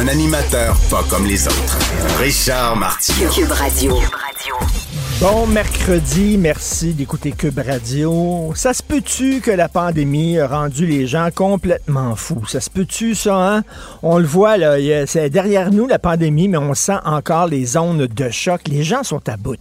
Un animateur pas comme les autres. Richard Martineau. Cube Radio. Bon mercredi, merci d'écouter Cube Radio. Ça se peut-tu que la pandémie a rendu les gens complètement fous? Ça se peut-tu, ça, hein? On le voit, là, c'est derrière nous la pandémie, mais on sent encore les zones de choc. Les gens sont à bout.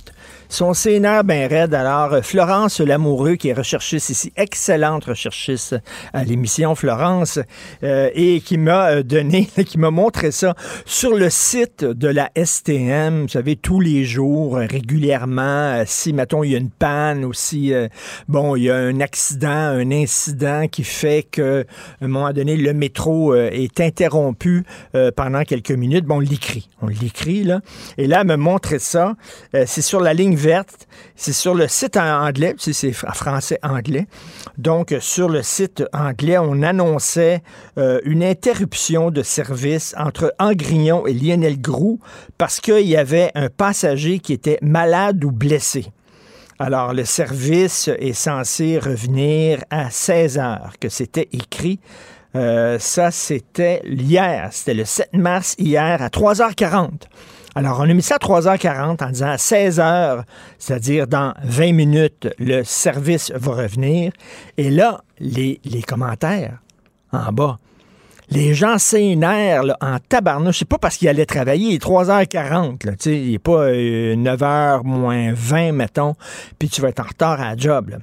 Son scénaire bien raide. Alors, Florence Lamoureux, qui est recherchiste ici, excellente recherchiste à l'émission Florence, euh, et qui m'a euh, donné, qui m'a montré ça sur le site de la STM. Vous savez, tous les jours, euh, régulièrement, euh, si, mettons, il y a une panne ou si, bon, il y a un accident, un incident qui fait que, à un moment donné, le métro est interrompu pendant quelques minutes, bon, on l'écrit. On l'écrit, là. Et là, elle me montrait ça. C'est sur la ligne C'est sur le site en anglais. C'est en français-anglais. Donc, euh, sur le site anglais, on annonçait euh, une interruption de service entre Angrignon et Lionel Groux parce qu'il y avait un passager qui était malade ou blessé. Alors, le service est censé revenir à 16 heures, que c'était écrit. Euh, ça, c'était hier. C'était le 7 mars hier à 3h40. Alors, on a mis ça à 3h40 en disant à 16h, c'est-à-dire dans 20 minutes, le service va revenir. Et là, les, les commentaires en bas. Les gens s'énervent là, en tabarnouche. C'est pas parce qu'ils allaient travailler, il est 3h40. Là, il n'est pas euh, 9h moins 20, mettons, puis tu vas être en retard à la job. là.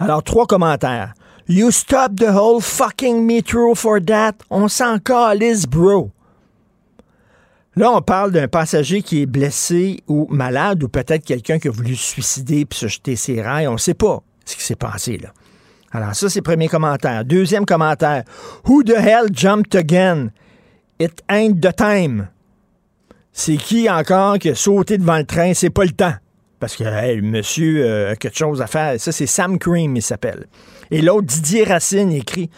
Alors, trois commentaires. You stop the whole fucking metro for that. On s'en calisse, bro. Là, on parle d'un passager qui est blessé ou malade, ou peut-être quelqu'un qui a voulu se suicider puis se jeter ses rails. On ne sait pas ce qui s'est passé, là. Alors, ça, c'est le premier commentaire. Deuxième commentaire. Who the hell jumped again? It ain't the time. C'est qui encore qui a sauté devant le train? C'est pas le temps. Parce que monsieur euh, a quelque chose à faire. Ça, c'est Sam Cream, il s'appelle. Et l'autre, Didier Racine, écrit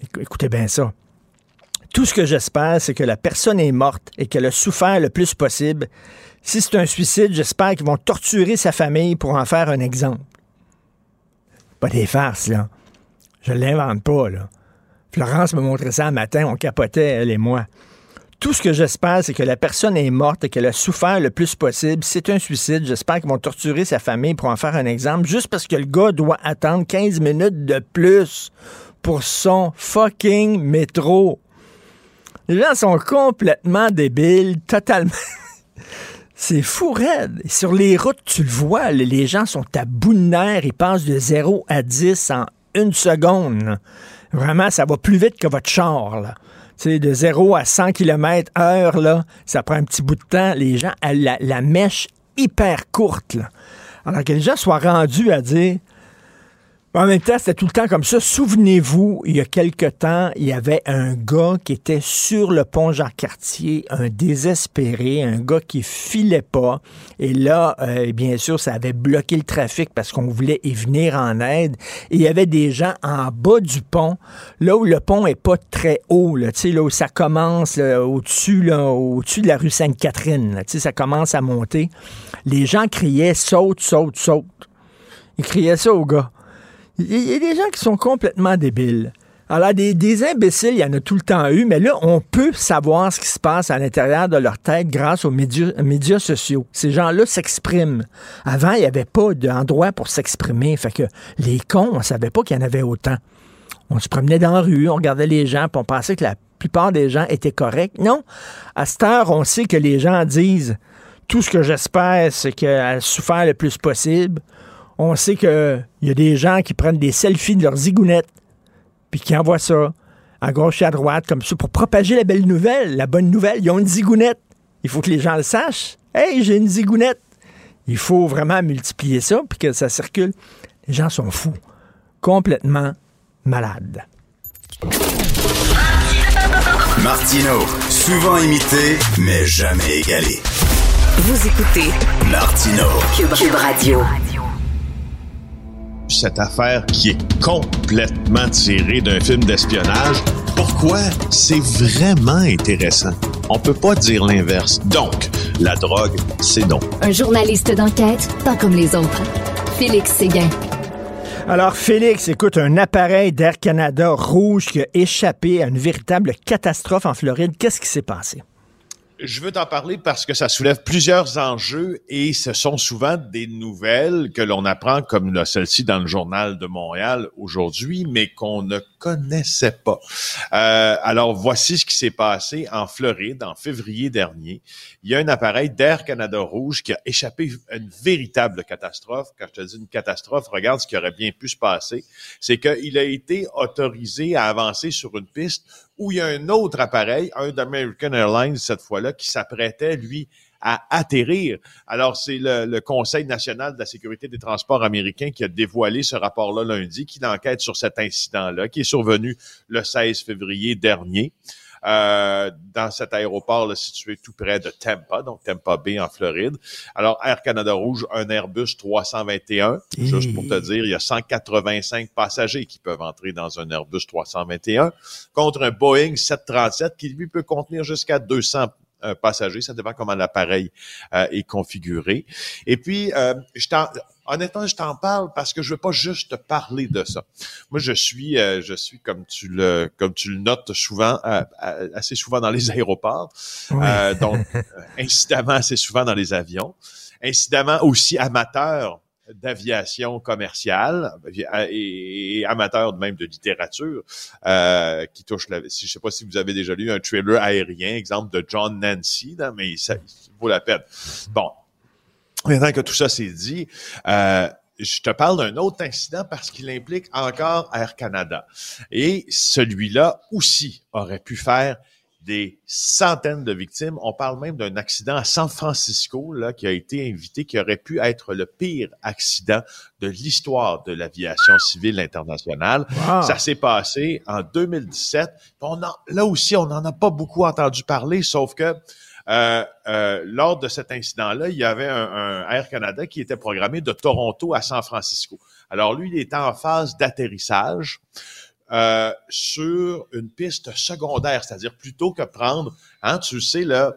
Écou- Écoutez bien ça. Tout ce que j'espère, c'est que la personne est morte et qu'elle a souffert le plus possible. Si c'est un suicide, j'espère qu'ils vont torturer sa famille pour en faire un exemple. Pas des farces, là. Je l'invente pas, là. Florence me montrait ça un matin, on capotait, elle et moi. Tout ce que j'espère, c'est que la personne est morte et qu'elle a souffert le plus possible. Si c'est un suicide, j'espère qu'ils vont torturer sa famille pour en faire un exemple, juste parce que le gars doit attendre 15 minutes de plus pour son fucking métro. Les gens sont complètement débiles, totalement. C'est fou raide. Sur les routes, tu le vois, les- gens sont à bout de nerfs. Ils passent de 0 à 10 en une seconde. Vraiment, ça va plus vite que votre char. Là. Tu sais, de 0 à 100 km heure, là, ça prend un petit bout de temps. Les gens, à la, mèche hyper courte. Alors que les gens soient rendus à dire en même temps, c'était tout le temps comme ça. Souvenez-vous, il y a quelque temps, il y avait un gars qui était sur le pont Jean-Cartier, un désespéré, un gars qui filait pas. Et là, euh, bien sûr, ça avait bloqué le trafic parce qu'on voulait y venir en aide. Et il y avait des gens en bas du pont, là où le pont est pas très haut, là, là où ça commence, au-dessus, au-dessus de la rue Sainte-Catherine, ça commence à monter. Les gens criaient saute, saute, saute. Ils criaient ça aux gars. Il y a des gens qui sont complètement débiles. Alors, des, imbéciles, il y en a tout le temps eu, mais là, on peut savoir ce qui se passe à l'intérieur de leur tête grâce aux médias, sociaux. Ces gens-là s'expriment. Avant, il n'y avait pas d'endroit pour s'exprimer. Fait que les cons, on savait pas qu'il y en avait autant. On se promenait dans la rue, on regardait les gens, puis on pensait que la plupart des gens étaient corrects. Non. À cette heure, on sait que les gens disent tout ce que j'espère, c'est qu'elle souffert le plus possible. On sait qu'il y a des gens qui prennent des selfies de leurs zigounettes, puis qui envoient ça à gauche et à droite, comme ça, pour propager la belle nouvelle, la bonne nouvelle. Ils ont une zigounette. Il faut que les gens le sachent. Hey, j'ai une zigounette. Il faut vraiment multiplier ça, puis que ça circule. Les gens sont fous. Complètement malades. Martino, Souvent imité, mais jamais égalé. Vous écoutez Martino. Cube, Radio. Cette affaire qui est complètement tirée d'un film d'espionnage, pourquoi? C'est vraiment intéressant? On peut pas dire l'inverse. Donc, la drogue, c'est non. Un journaliste d'enquête, pas comme les autres. Félix Séguin. Alors, Félix, écoute, un appareil d'Air Canada rouge qui a échappé à une véritable catastrophe en Floride. Qu'est-ce qui s'est passé? Je veux t'en parler parce que ça soulève plusieurs enjeux et ce sont souvent des nouvelles que l'on apprend comme celle-ci dans le journal de Montréal aujourd'hui, mais qu'on ne connaissait pas. Euh, alors voici ce qui s'est passé en Floride en février dernier. Il y a un appareil d'Air Canada Rouge qui a échappé à une véritable catastrophe. Quand je te dis une catastrophe, regarde ce qui aurait bien pu se passer. C'est qu'il a été autorisé à avancer sur une piste où il y a un autre appareil, un d'American Airlines cette fois-là, qui s'apprêtait, lui, à atterrir. Alors, c'est le, Conseil national de la sécurité des transports américains qui a dévoilé ce rapport-là lundi, qui enquête sur cet incident-là, qui est survenu le 16 février dernier. Euh, dans cet aéroport là, situé tout près de Tampa, donc Tampa Bay en Floride. Alors, Air Canada Rouge, un Airbus 321, juste pour te dire, il y a 185 passagers qui peuvent entrer dans un Airbus 321 contre un Boeing 737 qui lui peut contenir jusqu'à 200 euh, passagers. Ça dépend comment l'appareil euh, est configuré. Et puis, euh, je honnêtement, je t'en parle parce que je veux pas juste te parler de ça. Moi, je suis, je suis comme tu le, comme tu le notes souvent, assez souvent dans les aéroports. donc, incidemment, assez souvent dans les avions. Incidemment aussi amateur d'aviation commerciale et, amateur même de littérature euh, qui touche la, si je sais pas si vous avez déjà lu un trailer aérien exemple de John Nancy mais ça, vaut la peine. Bon. Maintenant que tout ça c'est dit euh, je te parle d'un autre incident parce qu'il implique encore Air Canada. Et celui-là aussi aurait pu faire des centaines de victimes. On parle même d'un accident à San Francisco là, qui a été invité, qui aurait pu être le pire accident de l'histoire de l'aviation civile internationale. Ça s'est passé en 2017. On là aussi, on n'en a pas beaucoup entendu parler, sauf que euh, euh, lors de cet incident-là, il y avait un, un, Air Canada qui était programmé de Toronto à San Francisco. Alors lui, il était en phase d'atterrissage. Euh, sur une piste secondaire, c'est-à-dire plutôt que prendre, hein, tu sais, là,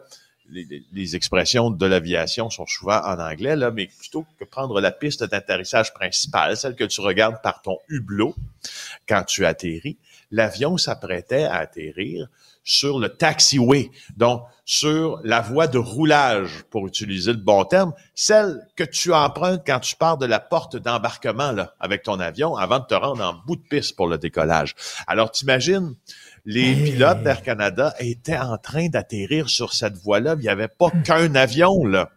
les, expressions de l'aviation sont souvent en anglais, là, mais plutôt que prendre la piste d'atterrissage principale, celle que tu regardes par ton hublot quand tu atterris, l'avion s'apprêtait à atterrir sur le taxiway, donc sur la voie de roulage, pour utiliser le bon terme, celle que tu empruntes quand tu pars de la porte d'embarquement là, avec ton avion avant de te rendre en bout de piste pour le décollage. Alors, t'imagines, les pilotes d'Air Canada étaient en train d'atterrir sur cette voie-là. Il n'y avait pas qu'un avion, là.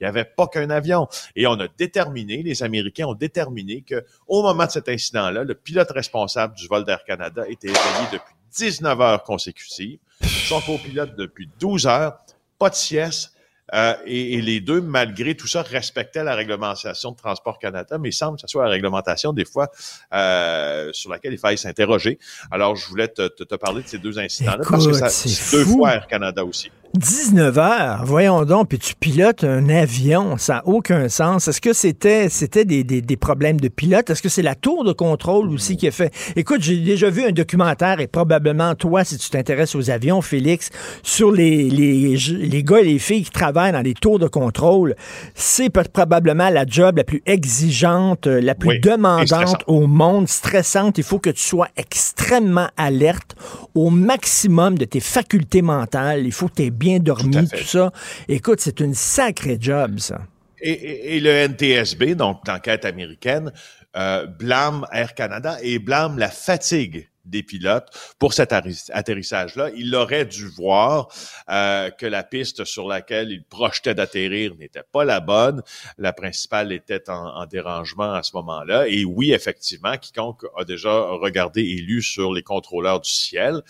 Il n'y avait pas qu'un avion. Et on a déterminé, les Américains ont déterminé que au moment de cet incident-là, le pilote responsable du vol d'Air Canada était éveillé depuis 19 heures consécutives. Son copilote depuis 12 heures, pas de sieste. Euh, et, les deux, malgré tout ça, respectaient la réglementation de Transport Canada, mais il semble que ce soit la réglementation des fois euh, sur laquelle il faille s'interroger. Alors, je voulais te, te, parler de ces deux incidents-là parce que c'est deux fois Air Canada aussi. 19 heures, voyons donc, puis tu pilotes un avion, ça n'a aucun sens. Est-ce que c'était c'était des, des, des, problèmes de pilote? Est-ce que c'est la tour de contrôle aussi qui a fait? Écoute, j'ai déjà vu un documentaire, et probablement toi, si tu t'intéresses aux avions, Félix, sur les, les, les gars et les filles qui travaillent dans les tours de contrôle. C'est probablement la job la plus exigeante, la plus demandante au monde, stressante. Il faut que tu sois extrêmement alerte au maximum de tes facultés mentales. Il faut que tu bien dormi, tout, ça. Écoute, c'est une sacrée job, ça. Et, le NTSB, donc l'enquête américaine, euh, blâme Air Canada et blâme la fatigue des pilotes pour cet atterrissage-là. Il aurait dû voir euh, que la piste sur laquelle il projetait d'atterrir n'était pas la bonne. La principale était en, dérangement à ce moment-là. Et oui, effectivement, quiconque a déjà regardé et lu sur les contrôleurs du ciel,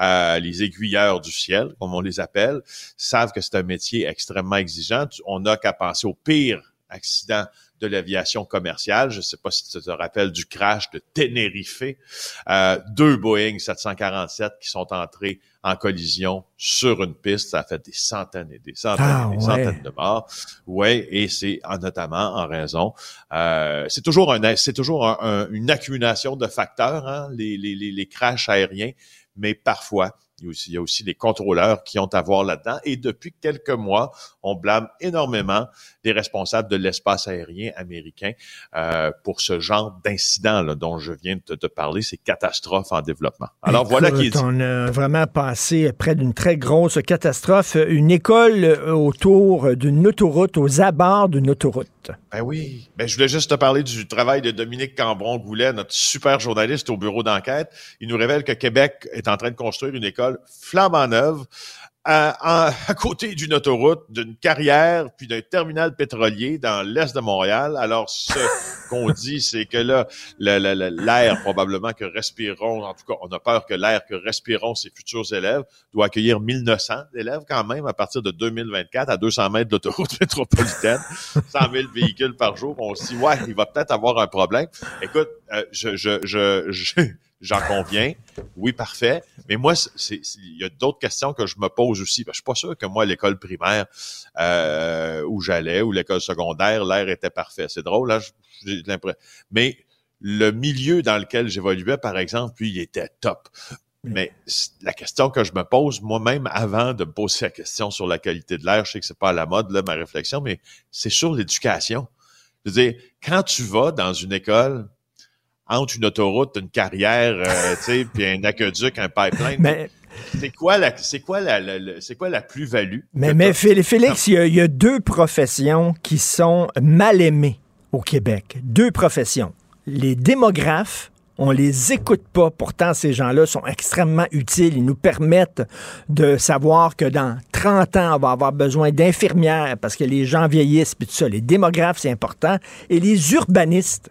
euh, les aiguilleurs du ciel, comme on les appelle, savent que c'est un métier extrêmement exigeant. On n'a qu'à penser au pire accident de l'aviation commerciale. Je ne sais pas si tu te rappelles du crash de Tenerife. Euh, deux Boeing 747 qui sont entrés en collision sur une piste. Ça a fait des centaines et des centaines Ah, et des ouais. centaines de morts. Oui, et c'est en- notamment en raison. euh, c'est toujours un, c'est toujours un- un- une accumulation de facteurs, hein, les, les, les, les crashs aériens, mais parfois il y, a aussi, les contrôleurs qui ont à voir là-dedans. Et depuis quelques mois, on blâme énormément les responsables de l'espace aérien américain euh, pour ce genre d'incident dont je viens de te, parler, ces catastrophes en développement. Alors voilà qui est dit. On a vraiment passé près d'une très grosse catastrophe. Une école euh, autour d'une autoroute, aux abords d'une autoroute. Ben oui. Ben, je voulais juste te parler du travail de Dominique Cambron-Goulet, notre super journaliste au bureau d'enquête. Il nous révèle que Québec est en train de construire une école flambant neuve à, côté d'une autoroute, d'une carrière, puis d'un terminal pétrolier dans l'est de Montréal. Alors, ce qu'on dit, c'est que là, l'air probablement que respireront, en tout cas, on a peur que l'air que respireront ces futurs élèves doit accueillir 1900 élèves quand même à partir de 2024 à 200 mètres de l'autoroute métropolitaine. 100 000 véhicules par jour. On se dit, ouais, il va peut-être avoir un problème. Écoute, euh, je, je, je, je- j'en conviens. Oui, parfait. Mais moi, il y a d'autres questions que je me pose aussi. Parce que je suis pas sûr que moi, à l'école primaire euh, où j'allais, ou l'école secondaire, l'air était parfait. C'est drôle, là, j'ai l'impression. Mais le milieu dans lequel j'évoluais, par exemple, lui, il était top. Mais la question que je me pose moi-même avant de me poser la question sur la qualité de l'air, je sais que c'est pas à la mode, là, ma réflexion, mais c'est sur l'éducation. Je veux dire, quand tu vas dans une école, entre une autoroute, une carrière, euh, tu sais, puis un aqueduc, un pipeline, Mais, c'est quoi la, c'est quoi la, la- la- c'est quoi la plus-value? mais, Félix, il y, a, il y a deux professions qui sont mal aimées au Québec. Deux professions. Les démographes, on les écoute pas. Pourtant, ces gens-là sont extrêmement utiles. Ils nous permettent de savoir que dans 30 ans, on va avoir besoin d'infirmières parce que les gens vieillissent, puis tout ça. Les démographes, c'est important. Et les urbanistes.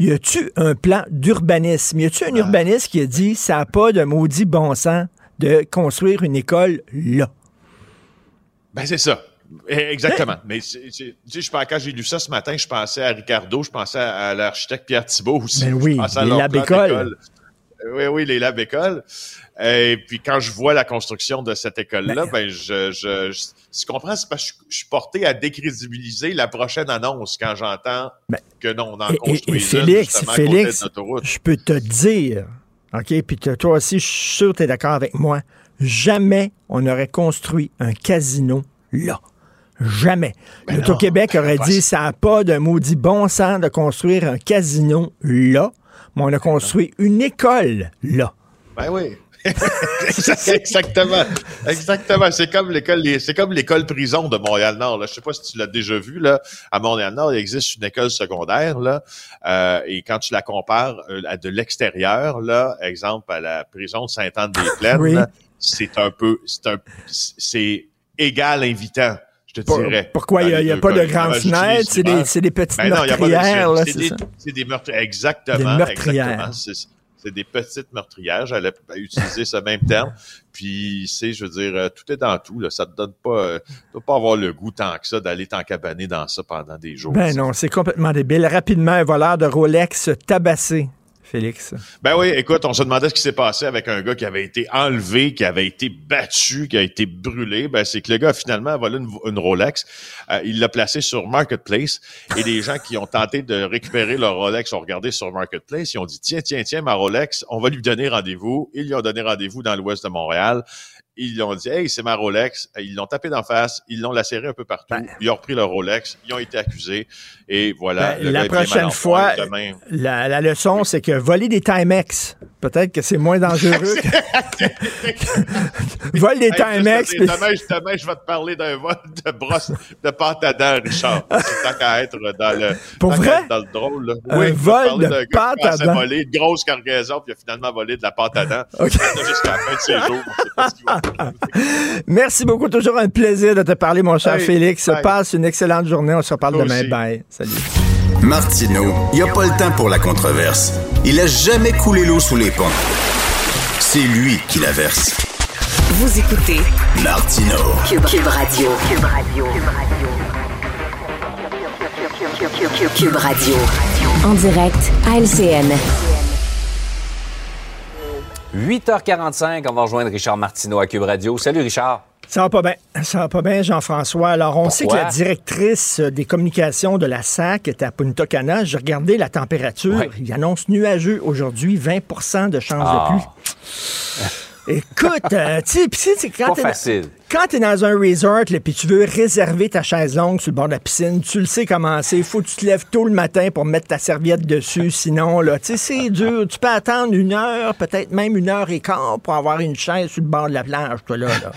Y a-tu un plan d'urbanisme? Y a-tu un urbaniste qui a dit ça n'a pas de maudit bon sens de construire une école là? Ben, c'est ça. Eh, Exactement. Mais tu sais, je quand j'ai lu ça ce matin, je pensais à Ricardo, je pensais à, l'architecte Pierre Thibault aussi. Ben oui, Je pensais à leur plan d'école. Euh, Oui, oui, les lab écoles. Et puis quand je vois la construction de cette école-là, ben, je, je, je, tu comprends, c'est parce que je, je suis porté à décrédibiliser la prochaine annonce quand j'entends Ben, que non, on en Et, et- construit et une, Félix, Félix, je peux te dire, OK, puis toi aussi, je suis sûr que tu es d'accord avec moi, jamais on aurait construit un casino là. Jamais. Ben L'Auto-Québec aurait ben, dit ça n'a pas de maudit bon sens de construire un casino là, mais on a construit une école là. Ben oui. Exactement. Exactement. C'est comme l'école, c'est comme l'école prison de Montréal-Nord. Là. Je sais pas si tu l'as déjà vu, là. À Montréal-Nord, il existe une école secondaire, là. Euh, et quand tu la compares euh, à de l'extérieur, là, exemple, à la prison de Sainte-Anne-des-Plaines, Oui. c'est un peu, c'est un, c'est égal invitant. Je te Pour- dirais. pourquoi il n'y a, pas de grandes fenêtres, c'est des, des petites ben non, meurtrières, là, c'est des, meurtres, exactement. Des meurtrières. exactement. C'est, des petites meurtrières. J'allais utiliser ce même terme. Puis, c'est, je veux dire, euh, tout est dans tout. Là. Ça te donne pas, euh, dois pas avoir le goût tant que ça d'aller t'encabaner dans ça pendant des jours. Ben non, c'est complètement débile. Rapidement, un voleur de Rolex tabassé, Félix? Ben oui, écoute, on se demandait ce qui s'est passé avec un gars qui avait été enlevé, qui avait été battu, qui a été brûlé. Ben c'est que le gars a finalement volé une, une Rolex. Euh, il l'a placé sur Marketplace et les gens qui ont tenté de récupérer leur Rolex ont regardé sur Marketplace. Ils ont dit tiens, tiens, tiens, ma Rolex, on va lui donner rendez-vous. Ils lui ont donné rendez-vous dans l'ouest de Montréal. Ils lui ont dit hey, c'est ma Rolex. Ils l'ont tapé d'en face. Ils l'ont lacéré un peu partout. Ben. Ils ont repris leur Rolex. Ils ont été accusés et voilà. Ben, la prochaine fois, La, la leçon, c'est que voler des Timex, peut-être que c'est moins dangereux. que- Vole des Hey, Timex. puis- Demain, je- demain, je vais te parler d'un vol de brosse de pâte à dents, Richard. C'est tant qu'à être dans le, Pour vrai? dans le drôle. Là. Un oui, vol de gars pâte à dents. voler une grosse cargaison, puis il a finalement volé de la pâte à dents. OK. Jusqu'à la fin de ses jours. pas ce va. Merci beaucoup. Toujours un plaisir de te parler, mon cher Hey, Félix. Passe une excellente journée. On se reparle Toi demain. aussi. Bye. Salut. Martineau, il n'y a pas le temps pour la controverse. Il a jamais coulé l'eau sous les ponts. C'est lui qui la verse. Vous écoutez Martineau. Cube, Cube Radio. Cube Radio. Cube Radio. En direct à LCN. 8h45, on va rejoindre Richard Martineau à Cube Radio. Salut Richard. Ça va pas bien. Ça va pas bien, Jean-François. Alors, on sait que la directrice des communications de la SAC est à Punta Cana. J'ai regardé la température. Il annonce nuageux aujourd'hui, 20% de chance Ah. de pluie. Écoute, euh, tu sais, quand t'es facile. quand t'es dans un resort, puis tu veux réserver ta chaise longue sur le bord de la piscine, tu le sais comment c'est. Faut que tu te lèves tôt le matin pour mettre ta serviette dessus. Sinon, là, tu sais, c'est dur. Tu peux attendre une heure, peut-être même une heure et quart pour avoir une chaise sur le bord de la plage, toi, là. là.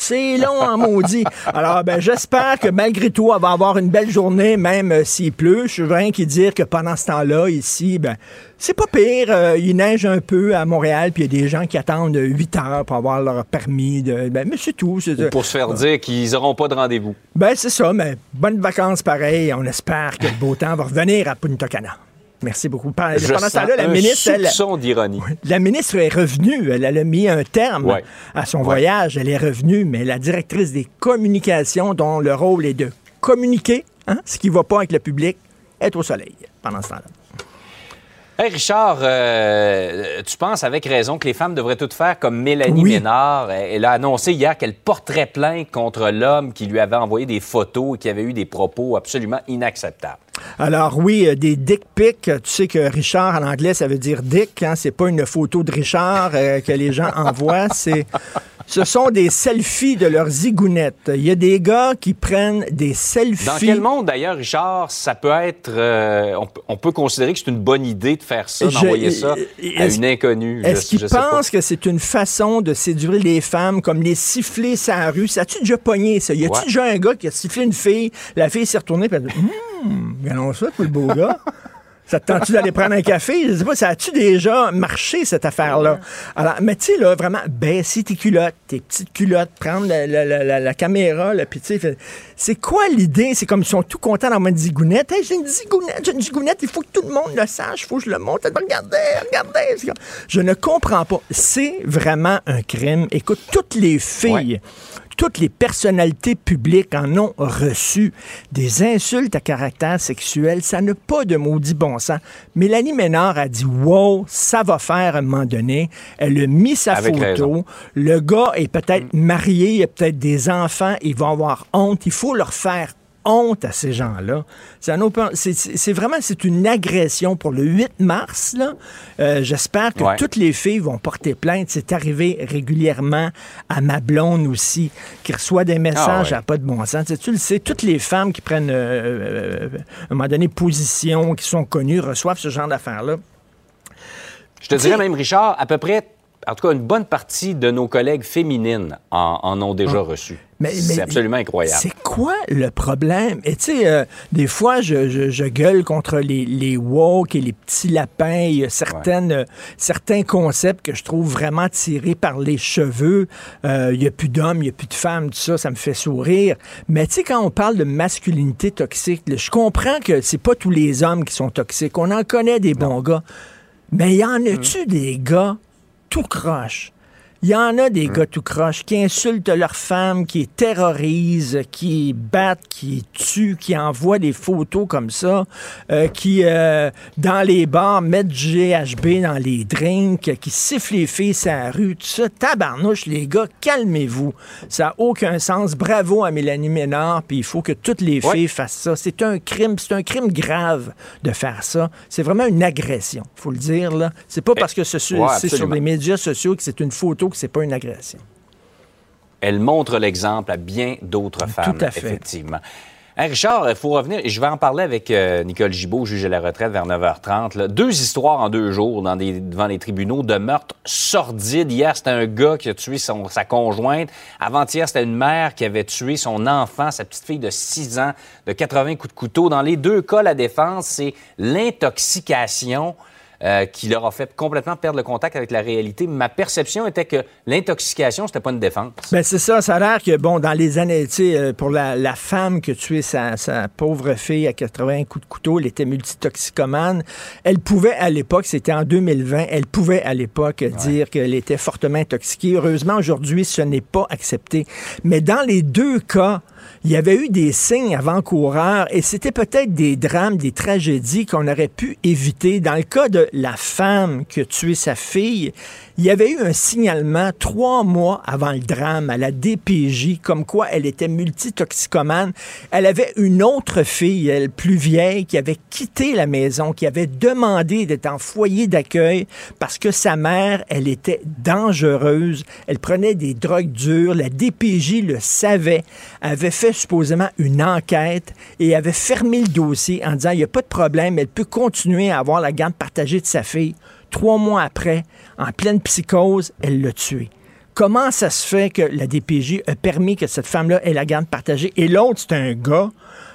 C'est long en maudit. Alors, ben, j'espère que malgré tout, on va avoir une belle journée, même euh, s'il pleut. Je veux rien qui dire que pendant ce temps-là, ici, ben, c'est pas pire. Euh, il neige un peu à Montréal, puis il y a des gens qui attendent 8 heures pour avoir leur permis. De, ben, mais c'est tout. Ou pour se faire dire qu'ils n'auront pas de rendez-vous. ben, c'est ça, mais bonnes vacances pareil. On espère que le beau temps va revenir à Punta Cana. Merci beaucoup. Pendant Je ce temps-là, la ministre, elle, d'ironie. la ministre est revenue. Elle, elle a mis un terme Ouais. à son Ouais. voyage. Elle est revenue, mais la directrice des communications, dont le rôle est de communiquer, hein, ce qui ne va pas avec le public, est au soleil pendant ce temps-là. Hey Richard, euh, tu penses avec raison que les femmes devraient toutes faire comme Mélanie Oui. Ménard. Elle a annoncé hier qu'elle porterait plainte contre l'homme qui lui avait envoyé des photos et qui avait eu des propos absolument inacceptables. Alors oui, euh, des dick pics. Tu sais que Richard en anglais, ça veut dire dick. Hein? C'est pas une photo de Richard euh, que les gens envoient. C'est, ce sont des selfies de leurs zigounettes. Il y a des gars qui prennent des selfies. Dans quel monde, d'ailleurs, Richard, ça peut être... euh, on, peut- on peut considérer que c'est une bonne idée de faire ça, d'envoyer ça à une inconnue. Est-ce qu'ils pensent que c'est une façon de séduire les femmes, comme les siffler la rue? Ça a-tu déjà pogné, ça? Y a-tu Ouais. déjà un gars qui a sifflé une fille, la fille s'est retournée, puis elle a dit, hum, ça pour le beau gars. Ça te tente-tu d'aller prendre un café? Je sais pas, ça a-tu déjà marché, cette affaire-là? Alors, mais tu sais, là, vraiment, baisser tes culottes, tes petites culottes, prendre la, la- la- la- caméra, là, puis tu sais, c'est quoi l'idée? C'est comme ils sont tout contents d'avoir une zigounette. Hey, j'ai une zigounette, j'ai une zigounette, il faut que tout le monde le sache, il faut que je le montre. Regardez, regardez. Je ne comprends pas. C'est vraiment un crime. Écoute, toutes les filles toutes les personnalités publiques en ont reçu des insultes à caractère sexuel. Ça n'a pas de maudit bon sens. Mélanie Ménard a dit Wow, ça va faire à un moment donné. Elle a mis sa Avec photo. raison. Le gars est peut-être marié, il a peut-être des enfants, il va avoir honte. Il faut leur faire honte à ces gens-là. C'est vraiment c'est une agression pour le 8 mars. Euh, J'espère que Ouais. toutes les filles vont porter plainte. C'est arrivé régulièrement à ma blonde aussi, qui reçoit des messages Ah ouais. à pas de bon sens. Tu, le sais, toutes les femmes qui prennent euh, euh, à un moment donné position, qui sont connues, reçoivent ce genre d'affaires-là. Je te dirais même, Richard, à peu près, en tout cas, une bonne partie de nos collègues féminines en, en ont déjà reçu. Ah. Mais- c'est mais absolument incroyable. C'est quoi le problème? Et tu sais, euh, des fois, je, je- je gueule contre les, les woke et les petits lapins. Il y a certaines, euh, certains concepts que je trouve vraiment tirés par les cheveux. Euh, Il n'y a plus d'hommes, il n'y a plus de femmes, tout ça, ça me fait sourire. Mais tu sais, quand on parle de masculinité toxique, là, je comprends que c'est pas tous les hommes qui sont toxiques. On en connaît des bons gars. Mais y en a-tu des gars tout croche? Il y en a des gars tout croche qui insultent leur femme, qui terrorisent, qui battent, qui tuent, qui envoient des photos comme ça, euh, qui, euh, dans les bars, mettent du GHB dans les drinks, qui sifflent les filles sur la rue, tout ça. Tabarnouche, les gars, calmez-vous. Ça n'a aucun sens. Bravo à Mélanie Ménard, puis il faut que toutes les Ouais. filles fassent ça. C'est un crime, c'est un crime grave de faire ça. C'est vraiment une agression, faut le dire, là. C'est pas parce que ce- c'est Ouais, sur les médias sociaux que c'est une photo que c'est pas une agression. Elle montre l'exemple à bien d'autres femmes, à fait. effectivement. Hey, Richard, il faut revenir, je vais en parler avec euh, Nicole Gibault, juge à la retraite, vers 9h30. là. Deux histoires en deux jours dans des- devant les tribunaux de meurtres sordides. Hier, c'était un gars qui a tué son- sa conjointe. Avant-hier, c'était une mère qui avait tué son enfant, sa petite fille de 6 ans, de 80 coups de couteau. Dans les deux cas, la défense, c'est l'intoxication. Euh, qui leur a fait complètement perdre le contact avec la réalité. Ma perception était que l'intoxication, c'était pas une défense. Ben c'est ça, ça a l'air que, bon, dans les années, tu sais, euh, pour la, la femme qui a tué sa, sa pauvre fille à 80 coups de couteau, elle était multitoxicomane, elle pouvait à l'époque, c'était en 2020, elle pouvait à l'époque dire qu'elle était fortement intoxiquée. Heureusement, aujourd'hui, ce n'est pas accepté. Mais dans les deux cas, il y avait eu des signes avant-coureurs et c'était peut-être des drames, des tragédies qu'on aurait pu éviter. Dans le cas de la femme qui a tué sa fille, il y avait eu un signalement trois mois avant le drame à la DPJ, comme quoi elle était multitoxicomane. Elle avait une autre fille, elle plus vieille, qui avait quitté la maison, qui avait demandé d'être en foyer d'accueil parce que sa mère, elle était dangereuse. Elle prenait des drogues dures. La DPJ le savait, avait fait supposément une enquête et avait fermé le dossier en disant il n'y a pas de problème, elle peut continuer à avoir la garde partagée de sa fille. Trois mois après, en pleine psychose, elle l'a tué. Comment ça se fait que la DPJ a permis que cette femme-là ait la garde partagée? Et l'autre, c'est un gars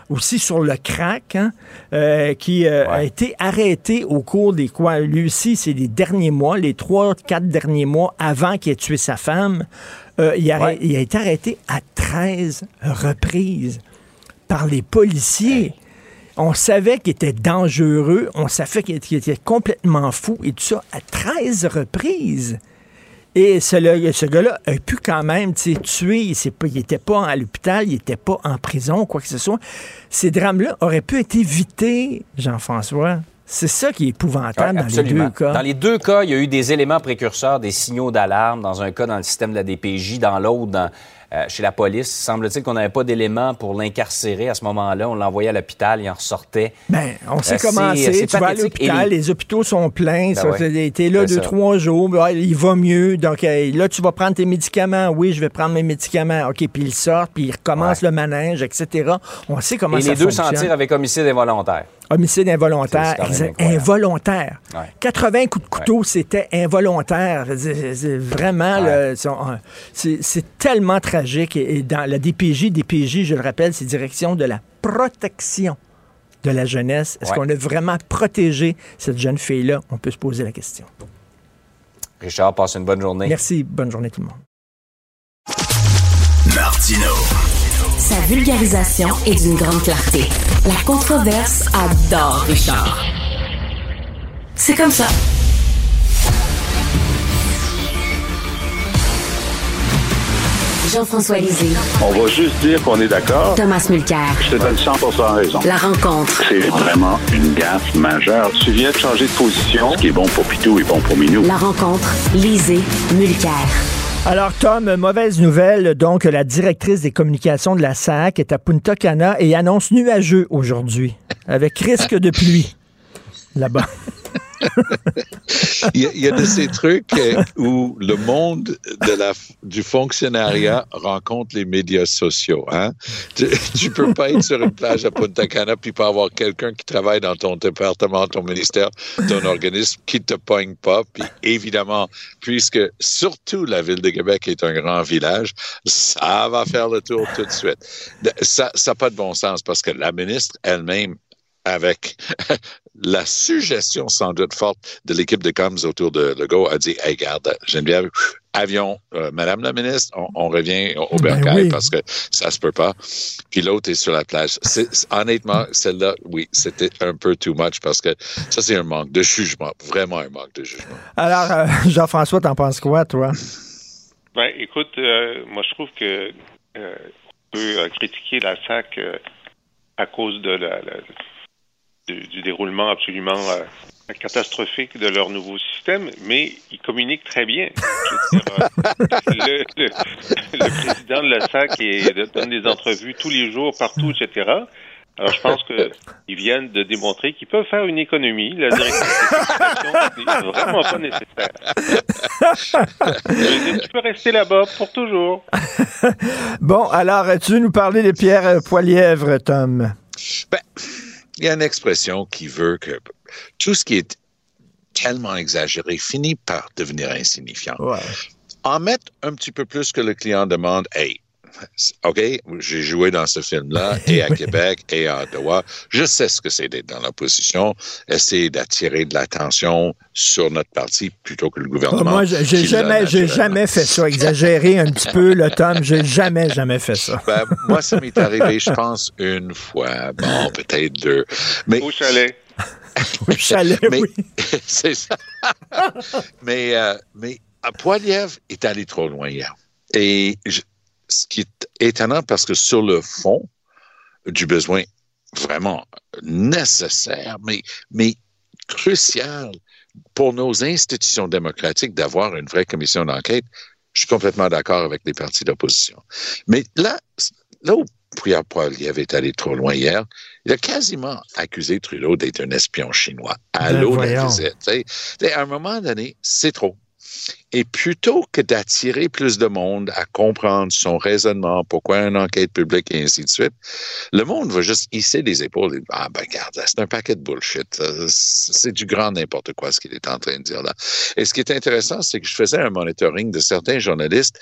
aussi sur le crack, hein, euh, qui euh, a été arrêté au cours des quoi? Lui aussi, c'est les derniers mois, les trois, quatre derniers mois avant qu'il ait tué sa femme. Euh, il, a, il, a, été arrêté à 13 reprises par les policiers. On savait qu'il était dangereux, on savait qu'il était, complètement fou et tout ça à 13 reprises. Et ce, ce gars-là a pu quand même tuer. Il n'était pas à l'hôpital, il n'était pas en prison, quoi que ce soit. Ces drames-là auraient pu être évités, Jean-François. C'est ça qui est épouvantable dans les deux cas. Dans les deux cas, il y a eu des éléments précurseurs, des signaux d'alarme. Dans un cas, dans le système de la DPJ, dans l'autre, dans, euh, chez la police. Semble-t-il qu'on n'avait pas d'éléments pour l'incarcérer à ce moment-là. On l'envoyait à l'hôpital, il en ressortait. Bien, on sait euh, comment c'est. Tu vas à l'hôpital, les... hôpitaux sont pleins. Ben ouais. T'es là deux, trois jours, ben, il va mieux. Donc là, tu vas prendre tes médicaments. Oui, je vais prendre mes médicaments. OK, puis il sort, puis il recommence le manège, etc. On sait comment ça fonctionne. Et les deux s'en tirent avec homicide involontaire. Homicide involontaire. Involontaire. 80 coups de couteau, c'était involontaire. C'est vraiment, c'est tellement tragique. Et dans la DPJ, DPJ, je le rappelle, c'est direction de la protection de la jeunesse. Est-ce qu'on a vraiment protégé cette jeune fille-là? On peut se poser la question. Richard, passe une bonne journée. Merci. Bonne journée tout le monde. Martino. Sa vulgarisation est d'une grande clarté. La controverse adore Richard. C'est comme ça. Jean-François Lisée. On va juste dire qu'on est d'accord. Thomas Mulcair. Je te donne 100 raison. La rencontre. C'est vraiment une gaffe majeure. Tu viens de changer de position. Ce qui est bon pour Pitou est bon pour Minou. La rencontre. Lisée. Mulcair. Alors, Tom, mauvaise nouvelle. Donc, la directrice des communications de la SAC est à Punta Cana et annonce nuageux aujourd'hui, avec risque de pluie là-bas. il, y a, de ces trucs euh, où le monde du fonctionnariat rencontre les médias sociaux. Hein? Tu, ne peux pas être sur une plage à Punta Cana puis pas avoir quelqu'un qui travaille dans ton département, ton ministère, ton organisme qui te pogne pas. Puis évidemment, puisque surtout la ville de Québec est un grand village, ça va faire le tour tout de suite. Ça n'a pas de bon sens parce que la ministre elle-même avec la suggestion sans doute forte de l'équipe de coms autour de Legault a dit Hey, garde, Geneviève, avion, euh, Madame la ministre, on, revient au ben bercail parce que ça se peut pas. Puis l'autre est sur la plage. honnêtement, celle-là, oui, c'était un peu too much parce que ça, c'est un manque de jugement, vraiment un manque de jugement. Alors, euh, Jean-François, t'en penses quoi, toi? Ben, écoute, euh, moi, je trouve que on peut critiquer la SAC à cause de la du, déroulement absolument euh, catastrophique de leur nouveau système, mais ils communiquent très bien. Euh, le, président de la SAC donne des entrevues tous les jours, partout, etc. Alors, je pense qu'ils viennent de démontrer qu'ils peuvent faire une économie. La direction n'est vraiment pas nécessaire. tu peux rester là-bas pour toujours. bon, alors, tu veux nous parler de Pierre Poilièvre, Tom? Ben, il y a une expression qui veut que tout ce qui est tellement exagéré finit par devenir insignifiant. En mettre un petit peu plus que le client demande, hey, OK, j'ai joué dans ce film-là, et à Québec, et à Ottawa. Je sais ce que c'est d'être dans l'opposition, essayer d'attirer de l'attention sur notre parti plutôt que le gouvernement. moi, j'ai jamais, j'ai jamais fait ça. Exagérer un petit peu, le Tom, j'ai jamais, jamais fait ça. Ben, moi, ça m'est arrivé, je pense, une fois. Bon, peut-être deux. Mais, Au chalet. Au chalet, mais, oui. c'est ça. mais, euh, mais Poiliev est allé trop loin hier. Et je, ce qui est étonnant parce que sur le fond du besoin vraiment nécessaire, mais, mais crucial pour nos institutions démocratiques d'avoir une vraie commission d'enquête, je suis complètement d'accord avec les partis d'opposition. Mais là, là où Pierre Poilievre est allé trop loin hier, il a quasiment accusé Trudeau d'être un espion chinois. L'eau de la visite. À un moment donné, c'est trop. Et plutôt que d'attirer plus de monde à comprendre son raisonnement, pourquoi une enquête publique et ainsi de suite, le monde va juste hisser les épaules et dire, ah ben regarde, c'est un paquet de bullshit. C'est du grand n'importe quoi ce qu'il est en train de dire là. Et ce qui est intéressant, c'est que je faisais un monitoring de certains journalistes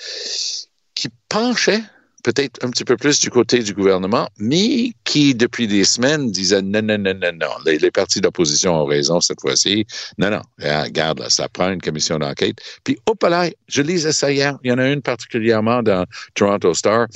qui penchaient peut-être un petit peu plus du côté du gouvernement, mais qui, depuis des semaines, disaient non, non, non, non, non. Les, partis d'opposition ont raison cette fois-ci. Non, non. Regarde, là, ça prend une commission d'enquête. Puis, hop là, je lisais ça hier. Il y en a une particulièrement dans Toronto Star.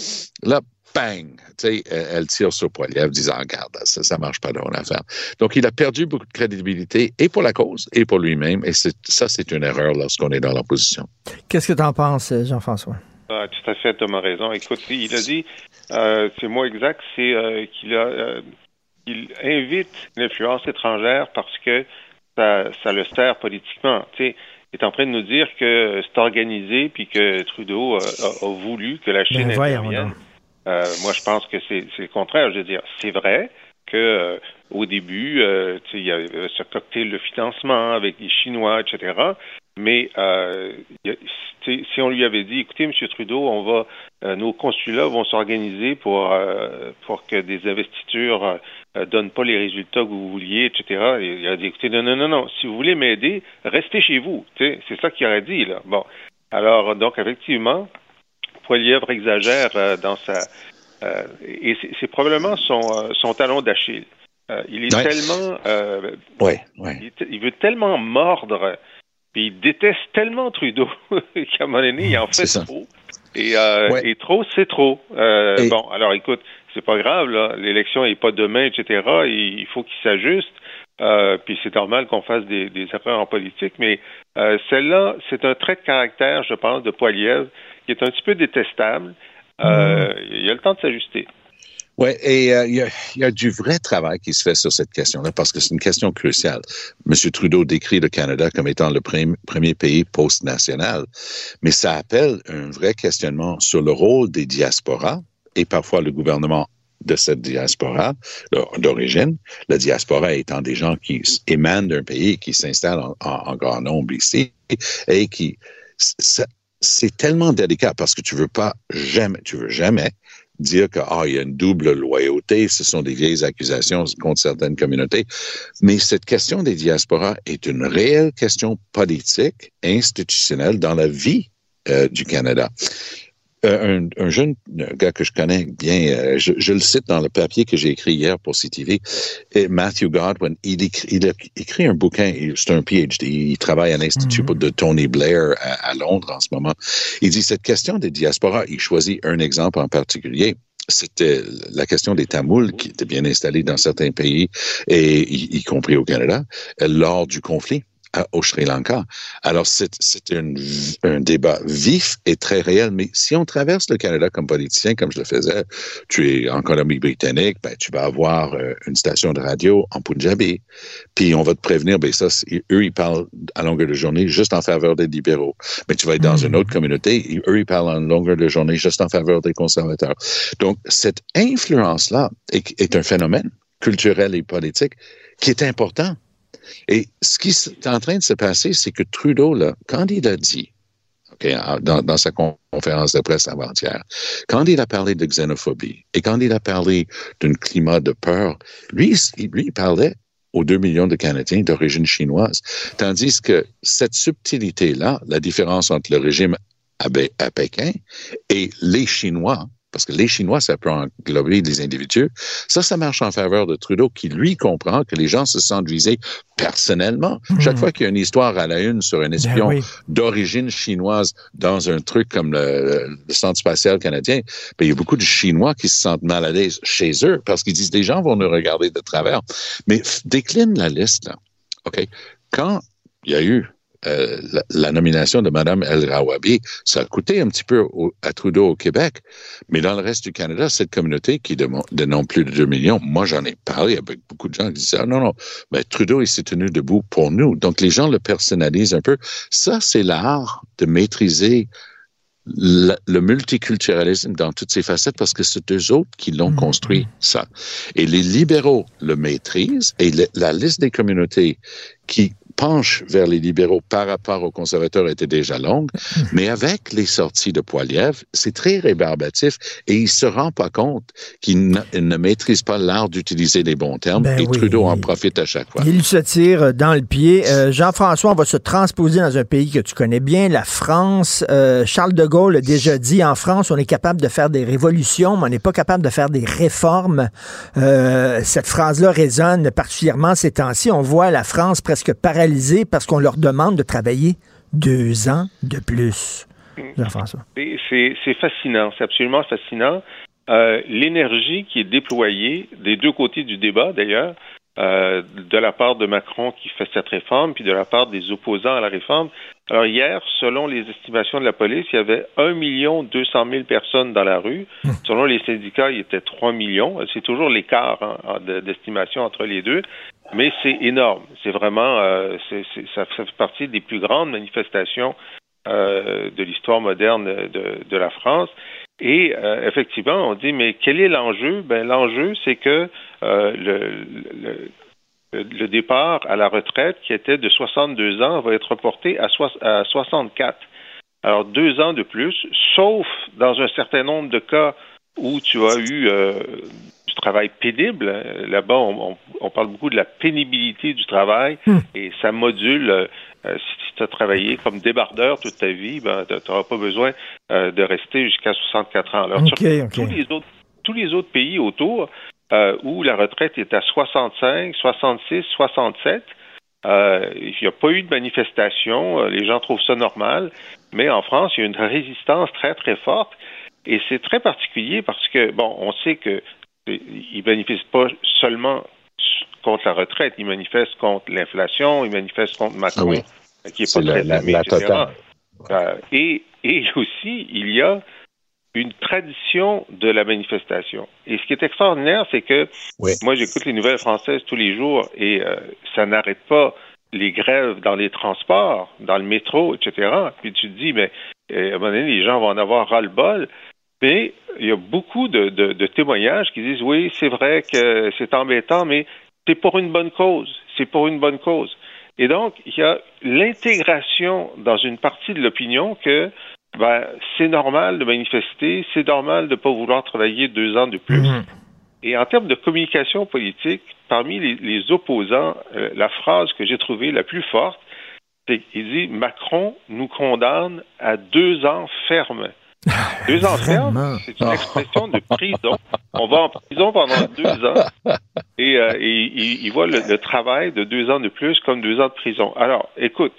Là, bang, tu sais, elle tire sur Poiliev disant, regarde, ça, ça marche pas dans l'affaire. Donc, il a perdu beaucoup de crédibilité et pour la cause et pour lui-même. Et ça, c'est une erreur lorsqu'on est dans l'opposition. Qu'est-ce que tu en penses, Jean-François? Ah, tout à fait, Thomas raison. Écoute, il a dit, euh, c'est moi exact, c'est euh, qu'il a, euh, il invite l'influence étrangère parce que ça, ça le sert politiquement. Tu sais, il est en train de nous dire que c'est organisé puis que Trudeau a, voulu que la Chine ben, intervienne. moi, je pense que c'est le contraire. Je veux dire, c'est vrai que au début, il y avait ce cocktail de financement avec les Chinois, etc. Mais euh, si on lui avait dit, écoutez, M. Trudeau, on va, euh, nos consulats vont s'organiser pour euh, pour que des investitures euh, donnent pas les résultats que vous vouliez, etc. Et il a dit, écoutez, non, non, non, non, si vous voulez m'aider, restez chez vous. C'est ça qu'il aurait dit là. Bon, alors donc effectivement, Poilièvre exagère dans sa et c'est probablement son son talon d'Achille. il est tellement, ouais, ouais. Il, il, veut tellement mordre puis il déteste tellement Trudeau qu'à un moment donné, il en fait trop. Et, euh, et, trop, c'est trop. Euh, Bon, alors écoute, c'est pas grave, là. L'élection n'est pas demain, etc. il faut qu'il s'ajuste. Euh, puis c'est normal qu'on fasse des, des, erreurs en politique, mais celle-là, c'est un trait de caractère, je pense, de Poiliev, qui est un petit peu détestable. Euh, mm. Il y a le temps de s'ajuster. Oui, et euh, il y, a, du vrai travail qui se fait sur cette question-là parce que c'est une question cruciale. M. Trudeau décrit le Canada comme étant le premier pays post-national, mais ça appelle un vrai questionnement sur le rôle des diasporas et parfois le gouvernement de cette diaspora d'origine, la diaspora étant des gens qui émanent d'un pays qui s'installent en, en, grand nombre ici et qui c'est tellement délicat parce que tu veux pas jamais, tu veux jamais dire qu'il ah, y a une double loyauté, ce sont des vieilles accusations contre certaines communautés. Mais cette question des diasporas est une réelle question politique, institutionnelle dans la vie euh, du Canada. Euh, un, jeune gars que je connais bien, euh, je, le cite dans le papier que j'ai écrit hier pour CTV, et Matthew Godwin, il écrit, il a écrit un bouquin, c'est un PhD, il travaille à l'Institut mhm. de Tony Blair à, Londres en ce moment. Il dit, cette question des diasporas, il choisit un exemple en particulier c'était la question des Tamouls qui étaient bien installés dans certains pays, et y compris au Canada, lors du conflit au Sri Lanka. Alors, c'est un débat vif et très réel, mais si on traverse le Canada comme politicien, comme je le faisais, tu es en Colombie-Britannique, ben, tu vas avoir euh, une station de radio en Punjabi, puis on va te prévenir, ben ça, eux, ils parlent à longueur de journée juste en faveur des libéraux. Mais tu vas être dans une autre communauté, eux, ils parlent en longueur de journée juste en faveur des conservateurs. Donc, cette influence-là est, est un phénomène culturel et politique qui est important et ce qui est en train de se passer, c'est que Trudeau, là, quand il a dit, dans, sa conférence de presse avant-hier, quand il a parlé de xénophobie et quand il a parlé d'un climat de peur, lui, il parlait aux deux millions de Canadiens d'origine chinoise. Tandis que cette subtilité-là, la différence entre le régime à Pékin et les Chinois, parce que les Chinois, ça peut englober les individus. Ça, ça marche en faveur de Trudeau, qui lui comprend que les gens se sentent visés personnellement. Hmm. Chaque fois qu'il y a une histoire à la une sur un ben espion d'origine chinoise dans un truc comme le, Centre spatial canadien, ben, il y a beaucoup de Chinois qui se sentent mal à l'aise chez eux parce qu'ils disent, les gens vont nous regarder de travers. Mais décline la liste, là. OK? Quand il y a eu euh, la, nomination de Mme El Rawabi, ça a coûté un petit peu à Trudeau au Québec, mais dans le reste du Canada, cette communauté qui dénombre plus de 2 millions, moi j'en ai parlé avec beaucoup de gens qui disaient, ah, non, non, mais Trudeau, il s'est tenu debout pour nous. Donc les gens le personnalisent un peu. Ça, c'est l'art de maîtriser le, multiculturalisme dans toutes ses facettes parce que c'est eux autres qui l'ont mm-hmm. construit, ça. Et les libéraux le maîtrisent et la liste des communautés qui penche vers les libéraux par rapport aux conservateurs était déjà longue, mais avec les sorties de Poiliev, c'est très rébarbatif et il se rend pas compte qu'il ne, maîtrise pas l'art d'utiliser les bons termes ben et Trudeau en profite à chaque fois. Il se tire dans le pied. Euh, Jean-François, on va se transposer dans un pays que tu connais bien, la France. Euh, Charles de Gaulle a déjà dit, en France, on est capable de faire des révolutions, mais on n'est pas capable de faire des réformes. Euh, cette phrase-là résonne particulièrement ces temps-ci. On voit la France presque paralysée parce qu'on leur demande de travailler deux ans de plus. Jean-François. C'est fascinant, c'est absolument fascinant. Euh, l'énergie qui est déployée des deux côtés du débat, d'ailleurs, euh, de la part de Macron qui fait cette réforme, puis de la part des opposants à la réforme. Alors hier, selon les estimations de la police, il y avait 1 million 200 000 personnes dans la rue. Hum. Selon les syndicats, il y était 3 millions. C'est toujours l'écart hein, d'estimation entre les deux. Mais c'est énorme. C'est vraiment, euh, ça fait partie des plus grandes manifestations euh, de l'histoire moderne de, de, la France. Et euh, effectivement, on dit, mais quel est l'enjeu? Ben, l'enjeu, c'est que euh, le, le, le, départ à la retraite, qui était de 62 ans, va être reporté à, à 64. Alors, deux ans de plus, sauf dans un certain nombre de cas où tu as eu travail pénible. Là-bas, on, parle beaucoup de la pénibilité du travail hmm. et ça module. Euh, si tu as travaillé comme débardeur toute ta vie, ben, tu n'auras pas besoin euh, de rester jusqu'à 64 ans. Alors, Tous, les autres, tous les autres pays autour euh, où la retraite est à 65, 66, 67, il n'y a pas eu de manifestation. Les gens trouvent ça normal. Mais en France, il y a une résistance très, très forte. Et c'est très particulier parce que, bon, on sait que il manifeste pas seulement contre la retraite, il manifeste contre l'inflation, il manifeste contre Macron, ah qui est pas très la, la, euh, et, et aussi, il y a une tradition de la manifestation. Et ce qui est extraordinaire, c'est que moi, j'écoute les nouvelles françaises tous les jours et euh, ça n'arrête pas les grèves dans les transports, dans le métro, etc. Puis tu te dis, mais euh, à un moment donné, les gens vont en avoir ras-le-bol. Mais il y a beaucoup de, de, témoignages qui disent oui, c'est vrai que c'est embêtant, mais c'est pour une bonne cause. C'est pour une bonne cause. Et donc, il y a l'intégration dans une partie de l'opinion que ben, c'est normal de manifester, c'est normal de ne pas vouloir travailler deux ans de plus. Mhm. Et en termes de communication politique, parmi les, opposants, euh, la phrase que j'ai trouvée la plus forte, c'est qu'il dit Macron nous condamne à deux ans ferme. Deux ans ferme, c'est une expression de prison. On va en prison pendant deux ans et, euh, il, voit le, travail de deux ans de plus comme deux ans de prison. Alors, écoute,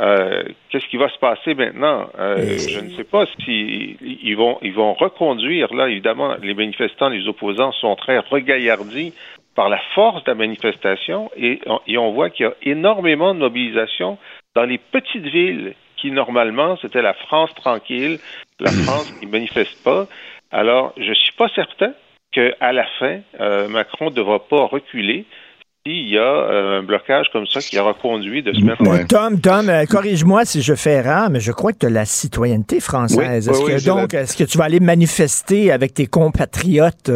euh, qu'est-ce qui va se passer maintenant? Euh, Je ne sais pas si ils vont ils vont reconduire. Là, évidemment, les manifestants, les opposants sont très regaillardis par la force de la manifestation et et on voit qu'il y a énormément de mobilisation dans les petites villes qui normalement c'était la France tranquille, la France qui manifeste pas. Alors, je suis pas certain qu'à la fin, euh, Macron ne devra pas reculer s'il y a euh, un blocage comme ça qui aura conduit de se mettre Tom, Tom, euh, corrige-moi si je fais erreur, mais je crois que tu as la citoyenneté française. est-ce que donc, est-ce que tu vas aller manifester avec tes compatriotes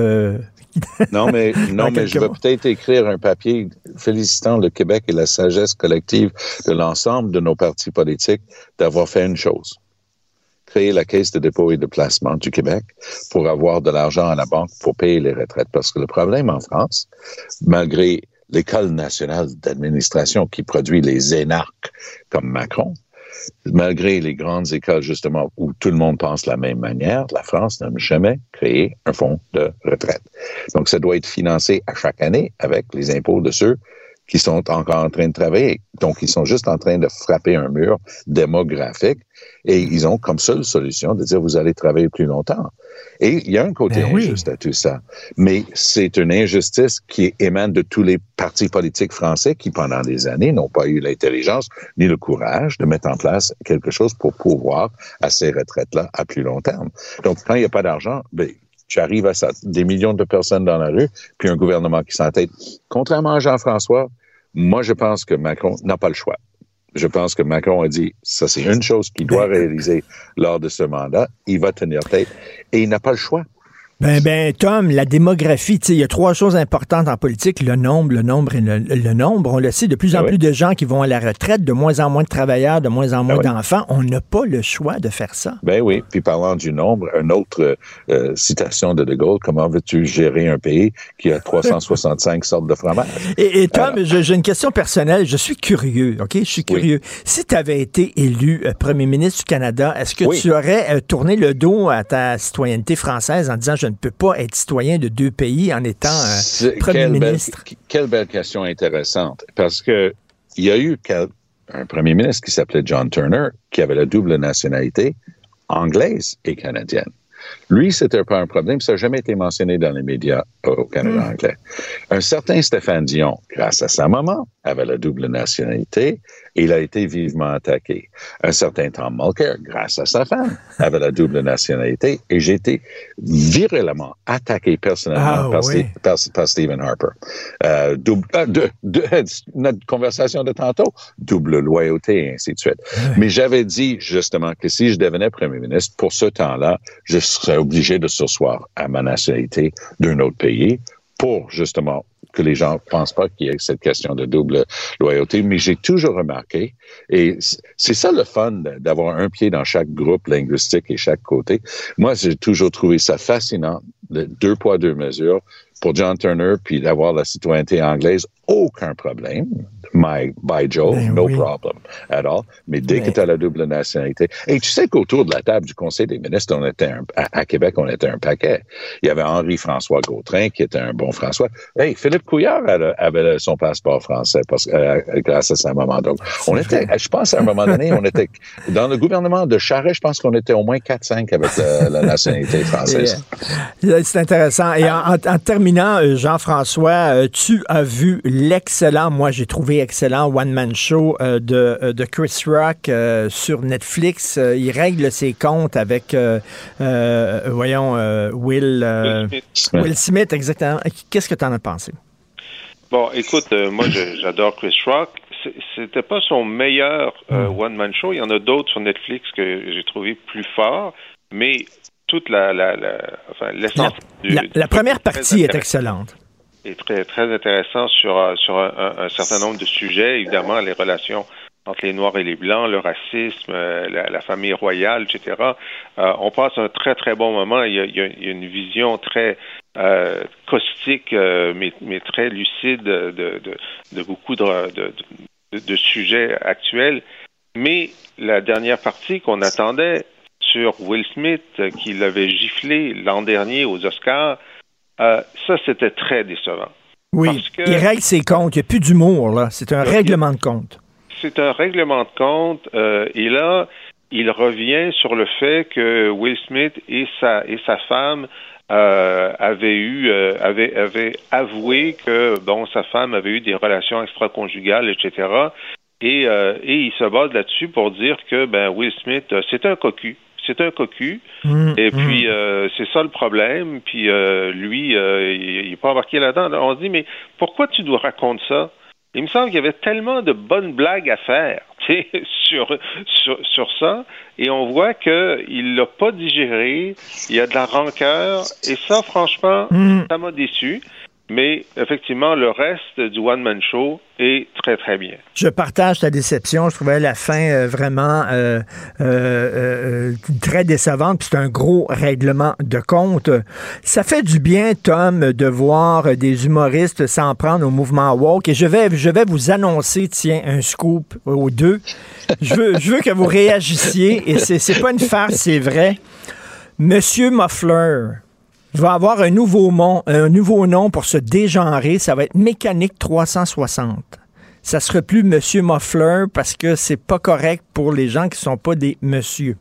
non, mais, non, mais je vais peut-être écrire un papier félicitant le Québec et la sagesse collective de l'ensemble de nos partis politiques d'avoir fait une chose. Créer la caisse de dépôt et de placement du Québec pour avoir de l'argent à la banque pour payer les retraites. Parce que le problème en France, malgré l'École nationale d'administration qui produit les énarques comme Macron, malgré les grandes écoles, justement, où tout le monde pense la même manière, la France n'a jamais créé un fonds de retraite. Donc, ça doit être financé à chaque année avec les impôts de ceux qui sont encore en train de travailler. Donc, ils sont juste en train de frapper un mur démographique et ils ont comme seule solution de dire vous allez travailler plus longtemps. Et il y a un côté Ben oui. injuste à tout ça. Mais c'est une injustice qui émane de tous les partis politiques français qui, pendant des années, n'ont pas eu l'intelligence ni le courage de mettre en place quelque chose pour pouvoir à ces retraites-là à plus long terme. Donc, quand il n'y a pas d'argent, ben, tu arrives à ça, des millions de personnes dans la rue, puis un gouvernement qui s'entête. Contrairement à Jean-François, moi, je pense que Macron n'a pas le choix. Je pense que Macron a dit, ça c'est une chose qu'il doit réaliser lors de ce mandat. Il va tenir tête et il n'a pas le choix. Ben, ben, Tom, la démographie, tu sais, il y a trois choses importantes en politique, le nombre, le nombre et le, le nombre. On le sait, de plus en Ah oui. plus de gens qui vont à la retraite, de moins en moins de travailleurs, de moins en moins oui. d'enfants. On n'a pas le choix de faire ça. Ben oui. Puis parlant du nombre, une autre euh, citation de De Gaulle, comment veux-tu gérer un pays qui a 365 sortes de fromage? Et, et Tom, j'ai une question personnelle. Je suis curieux, OK? Je suis Oui. curieux. Si tu avais été élu euh, premier ministre du Canada, est-ce que tu aurais euh, tourné le dos à ta citoyenneté française en disant je ne peux pas être citoyen de deux pays en étant euh, premier quelle belle- ministre? quelle belle question intéressante. Parce que il y a eu un premier ministre qui s'appelait John Turner, qui avait la double nationalité anglaise et canadienne. Lui, c'était pas un problème. Ça n'a jamais été mentionné dans les médias au Canada anglais. Un certain Stéphane Dion, grâce à sa maman, avait la double nationalité et il a été vivement attaqué. Un certain Tom Mulcair, grâce à sa femme, avait la double nationalité et j'ai été virulemment attaqué personnellement Ah, par, oui. Steve- par, par Stephen Harper. Euh, double, euh, de, de- notre conversation de tantôt, double loyauté et ainsi de suite. Mais j'avais dit justement que si je devenais premier ministre, pour ce temps-là, je serais obligé de sursoir à ma nationalité d'un autre pays pour justement que les gens pensent pas qu'il y ait cette question de double loyauté. Mais j'ai toujours remarqué, et c'est ça le fun d'avoir un pied dans chaque groupe linguistique et chaque côté. Moi, j'ai toujours trouvé ça fascinant, de deux poids, deux mesures. Pour John Turner, puis d'avoir la citoyenneté anglaise, aucun problème. My, by Joe, Ben no oui. problem at all. Mais dès que Mais- tu as la double nationalité. Et tu sais qu'autour de la table du Conseil des ministres, on était un- à, à Québec, on était un paquet. Il y avait Henri-François Gautrin, qui était un bon François. Hey, Philippe Couillard avait, son passeport français parce, que, euh, grâce à sa maman. Donc, on était, je pense, à un moment donné, on était, dans le gouvernement de Charest, je pense qu'on était au moins 4-5 avec la, la nationalité française. Euh, C'est intéressant. Et en, en- en terminant, euh, Jean-François, euh, tu as vu l'excellent, moi j'ai trouvé excellent one-man show euh, de, euh, de Chris Rock euh, sur Netflix. Il règle ses comptes avec, voyons, Will, Will Smith. Will Smith, exactement. Qu'est-ce que tu en as pensé? Bon, écoute, moi j'adore Chris Rock. C'était pas son meilleur euh, Hmm. one-man show. Il y en a d'autres sur Netflix que j'ai trouvé plus forts, mais toute la, la, la enfin l'essence du- La, la première partie est excellente. Très, intéressant sur, euh, un, certain nombre de sujets, évidemment, les relations entre les Noirs et les Blancs, le racisme, euh, la, famille royale, etc. Euh, on passe un très, très bon moment. Il y a, une vision très caustique, mais, très lucide de, beaucoup de, de, sujets actuels. Mais la dernière partie qu'on attendait sur Will Smith, qui l'avait giflé l'an dernier aux Oscars, euh, ça, c'était très décevant. Oui, Parce que- il règle ses comptes. Il n'y a plus d'humour, là. C'est un règlement de compte. C'est un règlement de compte. euh, et là, il revient sur le fait que Will Smith et sa, et sa femme euh, avaient eu, euh, avaient, avaient avoué que bon, sa femme avait eu des relations extra-conjugales, etc. Et, euh, et il se base là-dessus pour dire que ben Will Smith, c'est un cocu. C'est un cocu. Hum, Et hum. puis, euh, c'est ça le problème. Puis, euh, lui, euh, il n'est pas embarqué là-dedans. On se dit, mais pourquoi tu nous racontes ça? Il me semble qu'il y avait tellement de bonnes blagues à faire sur, sur, sur ça. Et on voit qu'il l'a pas digéré. Il y a de la rancœur. Et ça, franchement, Hum. ça m'a déçu. Mais effectivement, le reste du one-man show est très, très bien. Je partage ta déception. Je trouvais la fin euh, vraiment euh, euh, euh, très décevante. Puis c'est un gros règlement de compte. Ça fait du bien, Tom, de voir des humoristes s'en prendre au mouvement woke. Et je vais, je vais vous annoncer, tiens, un scoop aux deux. Je veux, je veux que vous réagissiez. Et c'est, c'est pas une farce, c'est vrai. Monsieur Muffler, va avoir un nouveau, nom, un nouveau nom pour se dégenrer. Ça va être Mécanique 360. Ça sera plus Monsieur Muffler parce que c'est pas correct pour les gens qui sont pas des monsieur.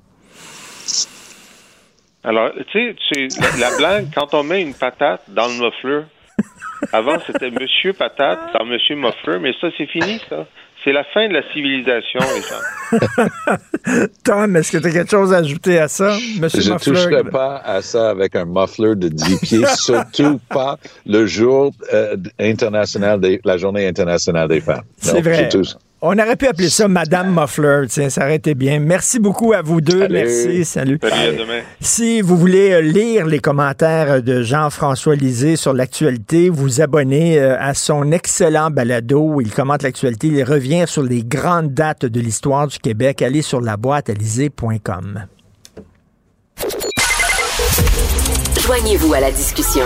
Alors, tu sais, la, la blague, quand on met une patate dans le muffler, avant c'était Monsieur Patate dans Monsieur Muffler, mais ça, c'est fini, ça. C'est la fin de la civilisation, les gens. Tom, est-ce que tu as quelque chose à ajouter à ça, Monsieur Je ne toucherai pas à ça avec un muffler de 10 pieds, surtout pas le jour euh, international, des, la journée internationale des femmes. C'est vrai. On aurait pu appeler ça Madame Muffler. Tiens, ça aurait été bien. Merci beaucoup à vous deux. Merci. Salut. Salut, à demain. Si vous voulez euh, lire les commentaires de Jean-François Lisée sur l'actualité, vous abonnez euh, à son excellent balado où il commente l'actualité. Il revient sur les grandes dates de l'histoire du Québec. Allez sur la boîte Joignez-vous à la discussion.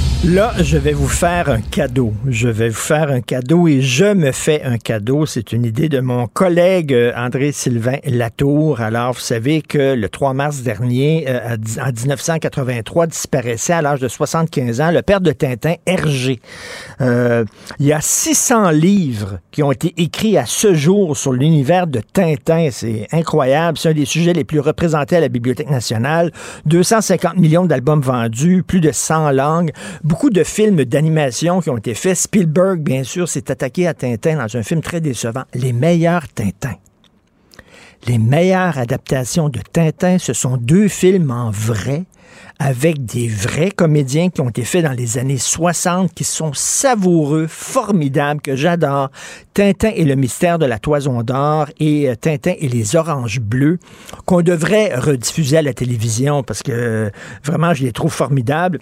Là, je vais vous faire un cadeau. Je vais vous faire un cadeau et je me fais un cadeau. C'est une idée de mon collègue euh, André-Sylvain Latour. Alors, vous savez que le 3 mars dernier, euh, en 1983, disparaissait à l'âge de 75 ans le père de Tintin, Hergé. Euh, il y a 600 livres qui ont été écrits à ce jour sur l'univers de Tintin. C'est incroyable. C'est un des sujets les plus représentés à la Bibliothèque nationale. 250 millions d'albums vendus, plus de 100 langues beaucoup de films d'animation qui ont été faits. Spielberg, bien sûr, s'est attaqué à Tintin dans un film très décevant. Les meilleurs Tintins. Les meilleures adaptations de Tintin, ce sont deux films en vrai avec des vrais comédiens qui ont été faits dans les années 60, qui sont savoureux, formidables, que j'adore. Tintin et le mystère de la toison d'or et euh, Tintin et les oranges bleues, qu'on devrait rediffuser à la télévision parce que euh, vraiment, je les trouve formidables.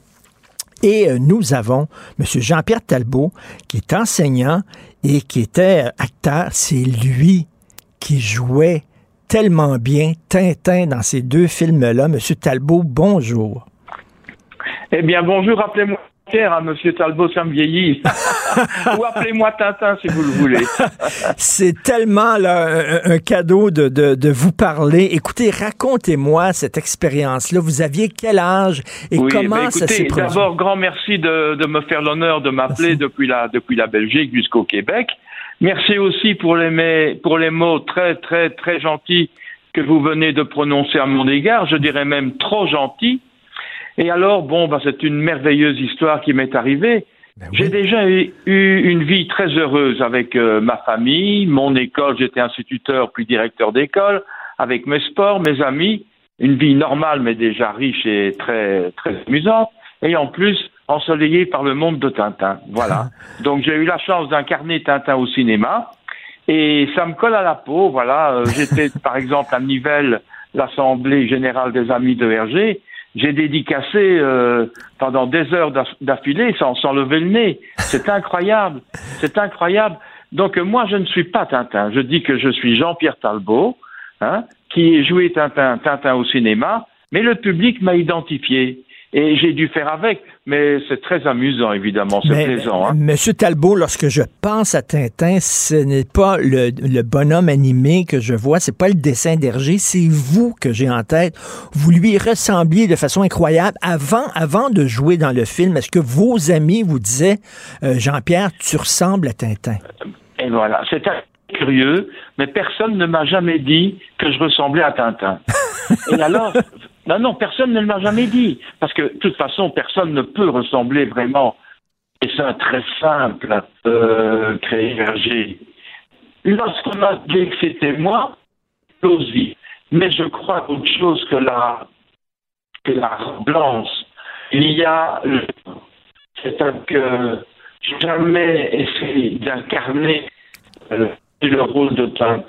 Et euh, nous avons M. Jean-Pierre Talbot, qui est enseignant et qui était euh, acteur. C'est lui qui jouait tellement bien Tintin dans ces deux films-là. M. Talbot, bonjour. Eh bien, bonjour, rappelez-moi à hein, M. Talbot, ça me vieillit. Ou appelez-moi Tintin si vous le voulez. C'est tellement un, cadeau de, vous parler. Écoutez, racontez-moi cette expérience-là. Vous aviez quel âge et comment ben, ça s'est produit? D'abord, grand merci de, me faire l'honneur de m'appeler depuis la, depuis la Belgique jusqu'au Québec. Merci aussi pour les, pour les mots très, très, très gentils que vous venez de prononcer à mon égard. Je dirais même trop gentils et alors, bon, bah, c'est une merveilleuse histoire qui m'est arrivée. Ben J'ai déjà eu, une vie très heureuse avec euh, ma famille, mon école, j'étais instituteur puis directeur d'école, avec mes sports, mes amis, une vie normale mais déjà riche et très très amusante, et en plus ensoleillée par le monde de Tintin. Voilà. Donc j'ai eu la chance d'incarner Tintin au cinéma, et ça me colle à la peau. Voilà, euh, j'étais par exemple à Nivelles, l'assemblée générale des amis de Hergé, j'ai dédicacé euh, pendant des heures d'affilée sans, sans lever le nez. C'est incroyable. C'est incroyable. Donc moi, je ne suis pas Tintin. Je dis que je suis Jean-Pierre Talbot, hein, qui ai joué Tintin, Tintin au cinéma, mais le public m'a identifié. Et j'ai dû faire avec, mais c'est très amusant, évidemment, c'est plaisant. Hein? Monsieur Talbot, lorsque je pense à Tintin, ce n'est pas le, bonhomme animé que je vois, c'est pas le dessin d'Hergé, c'est vous que j'ai en tête. Vous lui ressembliez de façon incroyable avant, avant de jouer dans le film. Est-ce que vos amis vous disaient, euh, Jean-Pierre, tu ressembles à Tintin? Et voilà, c'est curieux, mais personne ne m'a jamais dit que je ressemblais à Tintin. Et alors, non, non, personne ne m'a jamais dit. Parce que, de toute façon, personne ne peut ressembler vraiment. Et c'est très simple, euh, créer. Lorsqu'on m'a dit que c'était moi, aussi. Mais je crois qu'autre chose que la, que la il y a c'est que jamais essayé d'incarner euh, le rôle de temps.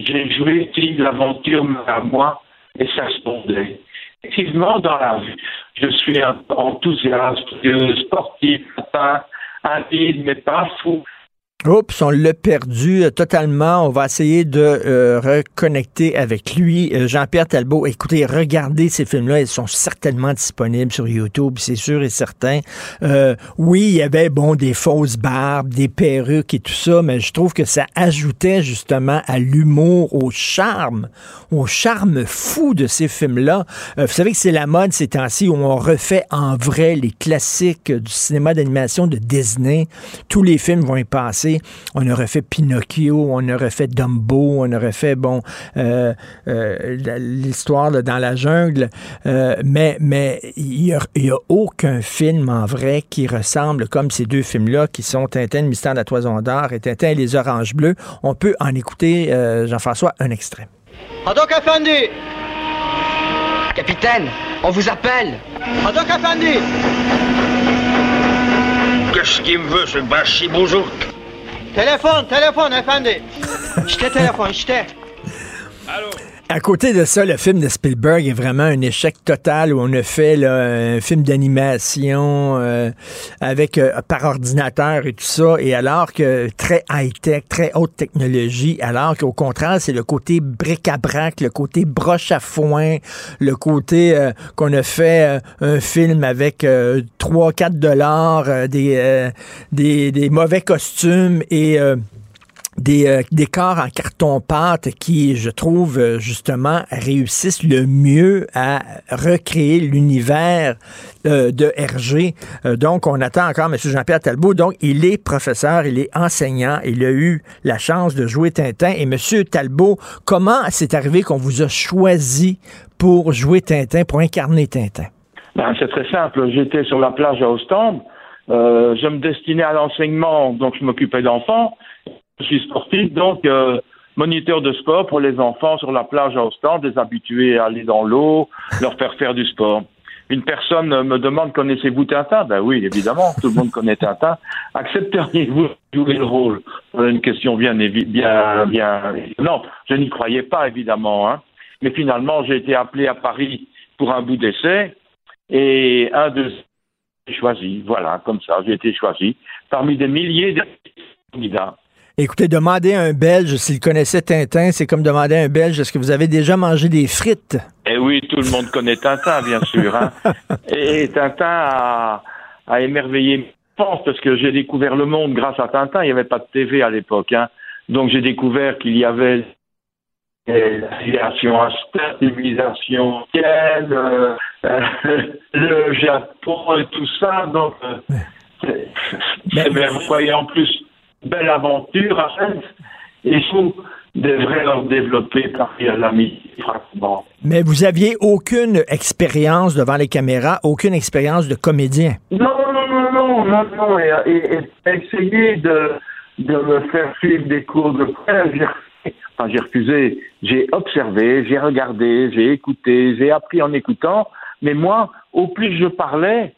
J'ai joué l'aventure à moi et ça se fondait effectivement, dans la vie, je suis enthousiaste, sportif, un vide, mais pas fou. Oups, on l'a perdu euh, totalement. On va essayer de euh, reconnecter avec lui. Euh, Jean-Pierre Talbot, écoutez, regardez ces films-là. Ils sont certainement disponibles sur YouTube, c'est sûr et certain. oui, il y avait, bon, des fausses barbes, des perruques et tout ça, mais je trouve que ça ajoutait justement à l'humour, au charme, au charme fou de ces films-là. vous savez que c'est la mode ces temps-ci où on refait en vrai les classiques du cinéma d'animation de Disney. Tous les films vont y passer on aurait fait Pinocchio, on aurait fait Dumbo, on aurait fait, bon, euh, euh, l'histoire dans la jungle, euh, mais mais il n'y a, aucun film en vrai qui ressemble comme ces deux films-là qui sont Tintin, le mystère de la toison d'or et Tintin et les oranges bleues. On peut en écouter, Jean-François, un extrait. Hadok Afandi Capitaine, on vous appelle Hadok Afandi Qu'est-ce qu'il me veut, ce bachi bonjour Téléphone, téléphone, effendi. J'étais téléphone, j'étais. Allô? À côté de ça, le film de Spielberg est vraiment un échec total où on a fait un film d'animation euh, avec euh, par ordinateur et tout ça, et alors que très high-tech, très haute technologie, alors qu'au contraire, c'est le côté bric-à-brac, le côté broche à foin, le côté euh, qu'on a fait un film avec 3-4 dollars, des, des, mauvais costumes et des, euh, corps en carton-pâte qui, je trouve, euh, justement, réussissent le mieux à recréer l'univers euh, de Hergé. donc, on attend encore M. Jean-Pierre Talbot. Donc, il est professeur, il est enseignant, il a eu la chance de jouer Tintin. Et M. Talbot, comment c'est arrivé qu'on vous a choisi pour jouer Tintin, pour incarner Tintin? Ben, c'est très simple. J'étais sur la plage à Ostende. je me destinais à l'enseignement, donc je m'occupais d'enfants. Je suis sportif, donc euh, moniteur de sport pour les enfants sur la plage à Ostende, les habituer à aller dans l'eau, leur faire faire du sport. Une personne me demande connaissez-vous Tintin? Ben oui, évidemment, tout le monde connaît Tintin. Accepteriez-vous de jouer le rôle? Une question bien, bien, bien. Non, je n'y croyais pas évidemment. Hein. Mais finalement, j'ai été appelé à Paris pour un bout d'essai et un de choisi. Voilà, comme ça, j'ai été choisi parmi des milliers de candidats. Écoutez, demander à un Belge s'il connaissait Tintin, c'est comme demander à un Belge est-ce que vous avez déjà mangé des frites? Eh oui, tout le monde connaît Tintin, bien sûr. Hein. Et, Tintin a, a émerveillé pense parce que j'ai découvert le monde grâce à Tintin. Il n'y avait pas de TV à l'époque. Hein. Donc j'ai découvert qu'il y avait la civilisation civilisation euh, le Japon et tout ça. Donc, euh, c'est en plus belle aventure à et il devrait leur développer par l'amitié, franchement. Mais vous aviez aucune expérience devant les caméras, aucune expérience de comédien? Non, non, non, non, non, non. Et, essayer de, de me faire suivre des cours de presse, j'ai enfin, j'ai refusé. J'ai observé, j'ai regardé, j'ai écouté, j'ai appris en écoutant. Mais moi, au plus je parlais,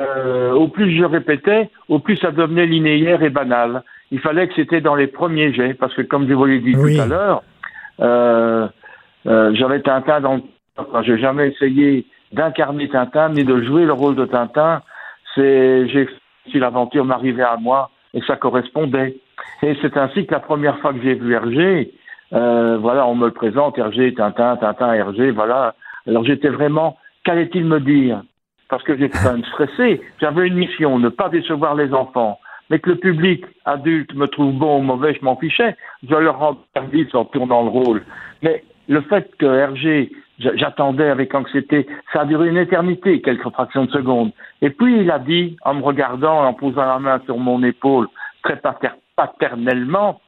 euh, au plus je répétais, au plus ça devenait linéaire et banal. Il fallait que c'était dans les premiers jets, parce que comme je vous l'ai dit tout à l'heure, euh, euh, j'avais Tintin dans le... J'ai jamais essayé d'incarner Tintin, ni de jouer le rôle de Tintin. C'est, j'ai, si l'aventure m'arrivait à moi, et ça correspondait. Et c'est ainsi que la première fois que j'ai vu Hergé, euh, voilà, on me le présente, Hergé, Tintin, Tintin, Hergé, voilà. Alors j'étais vraiment, qu'allait-il me dire? Parce que j'étais quand même stressé. J'avais une mission, ne pas décevoir les enfants. Mais que le public adulte me trouve bon ou mauvais, je m'en fichais. Je leur rendre service en tournant le rôle. Mais le fait que Hergé, j'attendais avec anxiété, ça a duré une éternité, quelques fractions de secondes. Et puis il a dit, en me regardant, en posant la main sur mon épaule, très paternellement,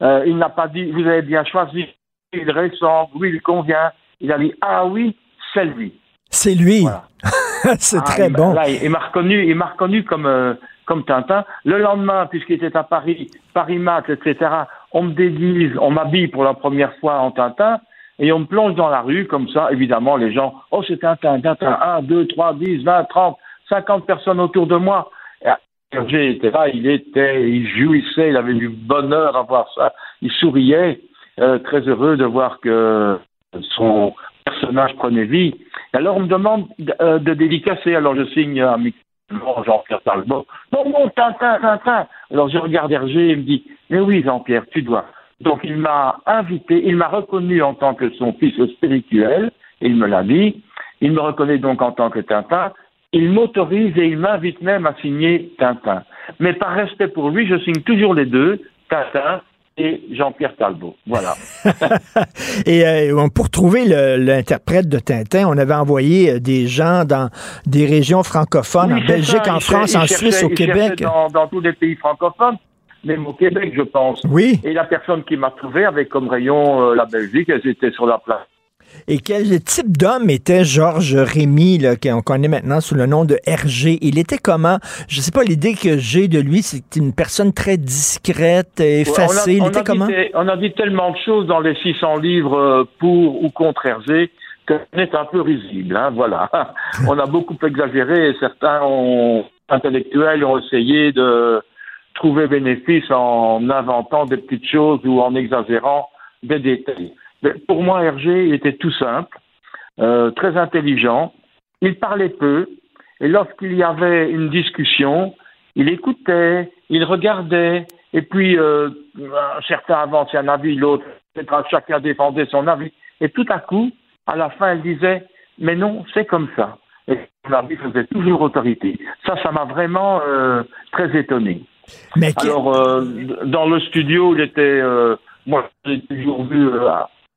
euh, il n'a pas dit, vous avez bien choisi, il ressemble, oui, il convient. Il a dit, ah oui, c'est lui. C'est lui. c'est ah, très bon. il m'a reconnu, il m'a reconnu comme euh, comme Tintin. Le lendemain, puisqu'il était à Paris, Paris Mat, etc. On me déguise, on m'habille pour la première fois en Tintin et on me plonge dans la rue comme ça. Évidemment, les gens, oh c'est Tintin, Tintin, 1, 2, 3, 10, 20, 30, 50 personnes autour de moi. Hergé était là, il était, il jouissait, il avait du bonheur à voir ça. Il souriait, euh, très heureux de voir que son personnage prenait vie. Alors on me demande de, euh, dédicacer, alors je signe Non, Jean-Pierre Talbot. Non, non, Tintin, Tintin. Alors je regarde Hergé et il me dit, mais oui, Jean-Pierre, tu dois. Donc il m'a invité, il m'a reconnu en tant que son fils spirituel, il me l'a dit. Il me reconnaît donc en tant que Tintin. Il m'autorise et il m'invite même à signer Tintin. Mais par respect pour lui, je signe toujours les deux, Tintin et Jean-Pierre Talbot. Voilà. et euh, pour trouver l'interprète de Tintin, on avait envoyé euh, des gens dans des régions francophones, Oui, en Belgique, ça, en France, en Suisse, au Québec. Dans, dans tous les pays francophones, même au Québec, je pense. Oui. Et la personne qui m'a trouvé avec comme rayon euh, la Belgique, elles étaient sur la place. Et quel type d'homme était Georges Rémy, qu'on connaît maintenant sous le nom de Hergé? Il était comment? Je sais pas, l'idée que j'ai de lui, c'est une personne très discrète, effacée. Ouais, Il on a, on était dit comment? te- on a dit tellement de choses dans les 600 livres euh, pour ou contre Hergé qu'on est un peu risible. Hein, voilà. on a beaucoup exagéré et certains ont, intellectuels ont essayé de trouver bénéfice en inventant des petites choses ou en exagérant des détails. Pour moi, Hergé, il était tout simple, euh, très intelligent. Il parlait peu. Et lorsqu'il y avait une discussion, il écoutait, il regardait. Et puis, euh, certains avancent un avis, l'autre, chacun défendait son avis. Et tout à coup, à la fin, elle disait, mais non, c'est comme ça. Et son avis faisait toujours autorité. Ça, ça m'a vraiment euh, très étonné. Mais Alors, euh, dans le studio, il était, euh, moi, j'ai toujours vu euh,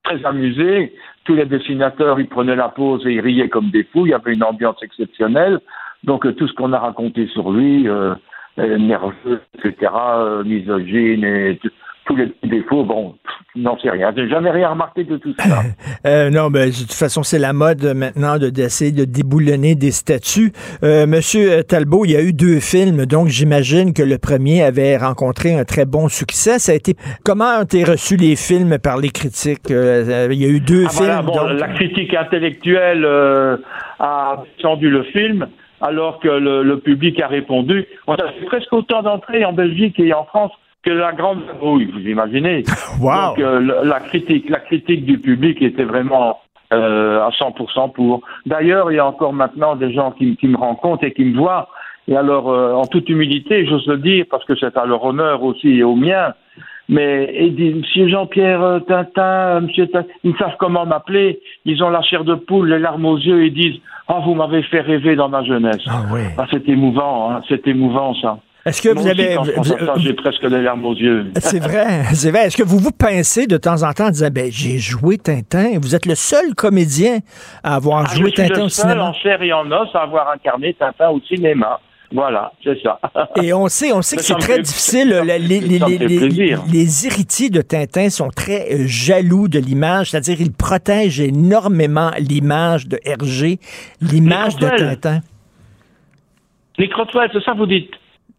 très amusé. Tous les dessinateurs, ils prenaient la pause et ils riaient comme des fous. Il y avait une ambiance exceptionnelle. Donc, euh, tout ce qu'on a raconté sur lui, euh, euh, nerveux, etc., euh, misogyne et tous les petits défauts, bon, n'en sais rien. J'ai jamais rien remarqué de tout ça. Euh, non, ben, de toute façon, c'est la mode maintenant de- d'essayer de, déboulonner des statues. Euh, Monsieur Talbot, il y a eu deux films, donc j'imagine que le premier avait rencontré un très bon succès. Ça a été comment ont été reçus les films par les critiques? Euh, euh, Il y a eu deux Ah, films. voilà, bon, donc- la critique intellectuelle euh, a descendu le film, alors que le, le public a répondu. On a fait presque autant d'entrées en Belgique et en France que la grande oui, vous imaginez. Wow. Donc euh, la critique, la critique du public était vraiment euh, à 100% pour. D'ailleurs, il y a encore maintenant des gens qui, qui me rencontrent et qui me voient. Et alors, euh, en toute humilité, j'ose le dire, parce que c'est à leur honneur aussi et au mien, mais ils disent, Monsieur Jean-Pierre euh, Tintin, euh, Monsieur Tintin, ils savent comment m'appeler, ils ont la chair de poule, les larmes aux yeux, ils disent Ah, vous m'avez fait rêver dans ma jeunesse. Ah oui. c'est émouvant, hein, c'est émouvant ça. Est-ce que vous avez- j'ai presque les larmes aux yeux. C'est vrai, c'est vrai. Est-ce que vous vous pincez de temps en temps en disant, ben, j'ai joué Tintin? Vous êtes le seul comédien à avoir Ah, joué je suis Tintin le au seul cinéma. en chair et en os à avoir incarné Tintin au cinéma. Voilà, c'est ça. Et on sait, on sait que c'est très fait- difficile. Les, les- héritiers de Tintin sont très euh, jaloux de l'image, c'est-à-dire ils protègent énormément l'image de Hergé, l'image de. Tintin. Les Crotwell, c'est ça vous dites?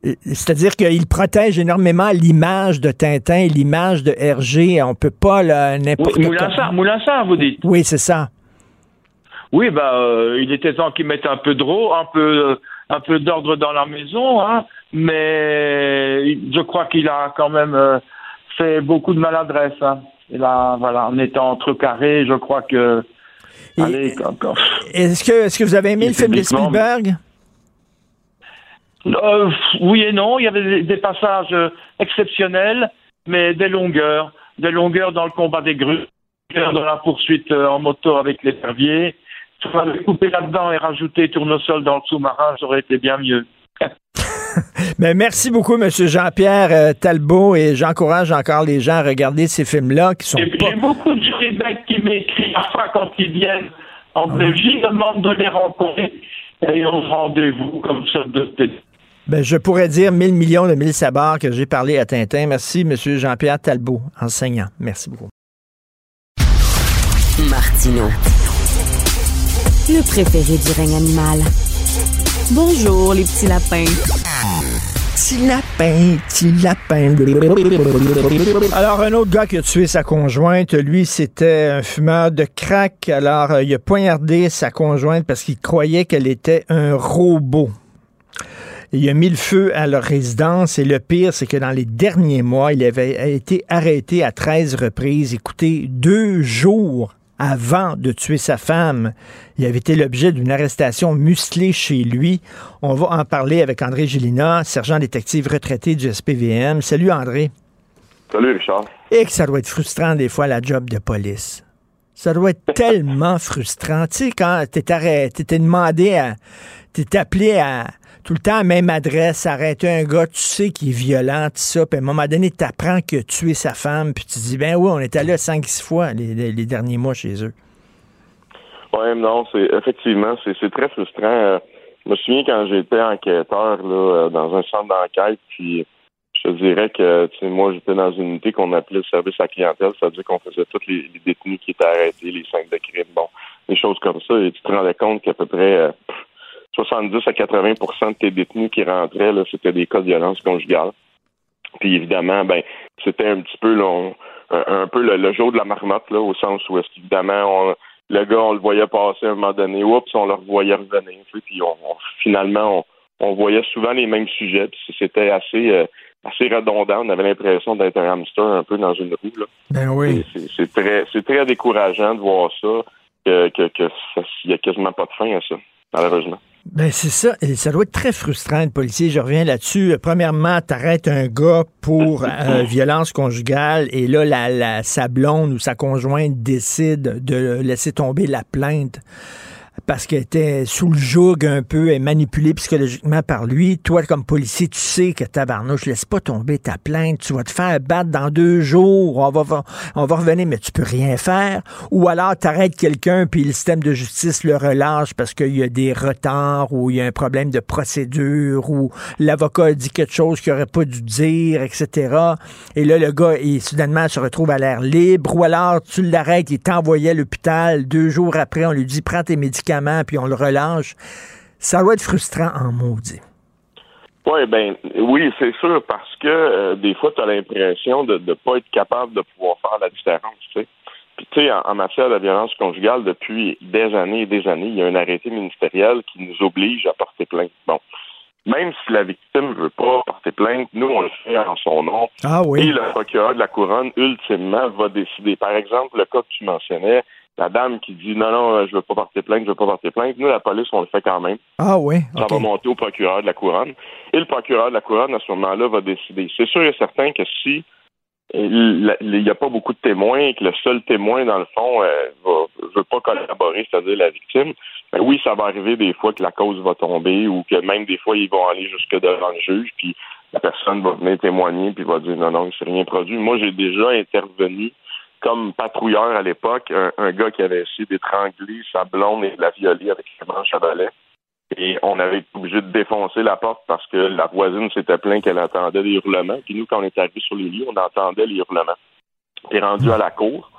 C'est-à-dire qu'ils protègent énormément l'image de Tintin et l'image de Hergé. On peut pas n'importe Oui, Moulinsart, vous dites Oui, c'est ça. Oui, bah, euh, il était temps qu'ils mettent un peu de un peu, euh, un peu d'ordre dans la maison, hein, mais je crois qu'il a quand même euh, fait beaucoup de maladresse. Hein. Et là, voilà, en étant entrecarré, je crois que. Est-ce que, est-ce que vous avez aimé le film de Spielberg? Euh, oui et non, il y avait des, passages euh, exceptionnels, mais des longueurs, des longueurs dans le combat des grues, dans la poursuite euh, en moto avec les ferviers. Si on avait coupé là-dedans et rajouté tournesol dans le sous-marin, ça aurait été bien mieux. Ben, merci beaucoup, M. Jean-Pierre Talbot, et j'encourage encore les gens à regarder ces films-là qui sont Et pas... J'ai beaucoup de Québec qui m'écrivent parfois quand ils viennent en Belgique, demandent de les rencontrer et on rendez-vous comme ça de Ben, je pourrais dire mille millions de mille sabards que j'ai parlé à Tintin. Merci, M. Jean-Pierre Talbot, enseignant. Merci beaucoup. Martino. Le préféré du règne animal. Bonjour, les petits lapins. Petit lapin, petit lapin. Alors, un autre gars qui a tué sa conjointe, lui, c'était un fumeur de crack. Alors, euh, il a poignardé sa conjointe parce qu'il croyait qu'elle était un robot. Il a mis le feu à leur résidence et le pire, c'est que dans les derniers mois, il avait été arrêté à 13 reprises. Écoutez, deux jours avant de tuer sa femme. Il avait été l'objet d'une arrestation musclée chez lui. On va en parler avec André Gélina, sergent détective retraité du SPVM. Salut André. Salut Richard. Et que ça doit être frustrant des fois la job de police. Ça doit être tellement frustrant. Tu sais, quand t'es arrêté, t'es demandé à. T'es appelé à tout le temps même adresse, arrêter un gars, tu sais qu'il est violent, tout ça, puis à un moment donné, t'apprends que tuer sa femme, puis tu dis, ben oui, on est allé cinq, six fois les, derniers mois chez eux. Oui, non, c'est effectivement, c'est très frustrant. Euh, je me souviens quand j'étais enquêteur là, dans un centre d'enquête, puis je dirais que tu sais, moi j'étais dans une unité qu'on appelait le service à clientèle, c'est-à-dire qu'on faisait tous les, détenus qui étaient arrêtés, les cinq de crime, bon, des choses comme ça, et tu te rendais compte qu'à peu près 70 euh, à 80% de tes détenus qui rentraient, là, c'était des cas de violence conjugale. Puis évidemment, ben, c'était un petit peu là, un, peu le, jour de la marmotte, là, au sens où est-ce qu'évidemment, le gars, on le voyait passer à un moment donné, oups, on le revoyait revenir, puis on, finalement, on, voyait souvent les mêmes sujets, puis c'était assez euh, assez redondant. On avait l'impression d'être un hamster un peu dans une roue. Là. Ben oui. C'est très, c'est très décourageant de voir ça, que, que, que y a quasiment pas de fin à ça, malheureusement. Ben c'est ça. Et ça doit être très frustrant, le policier. Je reviens là-dessus. Premièrement, t'arrêtes un gars pour euh, violence conjugale et là, la, la, sa blonde ou sa conjointe décide de laisser tomber la plainte parce qu'elle était sous le joug un peu et manipulée psychologiquement par lui. Toi, comme policier, tu sais que tabarnouche, laisse pas tomber ta plainte. Tu vas te faire battre dans deux jours. On va, on va revenir, mais tu peux rien faire. Ou alors, t'arrêtes quelqu'un puis le système de justice le relâche parce qu'il y a des retards ou il y a un problème de procédure ou l'avocat dit quelque chose qu'il aurait pas dû dire, etc. Et là, le gars, il soudainement se retrouve à l'air libre. Ou alors, tu l'arrêtes, il t'envoyait à l'hôpital. Deux jours après, on lui dit, prends tes médicaments puis on le relâche. Ça doit être frustrant en maudit. Ouais, ben oui, c'est sûr, parce que euh, des fois, tu as l'impression de ne pas être capable de pouvoir faire la différence, tu sais. Puis, tu sais, en, matière de violence conjugale, depuis des années et des années, il y a un arrêté ministériel qui nous oblige à porter plainte. Bon. Même si la victime ne veut pas porter plainte, nous, on le fait en son nom. Ah oui. Et le procureur de la couronne, ultimement, va décider. Par exemple, le cas que tu mentionnais, la dame qui dit non, non, je veux pas porter plainte, je veux pas porter plainte. Nous, la police, on le fait quand même. Ah oui. Ça va monter au procureur de la couronne. Et le procureur de la couronne, à ce moment-là, va décider. C'est sûr et certain que si il n'y a pas beaucoup de témoins et que le seul témoin, dans le fond, euh, ne veut pas collaborer, c'est-à-dire la victime, ben oui, ça va arriver des fois que la cause va tomber ou que même des fois, ils vont aller jusque devant le juge, puis la personne va venir témoigner puis va dire non, non, il s'est rien produit. Moi, j'ai déjà intervenu comme patrouilleur à l'époque, un, gars qui avait essayé d'étrangler sa blonde et de la violer avec sa branche à balai. Et on avait été obligé de défoncer la porte parce que la voisine s'était plainte qu'elle entendait des hurlements. Puis nous, quand on est arrivé sur les lieux, on entendait les hurlements. Et rendu à la cour,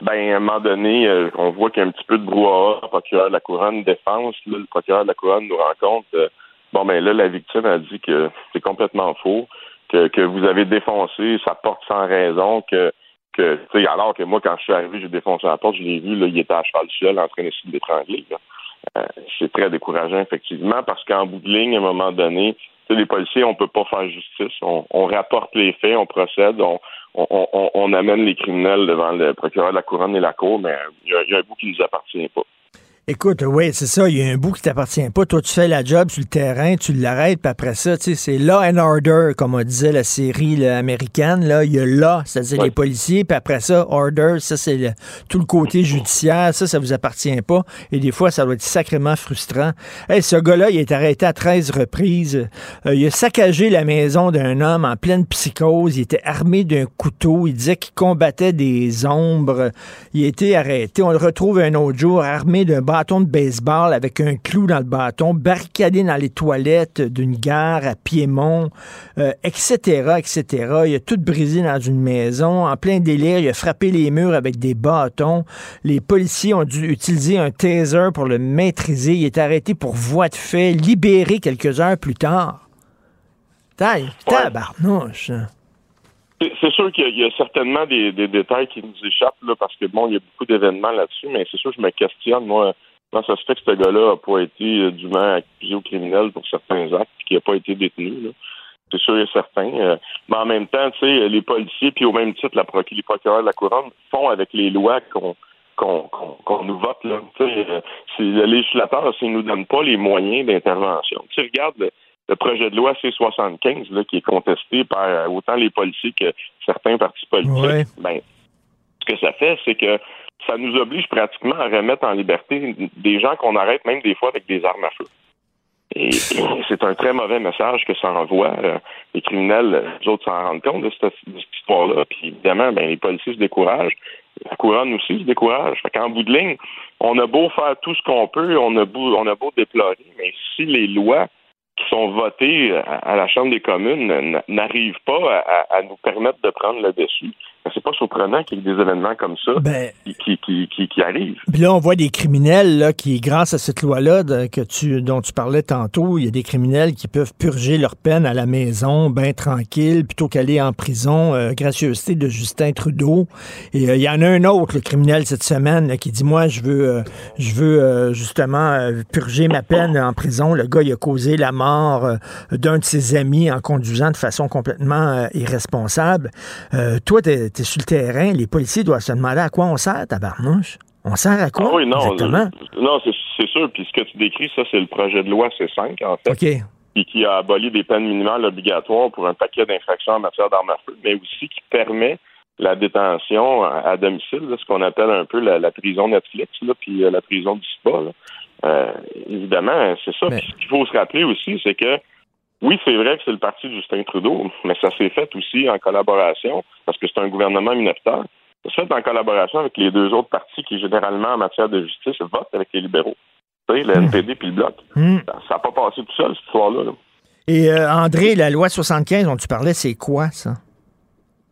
ben, à un moment donné, euh, on voit qu'il y a un petit peu de brouhaha. Le procureur de la couronne défense. le procureur de la couronne nous rencontre. Euh, bon, ben là, la victime a dit que c'est complètement faux, que, que vous avez défoncé sa porte sans raison, que alors que moi, quand je suis arrivé, j'ai défoncé la porte, je l'ai vu, là, il était à cheval seul en train d'essayer de l'étrangler. Euh, c'est très décourageant, effectivement, parce qu'en bout de ligne, à un moment donné, les policiers, on peut pas faire justice. On, rapporte les faits, on procède, on, on, amène les criminels devant le procureur de la couronne et la cour, mais il y, a un bout qui nous appartient pas. Écoute, oui, c'est ça. Il y a un bout qui t'appartient pas. Toi, tu fais la job sur le terrain, tu l'arrêtes, puis après ça, tu sais, c'est law and order, comme on disait la série américaine. Là, il y a law, c'est-à-dire les policiers, puis après ça, order, ça, c'est tout le côté judiciaire. Ça, ça vous appartient pas. Et des fois, ça doit être sacrément frustrant. Hey, ce gars-là, il est arrêté à 13 reprises. Euh, il a saccagé la maison d'un homme en pleine psychose. Il était armé d'un couteau. Il disait qu'il combattait des ombres. Il a été arrêté. On le retrouve un autre jour armé d'un bâton de baseball avec un clou dans le bâton, barricadé dans les toilettes d'une gare à Piémont, etc., euh, etc. Il a tout brisé dans une maison, en plein délire. Il a frappé les murs avec des bâtons. Les policiers ont dû utiliser un taser pour le maîtriser. Il est arrêté pour voie de fait, libéré quelques heures plus tard. Taille, tabarnouche. C'est sûr qu'il y, a certainement des, détails qui nous échappent là, parce que bon, il y a beaucoup d'événements là-dessus, mais c'est sûr que je me questionne, moi, Ça se fait que ce gars-là n'a pas été euh, dûment accusé au criminel pour certains actes et qu'il n'a pas été détenu? C'est sûr et certain. Euh, mais en même temps, tu sais, les policiers, puis au même titre, la les procureurs de la couronne font avec les lois qu'on qu'on qu'on nous vote. Là. Euh, le législateur, s'il nous donne pas les moyens d'intervention. Tu regarde le, le, projet de loi C-75 là, qui est contesté par autant les policiers que certains partis politiques. Ben, ce que ça fait, c'est que ça nous oblige pratiquement à remettre en liberté des gens qu'on arrête même des fois avec des armes à feu. Et, c'est un très mauvais message que ça envoie. Euh, les criminels, les autres s'en rendent compte de cette, histoire-là. Puis évidemment, ben, les policiers se découragent. La couronne aussi se décourage. Fait qu'en bout de ligne, on a beau faire tout ce qu'on peut, on a beau, on a beau déplorer, mais si les lois qui sont votées à la Chambre des communes n'arrivent pas à, à, nous permettre de prendre le dessus, c'est pas surprenant qu'il y ait des événements comme ça ben, qui, qui, qui, qui, arrivent. Puis là, on voit des criminels là, qui, grâce à cette loi-là que tu, dont tu parlais tantôt, il y a des criminels qui peuvent purger leur peine à la maison, bien tranquille, plutôt qu'aller en prison. Euh, gracieuseté de Justin Trudeau. Et euh, il y en a un autre, le criminel cette semaine, qui dit moi, je veux, euh, je veux justement purger ma peine en prison. Le gars, il a causé la mort d'un de ses amis en conduisant de façon complètement irresponsable. toi, t'es sur le terrain, les policiers doivent se demander à quoi on sert, tabarnouche. On sert à quoi? Ah oui, non, exactement? non, c'est sûr. Puis ce que tu décris, ça, c'est le projet de loi C5, en fait. OK. Puis qui a aboli des peines minimales obligatoires pour un paquet d'infractions en matière d'armes à feu, mais aussi qui permet la détention à domicile, ce qu'on appelle un peu la, prison Netflix, là, puis euh, la prison du SPA. Euh, évidemment, c'est ça. Ce qu'il faut se rappeler aussi, c'est que oui, c'est vrai que c'est le parti de Justin Trudeau, mais ça s'est fait aussi en collaboration, parce que c'est un gouvernement minoritaire. Ça s'est fait en collaboration avec les deux autres partis qui, généralement, en matière de justice, votent avec les libéraux. Tu sais, le hmm. NPD puis le Bloc. Hmm. Ça n'a pas passé tout seul, cette histoire-là. Et euh, André, la loi 75 dont tu parlais, c'est quoi, ça?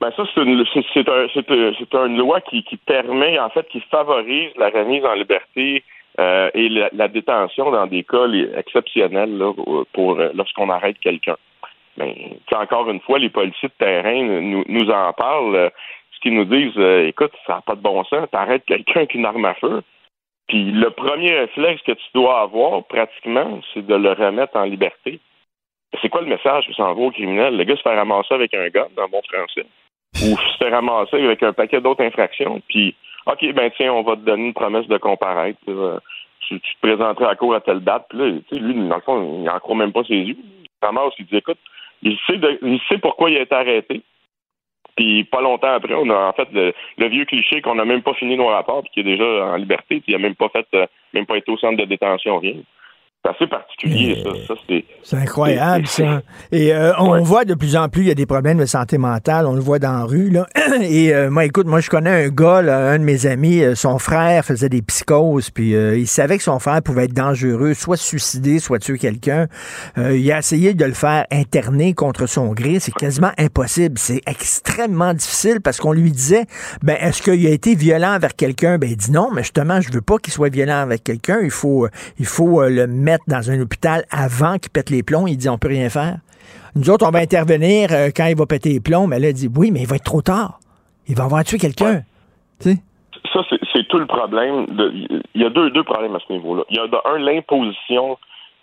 Ben ça, c'est une, c'est, une loi qui, qui permet, en fait, qui favorise la remise en liberté euh, et la, détention dans des cas exceptionnels là, pour euh, lorsqu'on arrête quelqu'un. Mais ben, encore une fois, les policiers de terrain nous, en parlent. Euh, ce qu'ils nous disent, écoute, ça n'a pas de bon sens, t'arrêtes quelqu'un avec une arme à feu. Puis le premier réflexe que tu dois avoir, pratiquement, c'est de le remettre en liberté. C'est quoi le message que s'envoie au criminel? Le gars se fait ramasser avec un gars, dans bon français, ou se fait ramasser avec un paquet d'autres infractions, puis OK, ben tiens, on va te donner une promesse de comparaître. Tu, te présenteras à court à telle date. Puis là, lui, dans le fond, il n'en croit même pas ses yeux. Ramasse, il dit écoute, il sait, il sait pourquoi il a été arrêté. Puis pas longtemps après, on a en fait le, vieux cliché qu'on n'a même pas fini nos rapports, puis qui est déjà en liberté, puis il n'a même pas fait, euh, même pas été au centre de détention, rien. C'est assez particulier, ça. c'est incroyable, ça. Et euh, on voit de plus en plus, il y a des problèmes de santé mentale. On le voit dans la rue. Là. Et euh, moi, écoute, moi, je connais un gars, un de mes amis, euh, son frère faisait des psychoses, puis il savait que son frère pouvait être dangereux, soit suicider, soit tuer quelqu'un. il a essayé de le faire interner contre son gré. C'est quasiment impossible. C'est extrêmement difficile parce qu'on lui disait, ben, est-ce qu'il a été violent avec quelqu'un? Ben, il dit non, mais justement, je veux pas qu'il soit violent avec quelqu'un. Il faut, il faut le mettre dans un hôpital avant qu'il pète les plombs. Il dit on peut rien faire. Nous autres, on va intervenir euh, quand il va péter les plombs. Mais là, il dit oui, mais il va être trop tard. Il va avoir tué quelqu'un. Ça, c'est tout le problème. il y a deux, deux problèmes à ce niveau-là. Il y a de un, l'imposition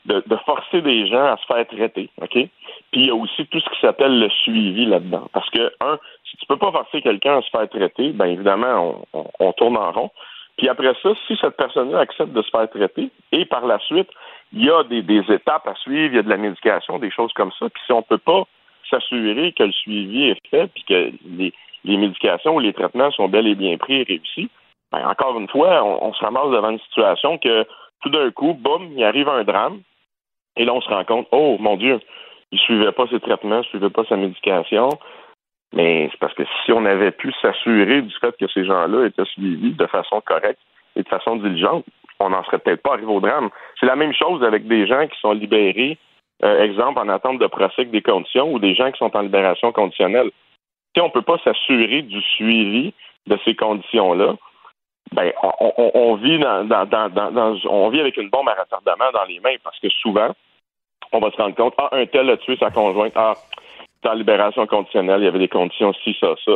de, forcer des gens à se faire traiter. OK? Puis il y a aussi tout ce qui s'appelle le suivi là-dedans. Parce que, un, si tu peux pas forcer quelqu'un à se faire traiter, bien évidemment, on, tourne en rond. Puis après ça, si cette personne-là accepte de se faire traiter, et par la suite, il y a des, étapes à suivre, il y a de la médication, des choses comme ça. Puis si on ne peut pas s'assurer que le suivi est fait, puis que les, médications ou les traitements sont bel et bien pris et réussis, ben, encore une fois, on, se ramasse devant une situation que tout d'un coup, boum, il arrive un drame, et là on se rend compte, oh mon Dieu, il ne suivait pas ses traitements, il ne suivait pas sa médication. Mais c'est parce que si on avait pu s'assurer du fait que ces gens-là étaient suivis de façon correcte et de façon diligente, on n'en serait peut-être pas arrivé au drame. C'est la même chose avec des gens qui sont libérés, euh, exemple, en attente de procès avec des conditions, ou des gens qui sont en libération conditionnelle. Si on ne peut pas s'assurer du suivi de ces conditions-là, ben, on, vit dans, avec une bombe à retardement dans les mains parce que souvent, on va se rendre compte, ah, un tel a tué sa conjointe, ah, en libération conditionnelle, il y avait des conditions ci, ça, ça.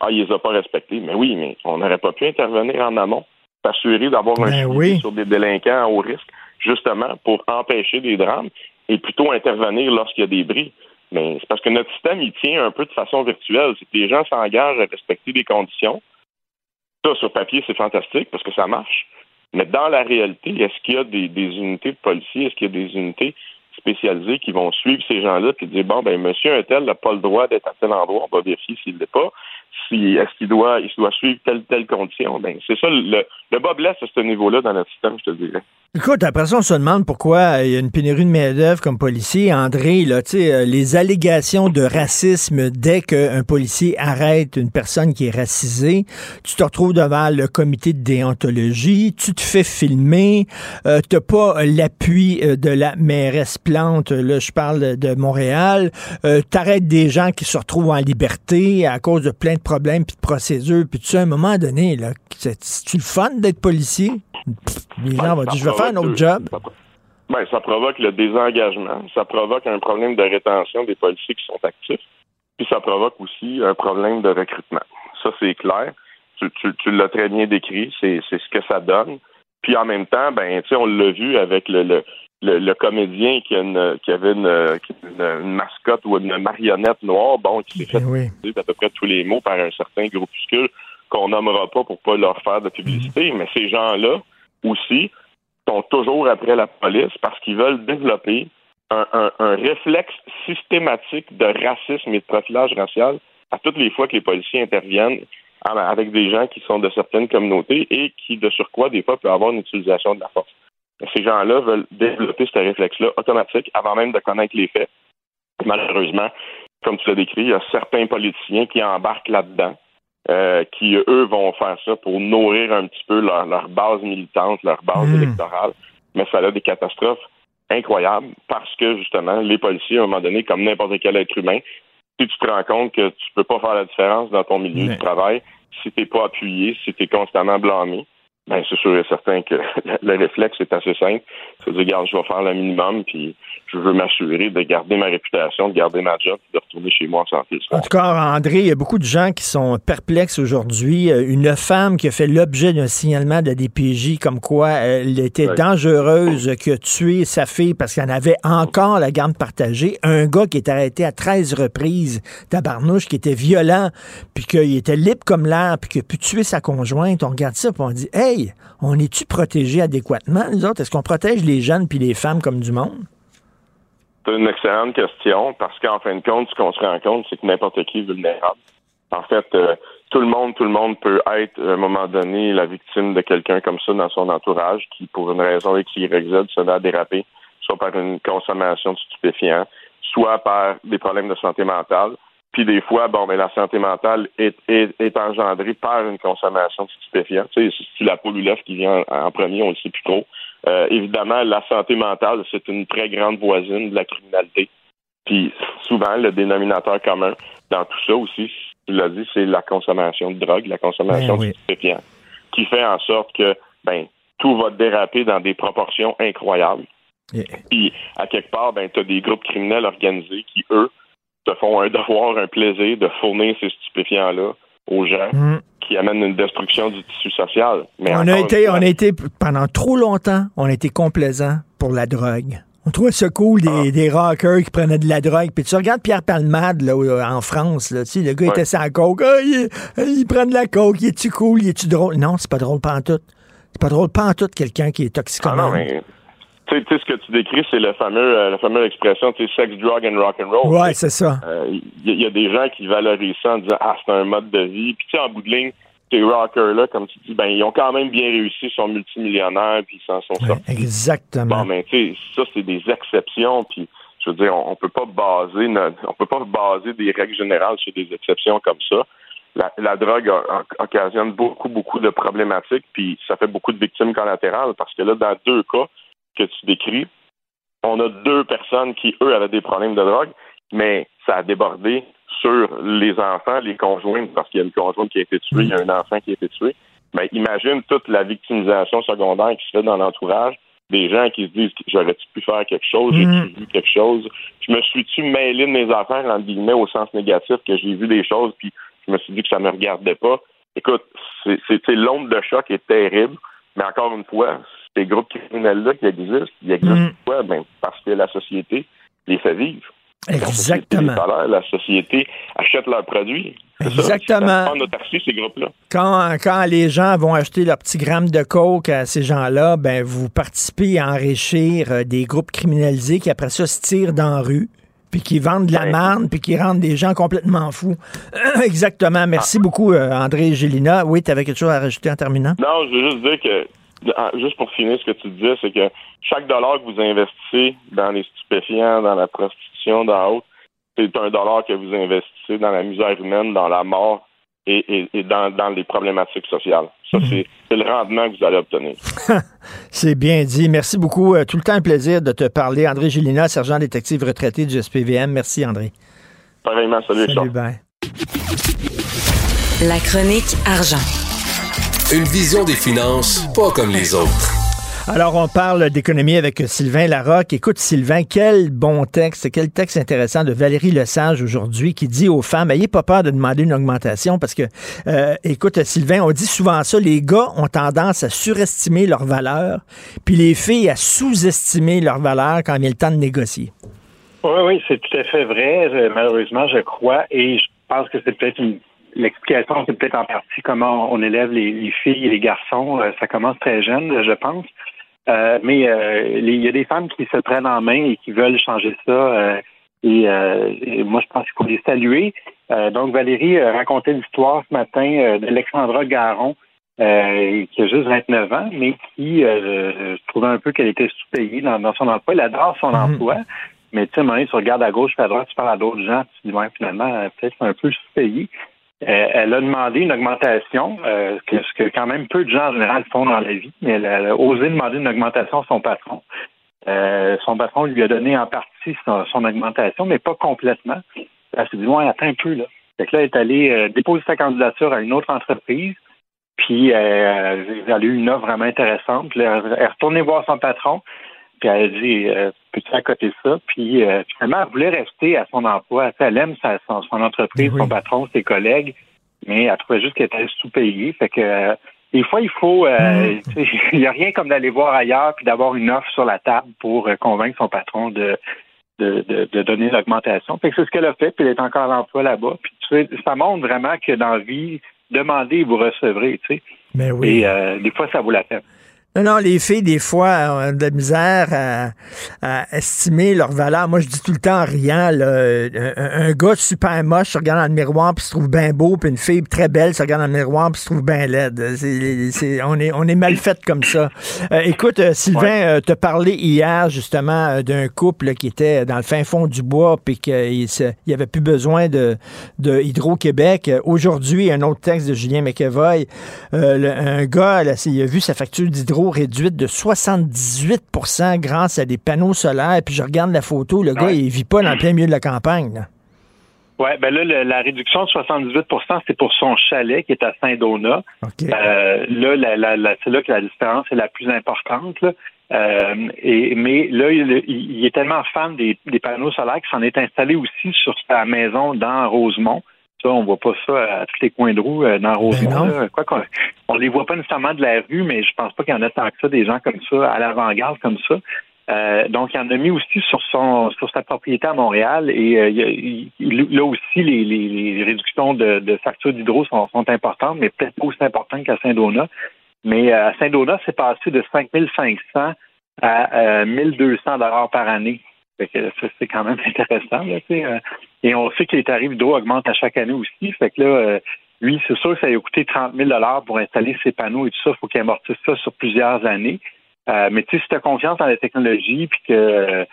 Ah, il les a pas respectées. Mais oui, mais on n'aurait pas pu intervenir en amont s'assurer d'avoir un ben suivi sur des délinquants au risque, justement pour empêcher des drames et plutôt intervenir lorsqu'il y a des bris. Mais c'est parce que notre système, il tient un peu de façon virtuelle. C'est que les gens s'engagent à respecter des conditions. Ça, sur papier, c'est fantastique parce que ça marche. Mais dans la réalité, est-ce qu'il y a des, des unités de policiers, est-ce qu'il y a des unités spécialisées qui vont suivre ces gens-là et dire bon ben monsieur un tel n'a pas le droit d'être à tel endroit, on va vérifier s'il l'est pas. Si est-ce qu'il doit il doit suivre telle telle condition, ben c'est ça le, le bas blesse à ce niveau-là dans notre système, je te dirais. Écoute, après ça, on se demande pourquoi il y a une pénurie de main-d'œuvre comme policier. André, là, tu sais, euh, les allégations de racisme dès qu'un policier arrête une personne qui est racisée, tu te retrouves devant le comité de déontologie, tu te fais filmer, euh, t'as pas l'appui euh, de la mairesse Plante, là, je parle de Montréal, euh, t'arrêtes des gens qui se retrouvent en liberté à cause de plein de problèmes puis de procédures, puis tu sais, à un moment donné, là, c'est-tu le fun d'être policier? les gens vont dire, je vais faire un autre job? Ben, ça provoque le désengagement, ça provoque un problème de rétention des policiers qui sont actifs, puis ça provoque aussi un problème de recrutement. Ça, c'est clair. Tu, tu, l'as très bien décrit, c'est ce que ça donne. Puis en même temps, ben, tu sais, on l'a vu avec le, le, le, comédien qui, a une, qui avait une, une, mascotte ou une marionnette noire, bon, qui s'est fait à peu près tous les mots par un certain groupuscule qu'on nommera pas pour pas leur faire de publicité, mais ces gens-là aussi sont toujours après la police parce qu'ils veulent développer un, réflexe systématique de racisme et de profilage racial à toutes les fois que les policiers interviennent avec des gens qui sont de certaines communautés et qui, de surcroît, des fois, peuvent avoir une utilisation de la force. Ces gens-là veulent développer ce réflexe-là automatique avant même de connaître les faits. Malheureusement, comme tu l'as décrit, il y a certains politiciens qui embarquent là-dedans euh, qui, eux, vont faire ça pour nourrir un petit peu leur, base militante, leur base hmm. électorale. Mais ça a des catastrophes incroyables parce que, justement, les policiers, à un moment donné, comme n'importe quel être humain, si tu te rends compte que tu peux pas faire la différence dans ton milieu de travail, si tu n'es pas appuyé, si tu es constamment blâmé, ben c'est sûr et certain que le réflexe est assez simple. C'est de dire, regarde, je vais faire le minimum, puis je veux m'assurer de garder ma réputation, de garder ma job, de retourner chez moi en santé. En tout cas, André, il y a beaucoup de gens qui sont perplexes aujourd'hui. Euh, une femme qui a fait l'objet d'un signalement de la DPJ comme quoi elle était dangereuse, qui a tué sa fille parce qu'elle avait encore la garde partagée. Un gars qui est arrêté à 13 reprises, tabarnouche, qui était violent, puis qu'il était libre comme l'air, puis qu'il a pu tuer sa conjointe. On regarde ça, puis on dit, hey, on est-tu protégé adéquatement, nous autres? Est-ce qu'on protège les jeunes puis les femmes comme du monde? C'est une excellente question parce qu'en fin de compte, ce qu'on se rend compte, c'est que n'importe qui est vulnérable. En fait, euh, tout le monde, tout le monde peut être à un moment donné la victime de quelqu'un comme ça dans son entourage qui, pour une raison X, Y, Z, se met à déraper, soit par une consommation de stupéfiants, soit par des problèmes de santé mentale. Puis des fois, bon, mais la santé mentale est, est, engendrée par une consommation de stupéfiants. Tu sais, c'est la poule ou l'œuf qui vient en, premier, on le sait plus trop. Euh, évidemment, la santé mentale, c'est une très grande voisine de la criminalité. Puis souvent, le dénominateur commun dans tout ça aussi, tu l'as dit, c'est la consommation de drogue, la consommation ben de stupéfiants, qui fait en sorte que ben tout va déraper dans des proportions incroyables. Puis à quelque part, ben tu as des groupes criminels organisés qui eux te font un devoir, un plaisir de fournir ces stupéfiants-là aux gens. Mm qui amène une destruction du tissu social. Mais on a été, on a été pendant trop longtemps, on a été complaisant pour la drogue. On trouvait ça cool des, ah. des, rockers qui prenaient de la drogue. Puis tu regardes Pierre Palmade là, en France, là, tu sais, le gars était sans coke. Ah, il, prend de la coke, il est-tu cool, il est-tu drôle? Non, c'est pas drôle pas en tout. C'est pas drôle pas en tout quelqu'un qui est toxicomane. Ah non, mais tu sais, ce que tu décris, c'est le fameux, euh, la fameuse expression, tu sais, sex, drug and rock and roll. Ouais, c'est ça. Il euh, y, a des gens qui valorisent ça en disant, ah, c'est un mode de vie. Puis, tu sais, en bout de ligne, ces rockers-là, comme tu dis, ben, ils ont quand même bien réussi, ils sont multimillionnaires, puis ils s'en sont sortis. Exactement. Bon, mais tu sais, ça, c'est des exceptions, puis je veux dire, on, on peut pas baser on peut pas baser des règles générales sur des exceptions comme ça. La, la drogue occasionne beaucoup, beaucoup de problématiques, puis ça fait beaucoup de victimes collatérales, parce que là, dans deux cas, que tu décris, on a deux personnes qui, eux, avaient des problèmes de drogue, mais ça a débordé sur les enfants, les conjoints, parce qu'il y a une conjointe qui a été tuée, il y a un enfant qui a été tué. Mais imagine toute la victimisation secondaire qui se fait dans l'entourage, des gens qui se disent j'aurais-tu pu faire quelque chose, j'ai-tu mm. vu quelque chose, je me suis-tu mêlé de mes affaires, en guillemets, au sens négatif, que j'ai vu des choses, puis je me suis dit que ça ne me regardait pas. Écoute, c'est l'ombre de choc est terrible, mais encore une fois, ces groupes criminels-là qui existent, ils existent mm. pourquoi? Ben, parce que la société les fait vivre. Exactement. La société achète leurs produits. Exactement. Ça, en autarcie, ces groupes-là. Quand, quand les gens vont acheter leur petit gramme de coke à ces gens-là, ben vous participez à enrichir euh, des groupes criminalisés qui après ça se tirent dans la rue puis qui vendent de la marne, puis qui rendent des gens complètement fous. Exactement. Merci beaucoup, euh, André Gélina. Oui, tu avais quelque chose à rajouter en terminant? Non, je veux juste dire que, ah, juste pour finir ce que tu disais, c'est que chaque dollar que vous investissez dans les stupéfiants, dans la prostitution, dans autre, c'est un dollar que vous investissez dans la misère humaine, dans la mort et, dans, les problématiques sociales. Ça, mhm. c'est le rendement que vous allez obtenir. c'est bien dit. Merci beaucoup. Euh, tout le temps un plaisir de te parler. André Gélina, sergent détective retraité du SPVM. Merci, André. Pareillement. Salut, Salut, bye. La chronique argent. Une vision des finances pas comme les autres. Alors, on parle d'économie avec Sylvain Larocque. Écoute, Sylvain, quel bon texte, quel texte intéressant de Valérie Lesage aujourd'hui qui dit aux femmes, ayez pas peur de demander une augmentation parce que, euh, écoute, Sylvain, on dit souvent ça, les gars ont tendance à surestimer leur valeur, puis les filles à sous-estimer leur valeur quand il y a le temps de négocier. Oui, oui, c'est tout à fait vrai. Malheureusement, je crois, et je pense que c'est peut-être une l'explication, c'est peut-être en partie comment on élève les, filles et les garçons. Euh, ça commence très jeune, je pense. Euh, mais euh, il y a des femmes qui se prennent en main et qui veulent changer ça. Euh, et, moi, je pense qu'il faut les saluer. donc, Valérie racontait l'histoire ce matin d'Alexandra Garon, qui a juste 29 ans, mais qui, je trouvais un peu qu'elle était sous-payée dans, son emploi. Elle adore son mhm. emploi. Mais tu sais, à un moment donné, tu regardes à gauche, à droite, tu parles à d'autres gens, tu te dis, ouais, finalement, peut-être un peu sous-payée. Euh, elle a demandé une augmentation, euh, ce que quand même peu de gens en général font dans la vie, mais elle a osé demander une augmentation à son patron. Euh, son patron lui a donné en partie son, augmentation, mais pas complètement. Elle s'est dit, ouais, attends un peu, là. Fait que là, elle est allée déposer sa candidature à une autre entreprise, puis elle a eu une offre vraiment intéressante. elle est retournée voir son patron, puis elle a dit euh, Peux-tu accoter ça? Puis euh, finalement, elle voulait rester à son emploi. Elle aime son, entreprise, son patron, ses collègues, mais elle trouvait juste qu'elle était sous-payée. Fait que euh, des fois, il faut mm. il n'y a rien comme d'aller voir ailleurs puis d'avoir une offre sur la table pour convaincre son patron de de, de, donner l'augmentation. Fait que c'est ce qu'elle a fait, puis elle est encore à l'emploi là-bas. Puis tu sais, ça montre vraiment que dans la vie, demandez et vous recevrez, tu sais. Mais oui. Et des fois, ça vaut la peine. Non, non, les filles, des fois, ont de la misère à, estimer leur valeur. Moi, je dis tout le temps en riant, un, gars super moche se regarde dans le miroir puis se trouve bien beau, puis une fille très belle se regarde dans le miroir puis se trouve bien laide. on, est, on est mal fait comme ça. Euh, écoute, euh, Sylvain, euh, te parlé hier, justement, d'un couple qui était dans le fin fond du bois puis qu'il n'y avait plus besoin de, de Hydro-Québec. Aujourd'hui, un autre texte de Julien McEvoy, un gars, il a vu sa facture d'hydro réduite de 78% grâce à des panneaux solaires. Puis je regarde la photo, le gars, il vit pas dans le plein milieu de la campagne. Oui, ben là, la réduction de 78% c'est pour son chalet qui est à Saint-Donat. Euh, là, c'est là que la différence est la plus importante. Euh, et, mais là, il, est tellement fan des, panneaux solaires qu'il s'en est installé aussi sur sa maison dans Rosemont. Ça, on voit pas ça à tous les coins de roue euh, dans Rosemont. Ben Quoi qu'on on les voit pas nécessairement de la rue, mais je pense pas qu'il y en a tant que ça, des gens comme ça, à l'avant-garde comme ça. Euh, donc, il en a mis aussi sur son sur sa propriété à Montréal et euh, là aussi les, les, réductions de, de factures d'hydro sont, sont, importantes, mais peut-être pas aussi importantes qu'à Saint-Donat. Mais à Saint-Donat, c'est passé de 5500 à 1200 dollars par année. Fait que ça, c'est quand même intéressant. Là, euh. et on sait que les tarifs d'eau augmentent à chaque année aussi. Fait que là, euh, lui, c'est sûr que ça a coûté 30 000 pour installer ses panneaux et tout ça. Il faut qu'il amortisse ça sur plusieurs années. Euh, mais tu sais, si tu as confiance dans la technologie puis que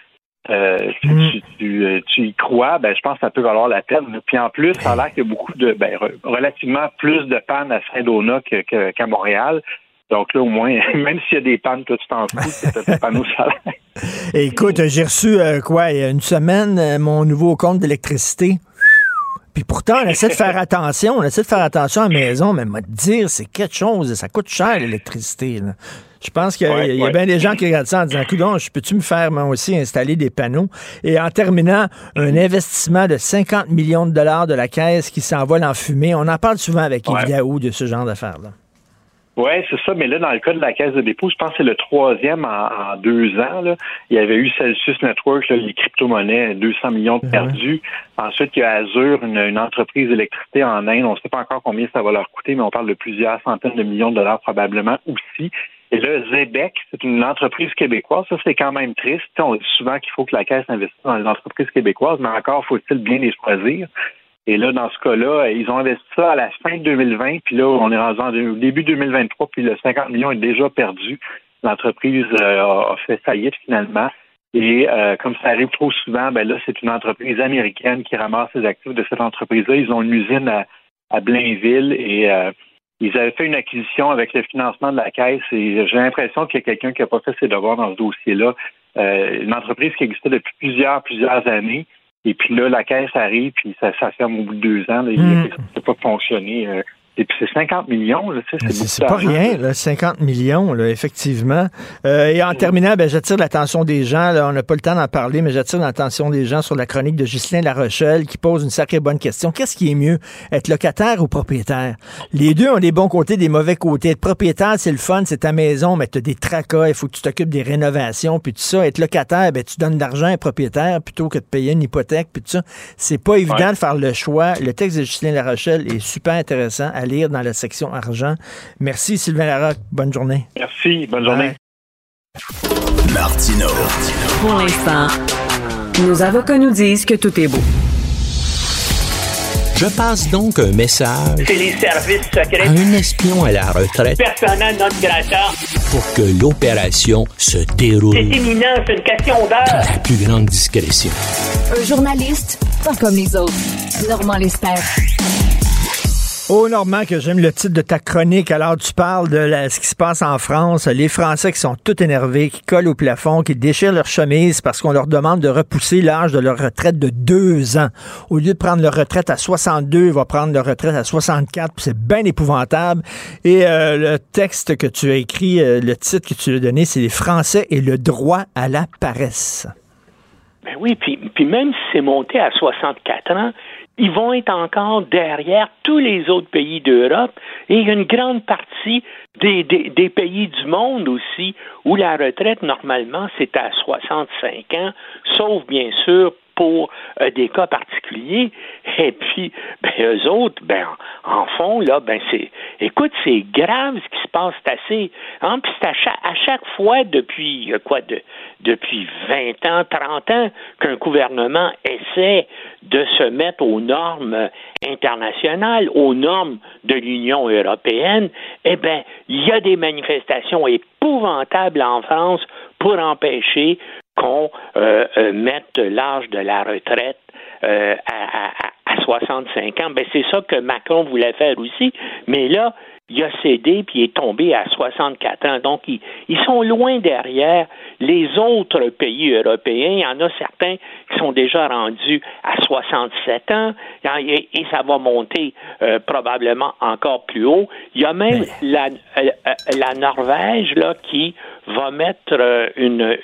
mm. tu, y crois, ben je pense que ça peut valoir la peine. Puis en plus, ça a l'air qu'il y a beaucoup de ben, relativement plus de pannes à Saint-Donat qu'à Montréal. Donc là, au moins, même s'il y a des pannes, toi, tu t'en fous, c'est un panneau solaire. Écoute, j'ai reçu, euh, quoi, il y a une semaine, euh, mon nouveau compte d'électricité. Puis pourtant, on essaie de faire attention, on essaie de faire attention à la maison, mais me dire, c'est quelque chose, ça coûte cher l'électricité. Je pense qu'il y a, bien des gens qui regardent ça en disant, je peux-tu me faire moi aussi installer des panneaux? Et en terminant, un investissement de 50 millions de dollars de la caisse qui s'envole en fumée. On en parle souvent avec Yves de ce genre d'affaires-là. Oui, c'est ça. Mais là, dans le cas de la Caisse de dépôt, je pense que c'est le troisième en, deux ans. Là. Il y avait eu Celsius Network, les crypto-monnaies, 200 millions de perdus. Ensuite, il y a Azure, une, entreprise d'électricité en Inde. On ne sait pas encore combien ça va leur coûter, mais on parle de plusieurs centaines de millions de dollars probablement aussi. Et là, Zebec, c'est une entreprise québécoise. Ça, c'est quand même triste. on dit souvent qu'il faut que la Caisse investisse dans les entreprises québécoises, mais encore faut-il bien les choisir. Et là, dans ce cas-là, ils ont investi ça à la fin de 2020, puis là, on est rendu au début 2023, puis le 50 millions est déjà perdu. L'entreprise euh, a fait faillite finalement. Et euh, comme ça arrive trop souvent, ben là, c'est une entreprise américaine qui ramasse les actifs de cette entreprise-là. Ils ont une usine à, Blainville et euh, ils avaient fait une acquisition avec le financement de la caisse et j'ai l'impression qu'il y a quelqu'un qui n'a pas fait ses devoirs dans ce dossier-là. une entreprise qui existait depuis plusieurs, plusieurs années et puis là, la caisse arrive, puis ça, ça ferme au bout de deux ans. Là, mm. Ça ne peut pas fonctionner. Euh, et puis c'est 50 millions, là, tu sais, c'est C'est pas rien, là, 50 millions, là, effectivement. Euh, et en terminant, ben, j'attire l'attention des gens, là, on n'a pas le temps d'en parler, mais j'attire l'attention des gens sur la chronique de Ghislain Larochelle qui pose une sacrée bonne question. Qu'est-ce qui est mieux, être locataire ou propriétaire? Les deux ont des bons côtés, des mauvais côtés. Être propriétaire, c'est le fun, c'est ta maison, mais tu as des tracas, il faut que tu t'occupes des rénovations, puis tout ça. Être locataire, ben, tu donnes de l'argent à un propriétaire plutôt que de payer une hypothèque, puis tout ça. C'est pas évident de faire le choix. Le texte de Ghislain Larochelle est super intéressant lire dans la section argent. Merci Sylvain Larocque. Bonne journée. Merci. Bonne journée. Martino. Pour l'instant, nos avocats nous disent que tout est beau. Je passe donc un message C'est les services secrets. à un espion à la retraite Personnel notre grata. pour que l'opération se déroule C'est imminent, c'est une question d'heure. la plus grande discrétion. Un journaliste, pas comme les autres. Normand Lester. Oh, Normand, que j'aime le titre de ta chronique. Alors, tu parles de ce qui se passe en France. Les Français qui sont tout énervés, qui collent au plafond, qui déchirent leur chemise parce qu'on leur demande de repousser l'âge de leur retraite de deux ans. Au lieu de prendre leur retraite à 62, ils vont prendre leur retraite à 64. C'est bien épouvantable. Et euh, le texte que tu as écrit, euh, le titre que tu as donné, c'est Les Français et le droit à la paresse. Ben oui, puis, même si c'est monté à 64 ans, ils vont être encore derrière tous les autres pays d'Europe et une grande partie des, des, pays du monde aussi où la retraite, normalement, c'est à 65 ans, sauf bien sûr pour euh, des cas particuliers. Et puis, ben, eux autres, ben, en fond, là, ben, c'est, écoute, c'est grave ce qui se passe, assez, hein, puis à chaque, fois depuis, euh, quoi, de, depuis 20 ans, 30 ans, qu'un gouvernement essaie de se mettre aux normes internationales, aux normes de l'Union européenne, eh bien, il y a des manifestations épouvantables en France pour empêcher qu'on euh, euh, mette l'âge de la retraite euh, à, à, à, 65 ans. Ben, c'est ça que Macron voulait faire aussi, mais là, il a cédé puis il est tombé à 64 ans. Donc, ils, ils, sont loin derrière les autres pays européens. Il y en a certains qui sont déjà rendus à 67 ans et, et ça va monter euh, probablement encore plus haut. Il y a même la, euh, la Norvège là, qui va mettre euh, une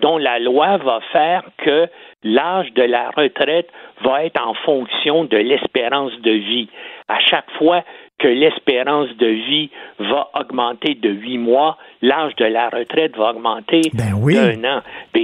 dont la loi va faire que l'âge de la retraite va être en fonction de l'espérance de vie. À chaque fois que l'espérance de vie va augmenter de huit mois, l'âge de la retraite va augmenter ben oui. d'un an. Ben,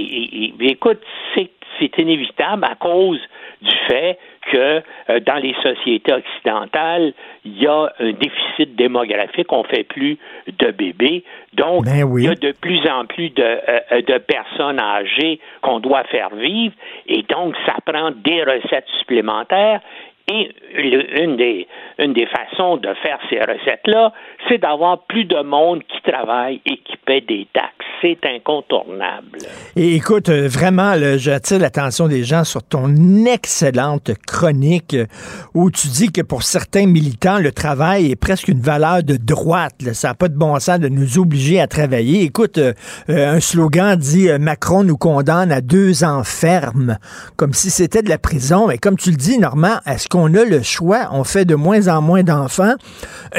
écoute, c'est inévitable à cause du fait que euh, dans les sociétés occidentales, il y a un déficit démographique, on fait plus de bébés, donc ben il y a de plus en plus de, euh, de personnes âgées qu'on doit faire vivre, et donc ça prend des recettes supplémentaires, et une des, une des façons de faire ces recettes-là, c'est d'avoir plus de monde qui travaille et qui paie des taxes. C'est incontournable. Et écoute, euh, vraiment, j'attire l'attention des gens sur ton excellente chronique euh, où tu dis que pour certains militants, le travail est presque une valeur de droite. Ça n'a pas de bon sens de nous obliger à travailler. Écoute, euh, un slogan dit Macron nous condamne à deux ans ferme, comme si c'était de la prison. Mais comme tu le dis, Normand, est-ce qu'on a le choix? On fait de moins en moins d'enfants.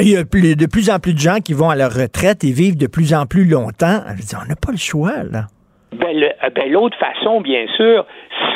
Il y a de plus en plus de gens qui vont à leur retraite et vivent de plus en plus longtemps. on n'a pas le choix, là. Ben, euh, ben, l'autre façon, bien sûr,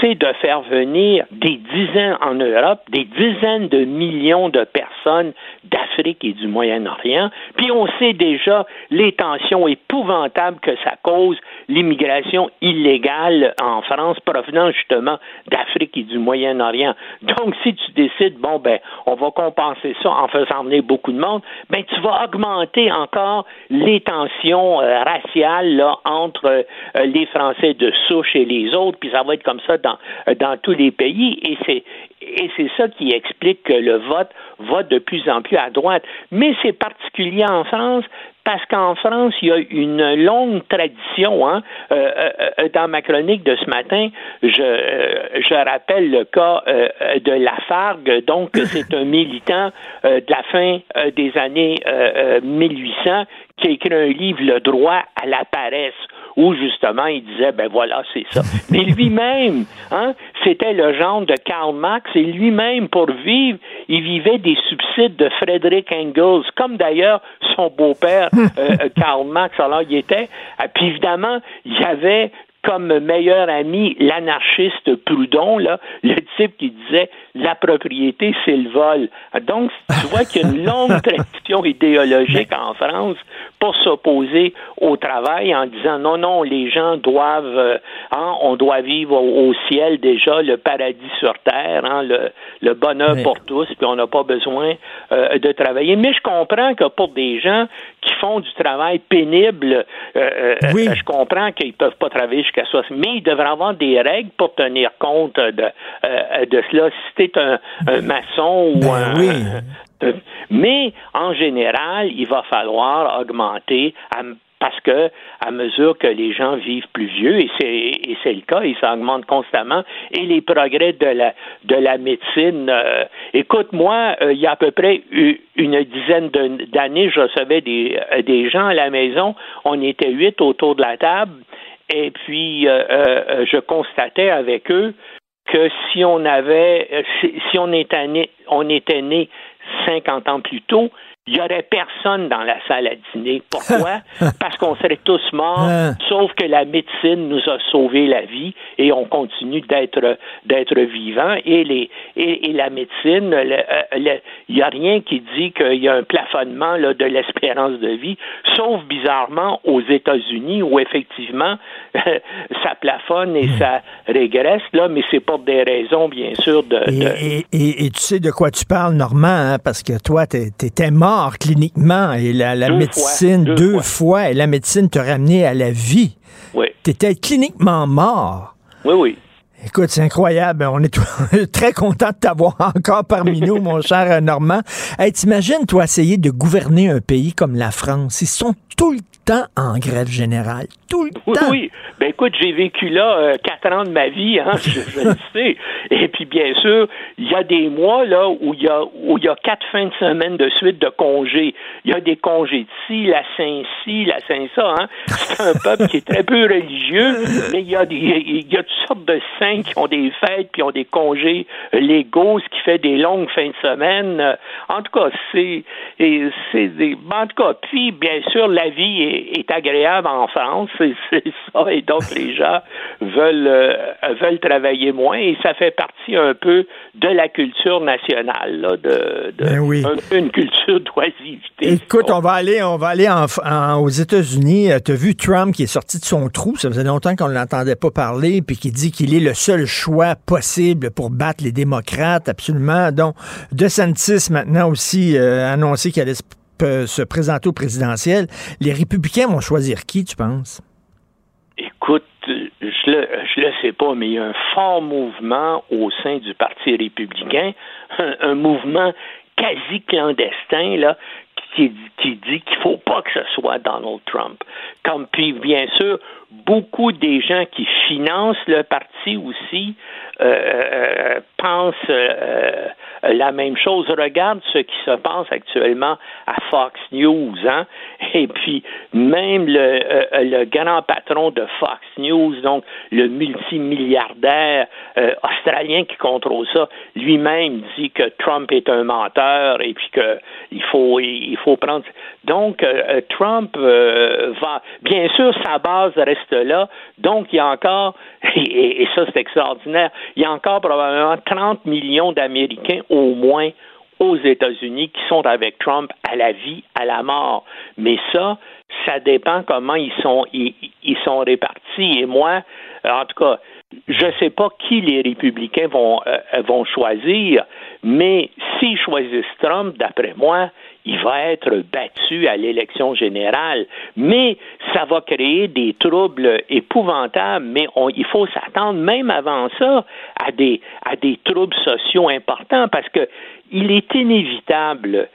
c'est de faire venir des dizaines en Europe, des dizaines de millions de personnes d'Afrique et du Moyen-Orient. Puis on sait déjà les tensions épouvantables que ça cause, l'immigration illégale en France provenant justement d'Afrique et du Moyen-Orient. Donc, si tu décides, bon, ben, on va compenser ça en faisant venir beaucoup de monde, ben, tu vas augmenter encore les tensions euh, raciales là, entre euh, les Français de souche et les autres, puis ça va être comme ça dans, euh, dans tous les pays, et c'est et c'est ça qui explique que le vote va de plus en plus à droite. Mais c'est particulier en France parce qu'en France, il y a une longue tradition. Hein. Euh, euh, dans ma chronique de ce matin, je, euh, je rappelle le cas euh, de Lafargue. Donc, c'est un militant euh, de la fin euh, des années euh, euh, 1800 qui a écrit un livre, Le droit à la paresse où justement il disait ben voilà c'est ça. Mais lui-même, hein, c'était le genre de Karl Marx et lui-même pour vivre, il vivait des subsides de Frederick Engels, comme d'ailleurs son beau-père euh, Karl Marx. Alors il était, ah, puis évidemment il y avait comme meilleur ami l'anarchiste Proudhon, là, le type qui disait la propriété, c'est le vol. Donc, tu vois qu'il y a une longue tradition idéologique en France pour s'opposer au travail en disant non, non, les gens doivent, euh, hein, on doit vivre au, au ciel déjà, le paradis sur terre, hein, le, le bonheur Oui. pour tous, puis on n'a pas besoin euh, de travailler. Mais je comprends que pour des gens qui font du travail pénible, euh, Oui. je comprends qu'ils peuvent pas travailler jusqu'à 60, mais il devrait avoir des règles pour tenir compte de, euh, de cela. Si t'es un, un maçon ou un, oui. euh, mais en général, il va falloir augmenter à- parce que à mesure que les gens vivent plus vieux, et c'est et c'est le cas, et ça augmente constamment, et les progrès de la de la médecine. euh, écoute, moi, euh, il y a à peu près une dizaine d'années, je recevais des euh, des gens à la maison. On était huit autour de la table, et puis euh, euh, je constatais avec eux que si on avait, euh, si, si on était né, on était né 50 ans plus tôt, il n'y aurait personne dans la salle à dîner. Pourquoi? Parce qu'on serait tous morts, Ah. sauf que la médecine nous a sauvé la vie et on continue d'être d'être vivants. Et, les, et, et la médecine, euh, il n'y a rien qui dit qu'il y a un plafonnement là, de l'espérance de vie, sauf bizarrement aux États-Unis où effectivement ça plafonne et ça régresse, là, mais c'est pour des raisons, bien sûr, de, Et, de- et- et- et tu sais de quoi tu parles, Normand, hein, parce que toi, t'es- t'étais mort cliniquement et la, la Deux médecine, fois, deux deux fois, et la médecine te ramenait à la vie. Oui. T'étais cliniquement mort. Oui, oui. Écoute, c'est incroyable. On est très content de t'avoir encore parmi nous, mon cher Normand. Hey, t'imagines, toi, essayer de gouverner un pays comme la France? Ils sont tout le temps en grève générale. Tout le Oui, temps. oui. Ben écoute, j'ai vécu là euh, quatre ans de ma vie, hein, je, je le sais. Et puis bien sûr, il y a des mois là où il y a où il y a quatre fins de semaine de suite de congés. Il y a des congés de ci, la Saint-ci, la Saint-ça. Hein. C'est un peuple qui est très peu religieux, mais il y a des il y a toutes sortes de saints qui ont des fêtes puis ont des congés légaux, ce qui fait des longues fins de semaine. Euh, En tout cas, c'est c'est des en tout cas, puis bien sûr, la vie est, est agréable en France, c'est ça, et donc les gens veulent euh, veulent travailler moins, et ça fait partie un peu de la culture nationale, là, de, de Ben oui. un une culture d'oisiveté. Écoute, on va aller, on va aller en- en- aux États-Unis. Tu as vu Trump qui est sorti de son trou? Ça faisait longtemps qu'on ne l'entendait pas parler, puis qui dit qu'il est le seul choix possible pour battre les démocrates, absolument. Donc, DeSantis maintenant aussi euh, a annoncé qu'il allait se présenter au présidentiel. Les républicains vont choisir qui, tu penses? Écoute, je le, je le sais pas, mais il y a un fort mouvement au sein du Parti républicain, un, mouvement quasi clandestin, là, qui, dit qu'il faut pas que ce soit Donald Trump. Comme puis bien sûr, beaucoup des gens qui financent le parti aussi euh, euh, pensent euh, la même chose. Regarde ce qui se passe actuellement à Fox News, hein? Et puis même le, euh, le grand patron de Fox News, donc le multimilliardaire euh, australien qui contrôle ça, lui-même dit que Trump est un menteur et puis que il faut il faut prendre. Donc euh, Trump Trump euh, va, bien sûr, sa base reste là, donc il y a encore, et, et ça c'est extraordinaire, il y a encore probablement 30 millions d'Américains au moins aux États-Unis qui sont avec Trump à la vie, à la mort. Mais ça, ça dépend comment ils sont, ils, sont répartis. Et moi, en tout cas, je ne sais pas qui les républicains vont, euh, vont choisir, mais s'ils choisissent Trump, d'après moi, il va être battu à l'élection générale. Mais ça va créer des troubles épouvantables, mais on, il faut s'attendre même avant ça à des, à des troubles sociaux importants parce que il est inévitable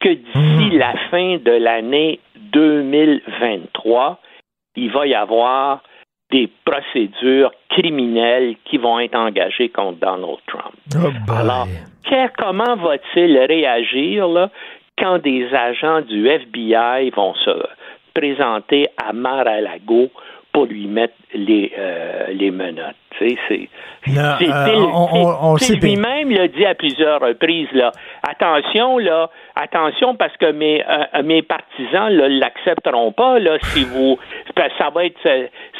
que d'ici la fin de l'année 2023, il va y avoir des procédures criminelles qui vont être engagées contre Donald Trump. Oh Alors, que- comment va-t-il réagir là, quand des agents du FBI vont se présenter à Mar-a-Lago pour lui mettre les, euh, les menottes? Tu sais, c'est... Euh, on- lui-même l'a dit à plusieurs reprises là. Attention là, attention parce que mes euh, mes partisans là l'accepteront pas là si vous ça va être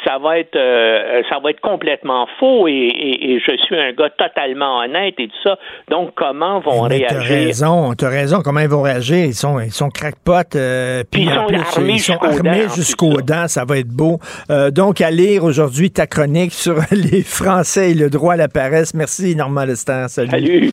ça va être euh, ça va être complètement faux et, et- et je suis un gars totalement honnête et tout ça. Donc comment vont Mais T'as réagir? raison, t'as raison. Comment ils vont réagir? Ils sont, ils sont crackpots. euh, puis Ils en sont plus, armés ils sont armés jusqu'aux dents. Ça va être beau. Donc, à lire aujourd'hui ta chronique sur les Français et le droit à la paresse. Merci, Normand Lester. Salut. Salut.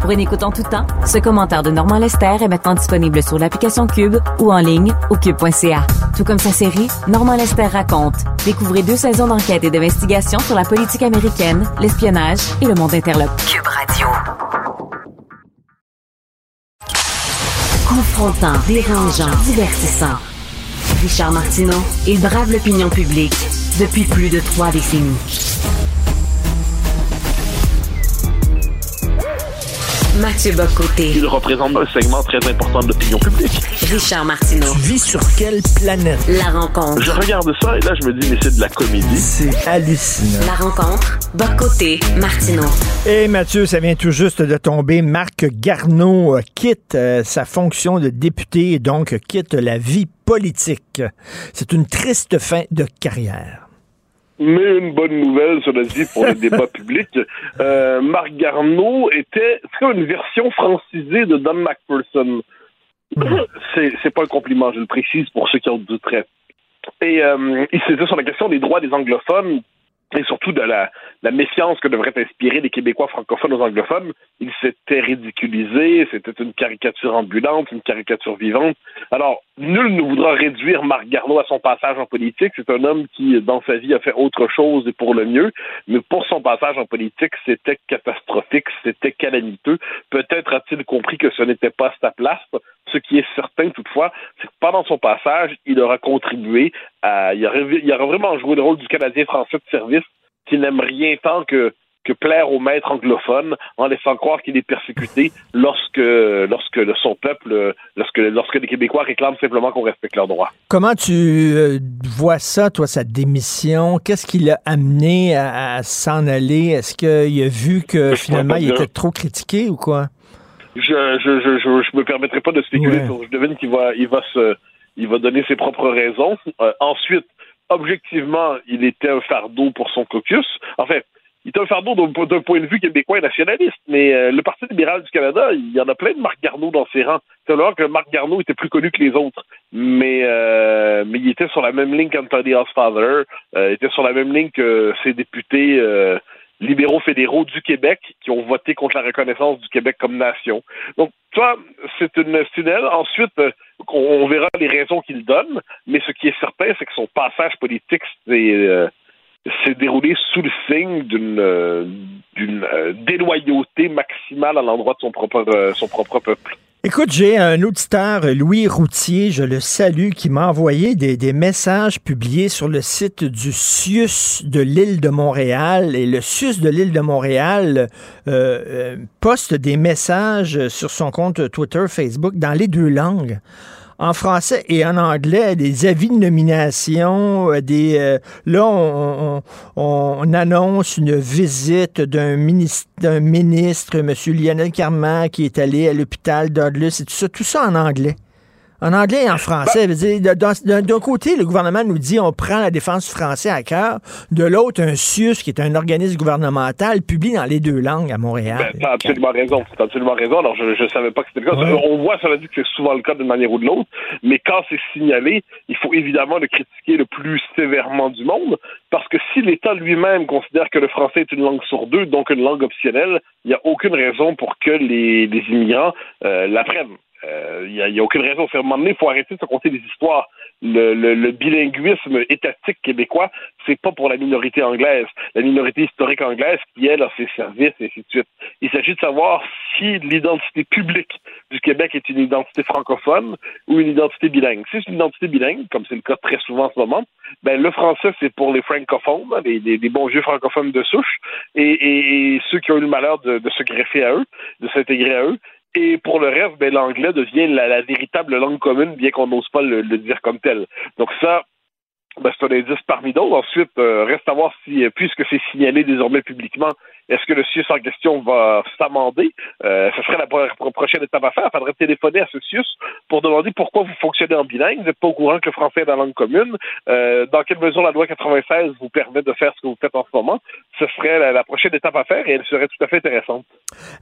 Pour une écoute en tout temps, ce commentaire de Normand Lester est maintenant disponible sur l'application Cube ou en ligne au cube.ca. Tout comme sa série Normand Lester raconte. Découvrez deux saisons d'enquête et d'investigation sur la politique américaine, l'espionnage et le monde interlope. Cube Radio. Confrontant, dérangeant, divertissant. Richard Martineau, il brave l'opinion publique depuis plus de trois décennies. Mathieu Bocoté. Il représente un segment très important de l'opinion publique. Richard Martineau. Tu vis sur quelle planète? La rencontre. Je regarde ça et là, je me dis, mais c'est de la comédie. C'est hallucinant. La rencontre. Bocoté. Martineau. Et Mathieu, ça vient tout juste de tomber. Marc Garneau euh, quitte euh, sa fonction de député et donc quitte la vie politique. C'est une triste fin de carrière. Mais une bonne nouvelle, cela dit, pour le débat public. Euh, Marc Garneau était une version francisée de Don McPherson. C'est, c'est pas un compliment, je le précise pour ceux qui en douteraient. Et euh, il s'était sur la question des droits des anglophones et surtout de la, la méfiance que devraient inspirer les Québécois francophones aux anglophones. Il s'était ridiculisé, c'était une caricature ambulante, une caricature vivante. Alors, nul ne voudra réduire Marc Garneau à son passage en politique. C'est un homme qui, dans sa vie, a fait autre chose et pour le mieux. Mais pour son passage en politique, c'était catastrophique, c'était calamiteux. Peut-être a-t-il compris que ce n'était pas sa place. Ce qui est certain, toutefois, c'est que pendant son passage, il aura contribué à, il aura, il aura vraiment joué le rôle du Canadien français de service qui n'aime rien tant que que plaire aux maîtres anglophones en laissant croire qu'il est persécuté lorsque lorsque son peuple lorsque lorsque les Québécois réclament simplement qu'on respecte leurs droits. Comment tu euh, vois ça, toi, sa démission? Qu'est-ce qui l'a amené à, à s'en aller? Est-ce qu'il a vu que finalement il était trop critiqué ou quoi? Je je je je, je me permettrai pas de spéculer Ouais. sur je devine qu'il va il va se il va donner ses propres raisons. Euh, ensuite, objectivement, il était un fardeau pour son caucus. Enfin, il était un fardeau d'un point de vue québécois et nationaliste, mais euh, le Parti libéral du Canada, il y en a plein de Marc Garneau dans ses rangs. C'est alors que Marc Garneau était plus connu que les autres, mais euh, mais il était sur la même ligne qu'Anthony Osfather, euh, il était sur la même ligne que ses députés euh, libéraux fédéraux du Québec qui ont voté contre la reconnaissance du Québec comme nation. Donc, tu vois, c'est une, aile. Ensuite, euh, on, verra les raisons qu'il donne, mais ce qui est certain, c'est que son passage politique s'est euh, déroulé sous le signe d'une euh, déloyauté maximale à l'endroit de son propre peuple. Écoute, j'ai un auditeur, Louis Routier, je le salue, qui m'a envoyé des, messages publiés sur le site du CIUS de l'île de Montréal. Et le CIUS de l'île de Montréal euh, euh, poste des messages sur son compte Twitter, Facebook, dans les deux langues. En français et en anglais, des avis de nomination, euh, des euh, là on, on- on annonce une visite d'un ministre, d'un ministre, M. Lionel Carman, qui est allé à l'hôpital Douglas et tout ça, tout ça en anglais. En anglais et en français. Veut dire, dans- D'un côté, le gouvernement nous dit on prend la défense du français à cœur. De l'autre, un CIUS, qui est un organisme gouvernemental, publie dans les deux langues à Montréal. Ben, t'as absolument raison. T'as absolument raison. Alors, je, je savais pas que c'était le cas. Ouais. On voit, cela dit, que c'est souvent le cas d'une manière ou de l'autre. Mais quand c'est signalé, il faut évidemment le critiquer le plus sévèrement du monde. Parce que si l'État lui-même considère que le français est une langue sur deux, donc une langue optionnelle, il n'y a aucune raison pour que les, les immigrants euh, l'apprennent. Euh, Il n'y a, a aucune raison. C'est à un il faut arrêter de se conter des histoires. Le, le- le bilinguisme étatique québécois, c'est pas pour la minorité anglaise, la minorité historique anglaise qui, elle, a ses services et ainsi de suite. Il s'agit de savoir si l'identité publique du Québec est une identité francophone ou une identité bilingue. Si c'est une identité bilingue, comme c'est le cas très souvent en ce moment, ben le français c'est pour les francophones, les, les- les bons vieux francophones de souche, et, et- et ceux qui ont eu le malheur de, de se greffer à eux, de s'intégrer à eux. Et pour le reste, ben, l'anglais devient la, véritable langue commune, bien qu'on n'ose pas le, le dire comme tel. Donc ça, ben, c'est un indice parmi d'autres. Ensuite, euh, reste à voir si, euh, puisque c'est signalé désormais publiquement, est-ce que le CIUS en question va s'amender? Euh, ce serait la pro- pro- prochaine étape à faire. Il faudrait téléphoner à ce CIUS pour demander pourquoi vous fonctionnez en bilingue. Vous n'êtes pas au courant que le français est la langue commune. Dans quelle mesure la loi 96 vous permet de faire ce que vous faites en ce moment? Ce serait la, prochaine étape à faire et elle serait tout à fait intéressante.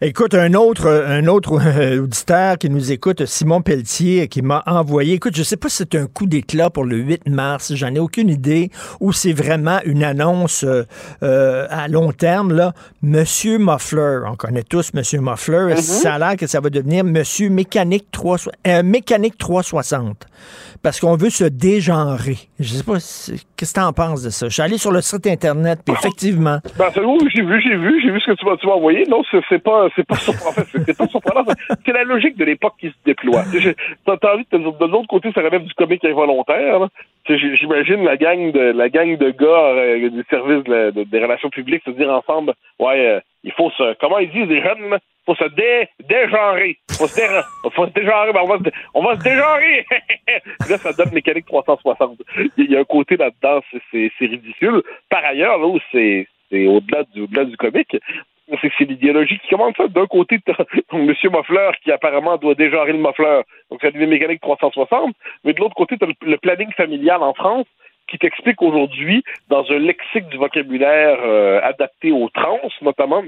Écoute, un autre, un autre auditeur qui nous écoute, Simon Pelletier, qui m'a envoyé. Écoute, je sais pas si c'est un coup d'éclat pour le 8 mars, aucune idée, ou c'est vraiment une annonce euh, euh, à long terme. Là, Monsieur Muffler, on connaît tous Monsieur Muffler. Ça a l'air que ça va devenir Monsieur Mécanique 3, euh, Mécanique 360, parce qu'on veut se dégenrer. Je sais pas, qu'est-ce que tu en penses de ça? Je suis allé sur le site internet, puis effectivement. Ben, c'est oui, j'ai vu, j'ai vu, j'ai vu ce que tu m'as, envoyé. Non, c'est, pas, pas surprenant. C'est, pas surprenant. C'est- la logique de l'époque qui se déploie. T'as, envie de, de l'autre côté, ça relève du comique involontaire. là. J'imagine la gang de, la gang de gars euh, du service des relations publiques se dire ensemble, ouais, euh, il faut se, comment ils disent les jeunes, là? faut se dé, dégenrer. Faut se, dé, faut se dégenrer. Ben, on va se, dégenrer. là, ça donne mécanique 360. Il y a un côté là-dedans, c'est ridicule. Par ailleurs, là où c'est, c'est au-delà du, au-delà du comique, c'est c'est l'idéologie qui commande ça? D'un côté, M. Moffleur qui apparemment doit dégenrer le Moffleur, donc devient mécanique 360, mais de l'autre côté, t'as le, le planning familial en France qui t'explique aujourd'hui, dans un lexique du vocabulaire euh, adapté aux trans, notamment,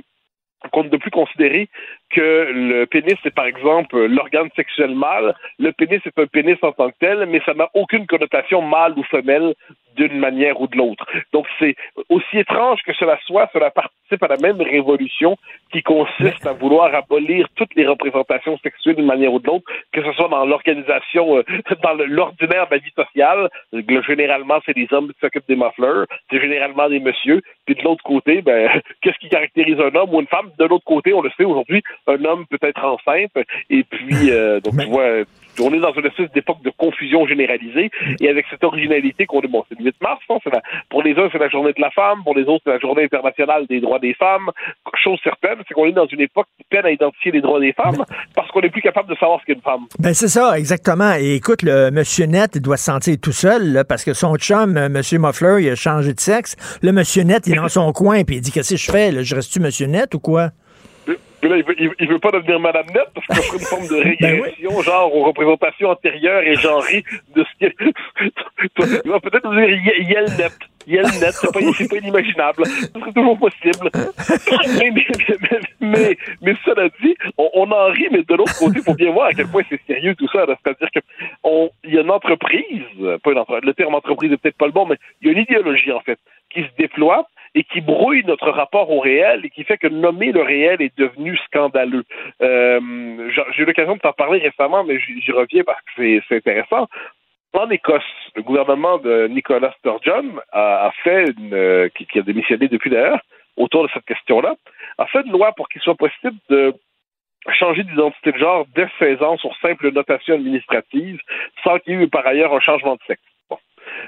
qu'on ne peut plus considérer que le pénis est par exemple l'organe sexuel mâle. Le pénis est un pénis en tant que tel, mais ça n'a aucune connotation mâle ou femelle d'une manière ou de l'autre. Donc c'est aussi étrange que cela soit, cela participe à la même révolution qui consiste à vouloir abolir toutes les représentations sexuelles d'une manière ou de l'autre, que ce soit dans l'organisation, euh, dans l'ordinaire de la vie sociale. Le- Généralement, c'est des hommes qui s'occupent des muffleurs, c'est généralement des messieurs. Puis de l'autre côté, ben, qu'est-ce qui caractérise un homme ou une femme? De l'autre côté, on le sait aujourd'hui, un homme peut être enceinte. Et puis, euh, donc, tu vois, on est dans une espèce d'époque de confusion généralisée. Et avec cette originalité qu'on est, bon, c'est le 8 mars, hein, la- pour les uns, c'est la journée de la femme, pour les autres, c'est la journée internationale des droits des femmes. Chose certaine, c'est qu'on est dans une époque qui peine à identifier les droits des femmes parce qu'on n'est plus capable de savoir ce qu'est une femme. Ben c'est ça, exactement. Et écoute, le monsieur Net, il doit se sentir tout seul, là, parce que son chum, euh, monsieur Muffler, il a changé de sexe. Le monsieur Net, il est dans son coin, puis il dit Qu'est-ce que je fais? Là? Je reste-tu monsieur Net ou quoi? Mais là, il veut, il veut- pas devenir Madame Net parce que ferait une forme de régression, genre aux représentations antérieures et genrées de ce qui Il va peut-être dire Ye- Yelnet. Yelnet, c'est pas, c'est pas inimaginable. Ce serait toujours possible. mais, mais, mais, mais, cela dit, on, on en rit, mais de l'autre côté, faut bien voir à quel point c'est sérieux tout ça. C'est-à-dire que on- il y a une entreprise, pas une entreprise, le terme entreprise est peut-être pas le bon, mais il y a une idéologie en fait qui se déploie et qui brouille notre rapport au réel et qui fait que nommer le réel est devenu scandaleux. Euh, j'ai eu l'occasion de t'en parler récemment, mais j'y reviens parce que c'est- intéressant. En Écosse, le gouvernement de Nicolas Sturgeon a, a fait une, euh, qui, qui a démissionné depuis d'ailleurs, autour de cette question-là, a fait une loi pour qu'il soit possible de changer d'identité de genre dès 16 ans sur simple notation administrative, sans qu'il y ait eu par ailleurs un changement de sexe.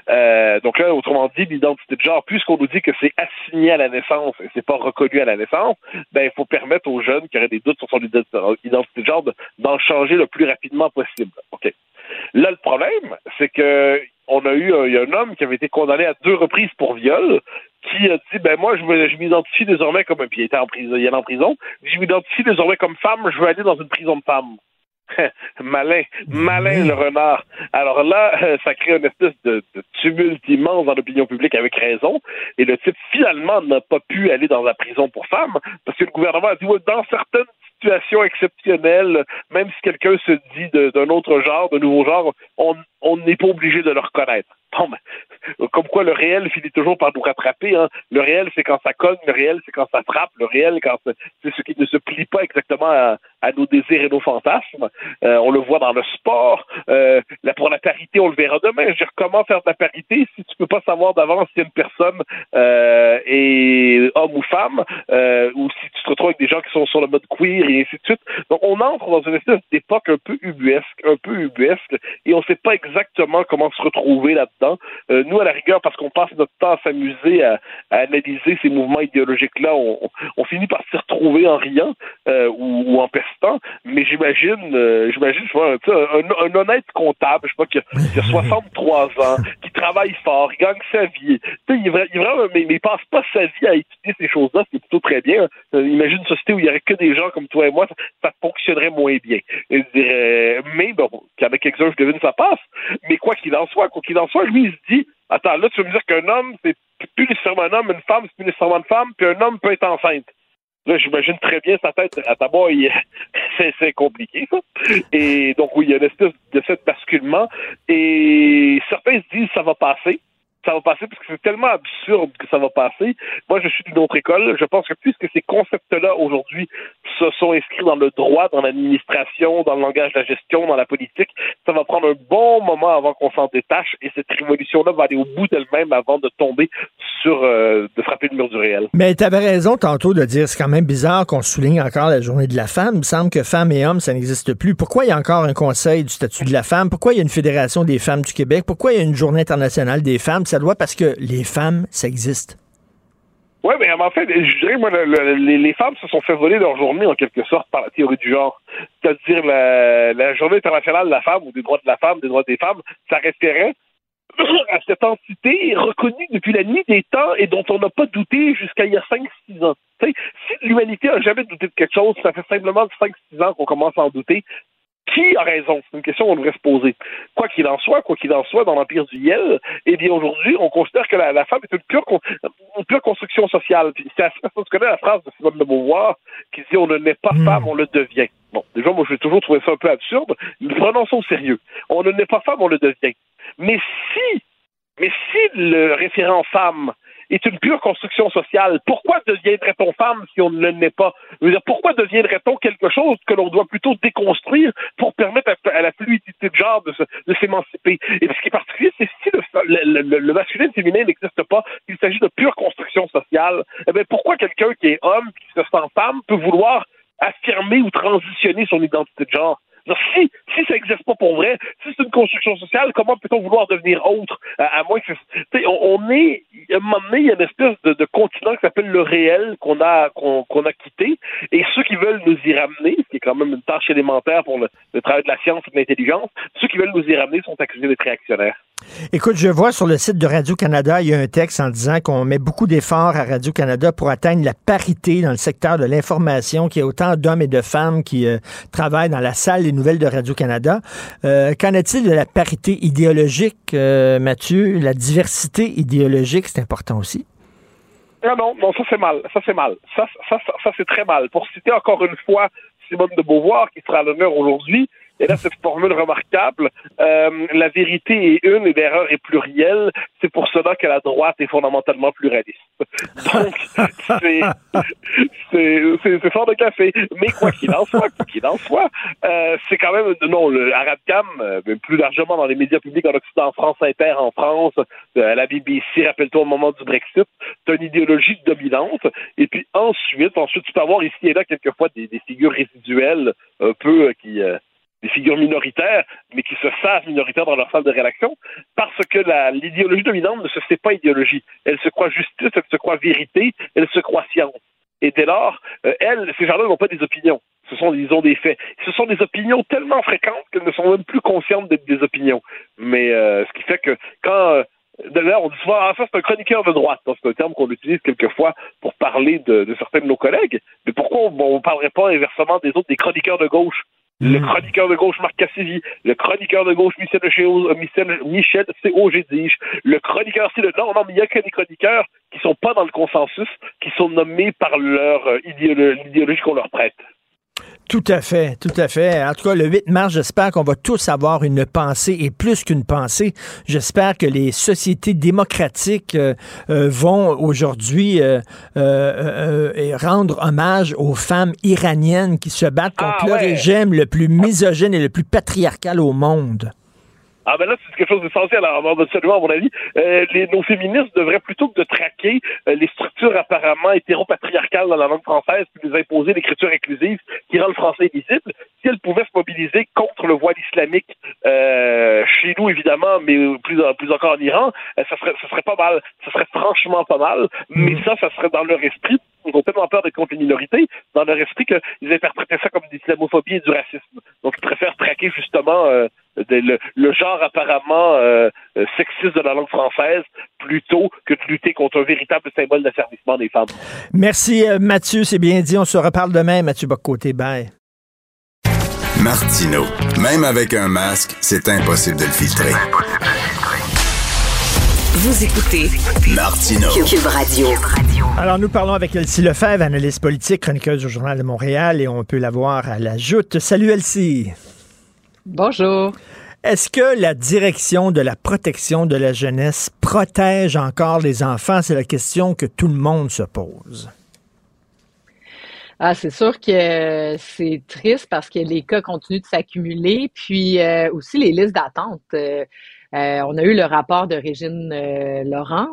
Euh, donc là, autrement dit, l'identité de genre, puisqu'on nous dit que c'est assigné à la naissance et c'est pas reconnu à la naissance, ben il faut permettre aux jeunes qui auraient des doutes sur son identité de genre de- d'en changer le plus rapidement possible. Ok. Là, le problème, c'est que on a eu un, il y a un homme qui avait été condamné à deux reprises pour viol, qui a dit ben moi je m'identifie désormais comme puis il était en prison, il est en prison, je m'identifie désormais comme femme, je veux aller dans une prison de femmes. malin, malin le renard. Alors là, euh, ça crée une espèce de, de tumulte immense dans l'opinion publique avec raison. Et le type, finalement, n'a pas pu aller dans la prison pour femmes parce que le gouvernement a dit, ouais, dans certaines situations exceptionnelles, même si quelqu'un se dit de- d'un autre genre, d'un nouveau genre, on on n'est pas obligé de le reconnaître. Bon, ben, comme quoi le réel finit toujours par nous rattraper. Hein. Le réel, c'est quand ça cogne. Le réel, c'est quand ça frappe. Le réel, quand c'est ce qui ne se plie pas exactement à, à nos désirs et nos fantasmes. Euh, on le voit dans le sport. Euh, pour la parité, on le verra demain. Je comment faire de la parité si tu peux pas savoir d'avance si une personne euh, est homme ou femme, euh, ou si tu te retrouves avec des gens qui sont sur le mode queer et ainsi de suite. Donc, on entre dans une espèce d'époque un peu ubuesque, un peu ubuesque, et on sait pas exactement comment se retrouver là-dedans. Euh, nous, à la rigueur, parce qu'on passe notre temps à s'amuser à, à analyser ces mouvements idéologiques-là, on, finit par s'y retrouver en riant euh, ou, ou en pestant. Mais j'imagine, euh, j'imagine, je vois, un, un honnête comptable, je sais pas, qui a, qui a 63 ans, qui travaille fort, il gagne sa vie. Tu sais, il, il vraiment, mais, mais il passe pas sa vie à étudier ces choses-là, ce qui est plutôt très bien. Imagine une société où il y aurait que des gens comme toi et moi, ça, ça fonctionnerait moins bien. Je dirais, mais bon, qu'il y en a quelques-uns, je devine, ça passe. Mais quoi qu'il en soit, quoi qu'il en soit, lui, il se dit, attends, là, tu veux me dire qu'un homme, c'est plus nécessairement un homme, une femme, c'est plus nécessairement une femme, puis un homme peut être enceinte. Là, j'imagine très bien sa tête à tabac, c'est, c'est compliqué. Et donc, oui, il y a une espèce de fait basculement. Et certains se disent, ça va passer. Ça va passer parce que c'est tellement absurde que ça va passer. Moi, je suis d'une autre école. Je pense que puisque ces concepts-là, aujourd'hui, se sont inscrits dans le droit, dans l'administration, dans le langage de la gestion, dans la politique, ça va prendre un bon moment avant qu'on s'en détache. Et cette révolution-là va aller au bout d'elle-même avant de tomber sur, euh, de frapper le mur du réel. Mais tu avais raison tantôt de dire c'est quand même bizarre qu'on souligne encore la journée de la femme. Il me semble que femmes et hommes, ça n'existe plus. Pourquoi il y a encore un conseil du statut de la femme? Pourquoi il y a une fédération des femmes du Québec? Pourquoi il y a une journée internationale des femmes? Ça doit parce que les femmes, ça existe. Oui, mais en fait, je dirais, moi, le- le- les, femmes se sont fait voler leur journée, en quelque sorte, par la théorie du genre. C'est-à-dire, la, la journée internationale de la femme, ou des droits de la femme, des droits des femmes, ça référait à cette entité reconnue depuis la nuit des temps et dont on n'a pas douté jusqu'à il y a 5-6 ans. Tu sais, si l'humanité a jamais douté de quelque chose, ça fait simplement 5-6 ans qu'on commence à en douter. Qui a raison? C'est une question qu'on devrait se poser. Quoi qu'il en soit, quoi qu'il en soit, dans l'Empire du Yel, eh bien, aujourd'hui, on considère que la, la femme est une pure, con- une pure construction sociale. C'est. Tu connais la phrase de Simone de Beauvoir qui dit on ne naît pas femme, on le devient. Bon, déjà, moi, j'ai toujours trouvé ça un peu absurde. Mais prenons ça au sérieux. On ne naît pas femme, on le devient. Mais si, mais si le référent femme est une pure construction sociale, pourquoi deviendrait-on femme si on ne le naît pas? Je veux dire, pourquoi deviendrait-on quelque chose que l'on doit plutôt déconstruire pour permettre à, la fluidité de genre de, s'émanciper? Et ce qui est particulier, c'est si le, le, masculin et le féminin n'existe pas, qu'il s'agit de pure construction sociale, eh bien, pourquoi quelqu'un qui est homme, qui se sent femme, peut vouloir affirmer ou transitionner son identité de genre? Si, si ça n'existe pas pour vrai, si c'est une construction sociale, comment peut-on vouloir devenir autre? À, moins que. On, on est. À un moment donné, il y a une espèce de, continent qui s'appelle le réel qu'on a, qu'on qu'on a quitté. Et ceux qui veulent nous y ramener, ce qui est quand même une tâche élémentaire pour le, le travail de la science et de l'intelligence, ceux qui veulent nous y ramener sont accusés d'être réactionnaires. Écoute, je vois sur le site de Radio-Canada, il y a un texte en disant qu'on met beaucoup d'efforts à Radio-Canada pour atteindre la parité dans le secteur de l'information, qu'il y a autant d'hommes et de femmes qui euh, travaillent dans la salle des nouvelles de Radio-Canada. Euh, qu'en est-il de la parité idéologique, euh, Mathieu? La diversité idéologique, c'est important aussi. Ah non, non, ça c'est mal. Ça c'est mal. Ça, ça, ça, ça, c'est très mal. Pour citer encore une fois Simone de Beauvoir, qui sera à l'honneur aujourd'hui, et là, cette formule remarquable, euh, la vérité est une et l'erreur est plurielle. C'est pour cela que la droite est fondamentalement pluraliste. Donc, c'est, fort de café. Mais quoi qu'il en soit, quoi qu'il en soit, euh, c'est quand même, non, le Arabcam, euh, plus largement dans les médias publics en Occident, France Inter en France, euh, la BBC, rappelle-toi au moment du Brexit, c'est une idéologie dominante. Et puis ensuite, ensuite, tu peux avoir ici et là quelquefois des, des figures résiduelles un peu qui, des figures minoritaires, mais qui se savent minoritaires dans leur salle de rédaction, parce que l'idéologie dominante ne se sait pas idéologie. Elle se croit justice, elle se croit vérité, elle se croit science. Et dès lors, euh, elles, ces gens-là n'ont pas des opinions. Ce sont, ils ont des faits. Ce sont des opinions tellement fréquentes qu'elles ne sont même plus conscientes d'être des opinions. Mais euh, ce qui fait que quand euh, D'ailleurs, on dit souvent, ah, ça, c'est un chroniqueur de droite. C'est un terme qu'on utilise quelquefois pour parler de, de certains de nos collègues. Mais pourquoi on ne parlerait pas inversement des autres, des chroniqueurs de gauche? Le chroniqueur de gauche Marc Cassidy, le chroniqueur de gauche Michel, Chéo- Michel, Michel le chroniqueur, c'est le non, non, mais il y a que des chroniqueurs qui sont pas dans le consensus, qui sont nommés par leur euh, idéolo- l'idéologie qu'on leur prête. Tout à fait, tout à fait. En tout cas, le 8 mars, j'espère qu'on va tous avoir une pensée et plus qu'une pensée. J'espère que les sociétés démocratiques euh, euh, vont aujourd'hui euh, rendre hommage aux femmes iraniennes qui se battent contre Ah, le ouais. régime le plus misogyne et le plus patriarcal au monde. Ah ben là, c'est quelque chose d'essentiel, alors absolument, à mon avis. Euh, les, nos féministes devraient, plutôt que de traquer euh, les structures apparemment hétéropatriarcales dans la langue française, puis nous imposer l'écriture inclusive qui rend le français lisible, si elles pouvaient se mobiliser contre le voile islamique euh, chez nous, évidemment, mais plus, plus encore en Iran, euh, ça, serait, ça serait pas mal. Ça serait franchement pas mal, mais ça, ça serait dans leur esprit. Ils ont tellement peur d'être contre les minorités, dans leur esprit qu'ils interprétaient ça comme de l'islamophobie et du racisme. Donc, ils préfèrent traquer justement euh, de- le, le genre apparemment euh, euh, sexiste de la langue française plutôt que de lutter contre un véritable symbole d'asservissement des femmes. Merci Mathieu, c'est bien dit. On se reparle demain, Mathieu Bocoté. Bye. Martino. Même avec un masque, c'est impossible de le filtrer. Vous écoutez Martino. Cube Radio. Alors, nous parlons avec Elsie Lefebvre, analyste politique, chroniqueuse au Journal de Montréal, et on peut la voir à la joute. Salut Elsie. Bonjour. Est-ce que la direction de la protection de la jeunesse protège encore les enfants? C'est la question que tout le monde se pose. Ah, c'est sûr que c'est triste parce que les cas continuent de s'accumuler, puis euh, aussi les listes d'attente. Euh, euh, on a eu le rapport de Régine euh, Laurent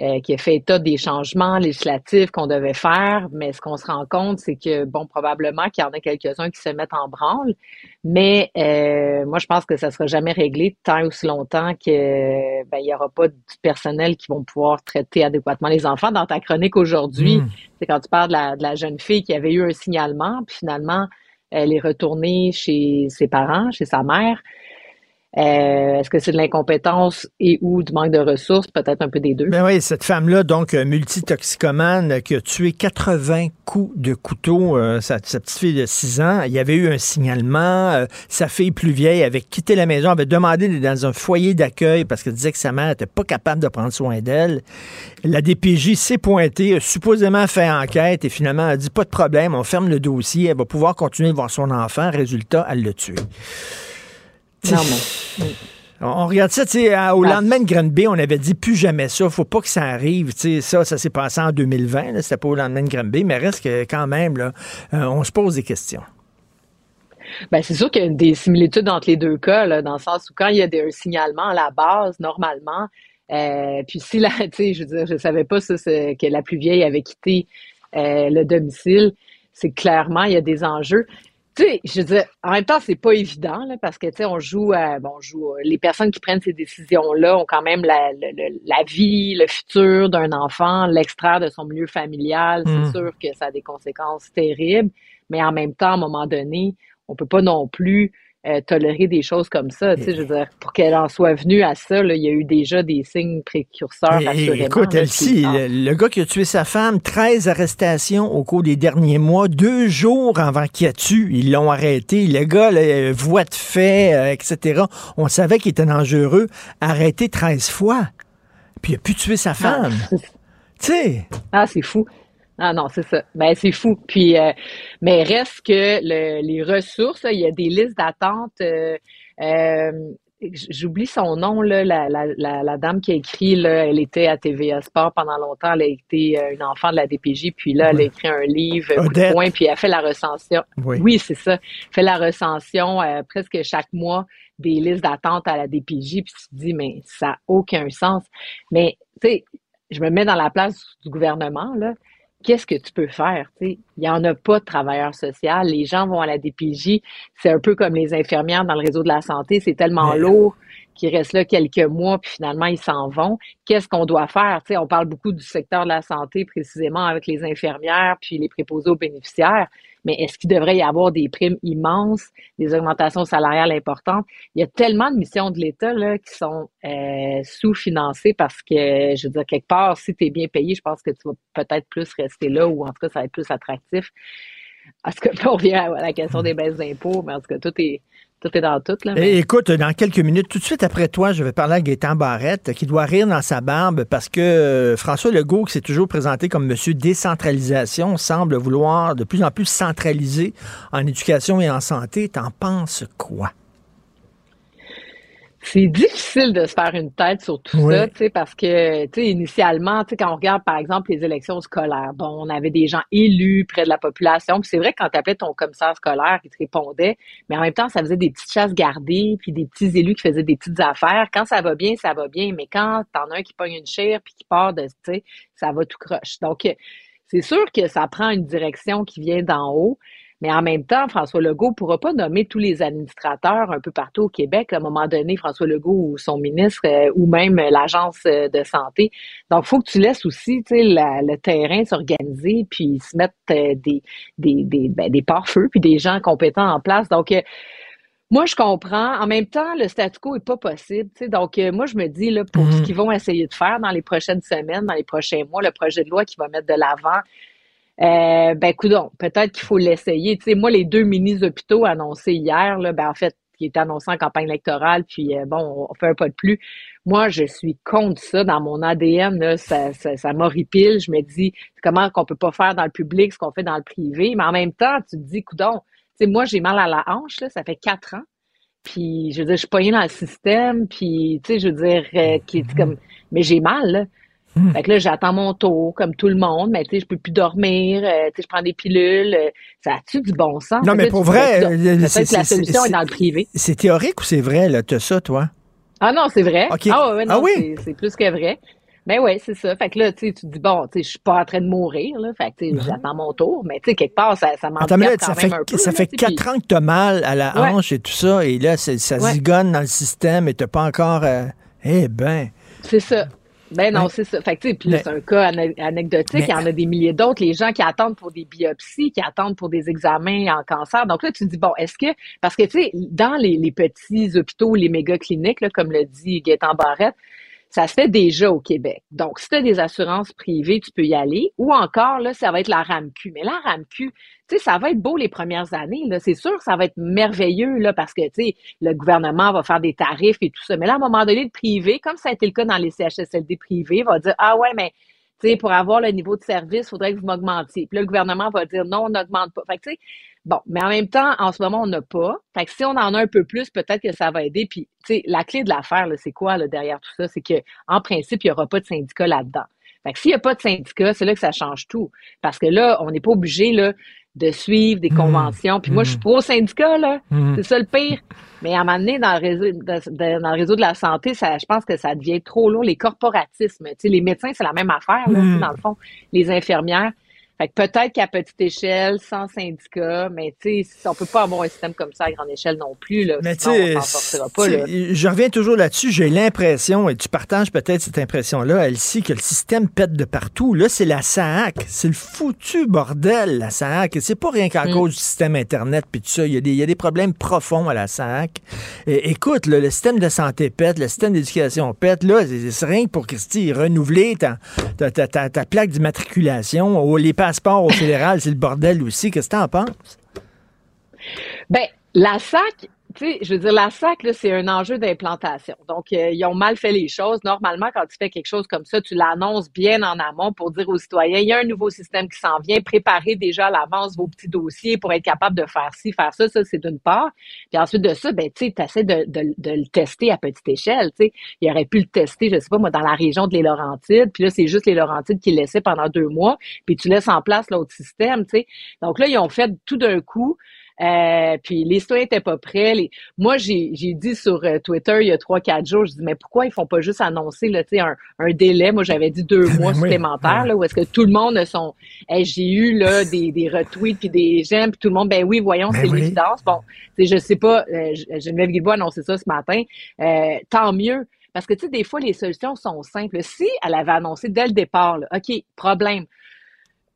euh, qui a fait état des changements législatifs qu'on devait faire, mais ce qu'on se rend compte, c'est que, bon, probablement qu'il y en a quelques-uns qui se mettent en branle, mais euh, moi, je pense que ça ne sera jamais réglé tant aussi longtemps que ben, n'y aura pas du personnel qui vont pouvoir traiter adéquatement les enfants. Dans ta chronique aujourd'hui, Mm. c'est quand tu parles de la, de la jeune fille qui avait eu un signalement, puis finalement, elle est retournée chez ses parents, chez sa mère. Euh, Est-ce que c'est de l'incompétence et ou du manque de ressources? Peut-être un peu des deux. Ben oui, cette femme-là, donc euh, multitoxicomane, qui a tué 80 coups de couteau, euh, sa, sa petite fille de 6 ans, il y avait eu un signalement. euh, sa fille plus vieille avait quitté la maison, avait demandé d'être dans un foyer d'accueil parce qu'elle disait que sa mère n'était pas capable de prendre soin d'elle. La DPJ s'est pointée, a supposément fait enquête et finalement a dit pas de problème, on ferme le dossier, elle va pouvoir continuer de voir son enfant. Résultat, elle l'a tué. On regarde ça, tu sais, à- au lendemain de Granby, on avait dit plus jamais ça, faut pas que ça arrive, tu sais, ça, ça s'est passé en 2020, là, c'était pas au lendemain de Granby, mais reste que quand même, là, euh, on se pose des questions. Ben, c'est sûr qu'il y a des similitudes entre les deux cas, là, dans le sens où quand il y a des, un signalement à la base, normalement, euh, puis si la, tu sais, je veux dire, je savais pas ça, que la plus vieille avait quitté euh, le domicile, c'est clairement, il y a des enjeux. Tu sais, je veux dire, en même temps, c'est pas évident, là, parce que, tu sais, on joue, à- bon, on joue, les personnes qui prennent ces décisions-là ont quand même la, le- la vie, le futur d'un enfant, l'extraire de son milieu familial. C'est sûr que ça a des conséquences terribles, mais en même temps, à un moment donné, on peut pas non plus euh, tolérer des choses comme ça. Tu sais, je veux dire, pour qu'elle en soit venue à ça, là, il y a eu déjà des signes précurseurs, Et- et assurément. écoute, Elsie, ah. le, le gars qui a tué sa femme, 13 arrestations au cours des derniers mois, deux jours avant qu'il a tué, ils l'ont arrêté. Le gars, là, euh, voie de fait, euh, etc. On savait qu'il était dangereux, arrêté 13 fois. Puis il a pu tuer sa femme. tu sais. Ah, c'est fou. Ah non, c'est ça. Ben, c'est fou. Puis, euh, mais reste que le- les ressources, là, il y a des listes d'attente. euh, euh, J'oublie son nom, là, la, la, la, la dame qui a écrit, là, elle était à TVA Sport pendant longtemps, elle a été une enfant de la DPJ, puis là, elle a écrit un livre, Odette. poing, puis elle fait la recension. Oui. c'est ça. fait la recension presque chaque mois des listes d'attente à la DPJ, puis tu te dis, mais ça n'a aucun sens. Mais, tu sais, je me mets dans la place du gouvernement, là. Qu'est-ce que tu peux faire? tu sais? Il n'y en a pas de travailleur social. Les gens vont à la DPJ. C'est un peu comme les infirmières dans le réseau de la santé. C'est tellement lourd qu'ils restent là quelques mois, puis finalement, ils s'en vont. Qu'est-ce qu'on doit faire? Tu sais, on parle beaucoup du secteur de la santé, précisément avec les infirmières, puis les préposés aux bénéficiaires. Mais est-ce qu'il devrait y avoir des primes immenses, des augmentations salariales importantes? Il y a tellement de missions de l'État là, qui sont euh, sous-financées parce que, je veux dire, quelque part, si tu es bien payé, je pense que tu vas peut-être plus rester là ou en tout cas, ça va être plus attractif. En tout cas, on revient à la question des baisses d'impôts, mais en tout cas, tout est, tout est dans tout. Là, mais... écoute, dans quelques minutes, tout de suite après toi, je vais parler à Gaétan Barrette, qui doit rire dans sa barbe parce que euh, François Legault, qui s'est toujours présenté comme monsieur décentralisation, semble vouloir de plus en plus centraliser en éducation et en santé. T'en penses quoi? C'est difficile de se faire une tête sur tout ça, tu sais, parce que, tu sais, initialement, tu sais, quand on regarde, par exemple, les élections scolaires, bon, on avait des gens élus près de la population, puis c'est vrai que quand tu appelais ton commissaire scolaire qui te répondait, mais en même temps, ça faisait des petites chasses gardées, puis des petits élus qui faisaient des petites affaires. Quand ça va bien, ça va bien, mais quand t'en as un qui pogne une chair puis qui part de, tu sais, ça va tout croche. Donc, c'est sûr que ça prend une direction qui vient d'en haut. Mais en même temps, François Legault ne pourra pas nommer tous les administrateurs un peu partout au Québec. À un moment donné, François Legault ou son ministre euh, ou même l'agence euh, de santé. Donc, il faut que tu laisses aussi le terrain s'organiser puis se mettre euh, des, des, des, ben, des pare-feux puis des gens compétents en place. Donc, moi, je comprends. En même temps, le statu quo est pas possible. Donc, moi, je me dis, là, pour ce mm-hmm. qu'ils vont essayer de faire dans les prochaines semaines, dans les prochains mois, le projet de loi qui va mettre de l'avant euh, ben, coudon, peut-être qu'il faut l'essayer. Tu sais, moi, les deux mini-hôpitaux annoncés hier, là, ben, en fait, qui étaient annoncés en campagne électorale, puis euh, bon, on fait un pas de plus. Moi, je suis contre ça dans mon ADN, là, ça, ça, ça m'horripile. Je me dis, comment qu'on peut pas faire dans le public ce qu'on fait dans le privé, mais en même temps, tu te dis, coudon, tu sais, moi, j'ai mal à la hanche, là, ça fait quatre ans. Puis, je veux dire, je suis poignée dans le système, puis, tu sais, je veux dire, euh, qui, comme, mais j'ai mal, là. Hmm. Fait que là, j'attends mon tour, comme tout le monde, mais tu sais, je peux plus dormir, euh, tu sais, je prends des pilules. Euh, ça a-tu du bon sens? Non, mais pour vrai, que la solution est, dans le privé. C'est théorique ou c'est vrai, là, as ça, toi? Ah non, c'est vrai. Ah, ouais, non, ah oui? c'est plus que vrai. Ben oui, c'est ça. Fait que là, tu te dis, bon, tu sais, je suis pas en train de mourir, là. Fait que, ben j'attends mon tour. Mais, tu sais, quelque part, ça, ça quand ça fait, un peu. Ça fait quatre ans que tu as mal à la hanche et tout ça. Et là, ça zigonne dans le système et t'as pas encore... Euh, eh ben... C'est ça. Ben non, c'est ça. Fait que, puis c'est un cas anecdotique. Il y en a des milliers d'autres. Les gens qui attendent pour des biopsies, qui attendent pour des examens en cancer. Donc là, tu te dis, bon, est-ce que... Parce que, tu sais, dans les, les, petits hôpitaux, les méga cliniques, là, comme le dit Gaétan Barrette, ça se fait déjà au Québec. Donc, si tu as des assurances privées, tu peux y aller. Ou encore, là, ça va être la RAMQ. Mais la RAMQ, tu sais, ça va être beau les premières années. Là. C'est sûr ça va être merveilleux là, parce que, tu sais, le gouvernement va faire des tarifs et tout ça. Mais là, à un moment donné, le privé, comme ça a été le cas dans les CHSLD privés, va dire, ah ouais, mais tu sais, pour avoir le niveau de service, il faudrait que vous m'augmentiez. Puis là, le gouvernement va dire non, on n'augmente pas. Fait que, Bon, mais en même temps, en ce moment, on n'a pas. Fait que si on en a un peu plus, peut-être que ça va aider. Puis, tu sais, la clé de l'affaire, c'est quoi là, derrière tout ça? C'est que, en principe, il n'y aura pas de syndicat là-dedans. Fait que s'il n'y a pas de syndicat, c'est là que ça change tout. Parce que là, on n'est pas obligé là, de suivre des mmh. conventions. Puis moi, je suis mmh. pro syndicat, là. Mmh. C'est ça le pire. Mais à un moment donné, dans le réseau de, dans le réseau de la santé, ça, je pense que ça devient trop lourd. Les corporatismes, tu sais, les médecins, c'est la même affaire, là, dans le fond. Les infirmières. Fait que peut-être qu'à petite échelle, sans syndicat, mais tu sais, on peut pas avoir un système comme ça à grande échelle non plus. Là, mais tu je reviens toujours là-dessus. J'ai l'impression, et tu partages peut-être cette impression-là, Elsie, que le système pète de partout. Là, c'est la SAC. C'est le foutu bordel, la SAC. Et c'est pas rien qu'à mm. cause du système Internet puis tout ça. Il y, a des, il y a des problèmes profonds à la SAC. Et, écoute, le système de santé pète, le système d'éducation pète. Là, c'est rien pour Christy, renouveler ta, ta, ta, ta plaque d'immatriculation. Les passeport au fédéral, c'est le bordel aussi. Qu'est-ce que tu en penses? Ben, la SAC, tu je veux dire, la SAC, c'est un enjeu d'implantation. Donc, euh, ils ont mal fait les choses. Normalement, quand tu fais quelque chose comme ça, tu l'annonces bien en amont pour dire aux citoyens, il y a un nouveau système qui s'en vient, préparez déjà à l'avance vos petits dossiers pour être capable de faire ci, faire ça. Ça, c'est d'une part. Puis ensuite de ça, ben, tu sais, essaies de, le tester à petite échelle. Tu sais, il aurait pu le tester, je sais pas, moi, dans la région de les Laurentides. Puis là, c'est juste les Laurentides qui laissaient pendant deux mois. Puis tu laisses en place l'autre système, tu sais. Donc là, ils ont fait tout d'un coup euh, puis les citoyens n'étaient pas prêts. Moi, j'ai dit sur euh, Twitter il y a trois, quatre jours, je dis mais pourquoi ils font pas juste annoncer là, un, un délai? Moi, j'avais dit deux mois supplémentaires, là, où est-ce que tout le monde a son j'ai eu là, des, des retweets puis des j'aime, puis tout le monde, ben oui, voyons, ben c'est l'évidence. Bon, je sais pas, euh, Geneviève Guilbault a annoncé ça ce matin. Euh, tant mieux. Parce que, tu sais, des fois, les solutions sont simples. Si elle avait annoncé dès le départ, là, OK, problème,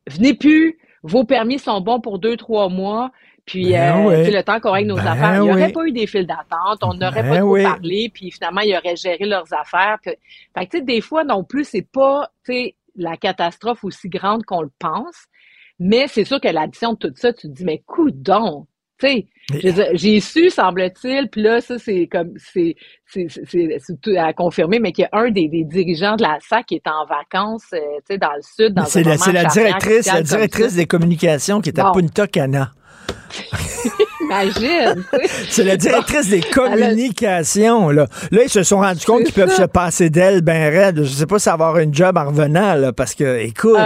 venez plus, vos permis sont bons pour deux, trois mois, puis, ben euh, le temps qu'on règle nos ben affaires, il n'y aurait pas eu des files d'attente, on n'aurait ben pas trop parlé, puis finalement, ils auraient géré leurs affaires. Fait que, tu sais, des fois, non plus, c'est pas, tu sais, la catastrophe aussi grande qu'on le pense. Mais c'est sûr que l'addition de tout ça, tu te dis, mais coudon, tu sais, j'ai su, semble-t-il, puis là, ça, c'est comme, c'est, à confirmer, mais qu'il y a un des, des dirigeants de la SAC qui est en vacances, euh, tu sais, dans le sud, dans C'est la, la directrice, la directrice des communications qui est à Bon. Punta Cana. Imagine. C'est la directrice des communications, là. Là, ils se sont rendus compte qu'ils peuvent se passer d'elle ben raide. Je sais pas si avoir une job en revenant, là, parce que, écoute,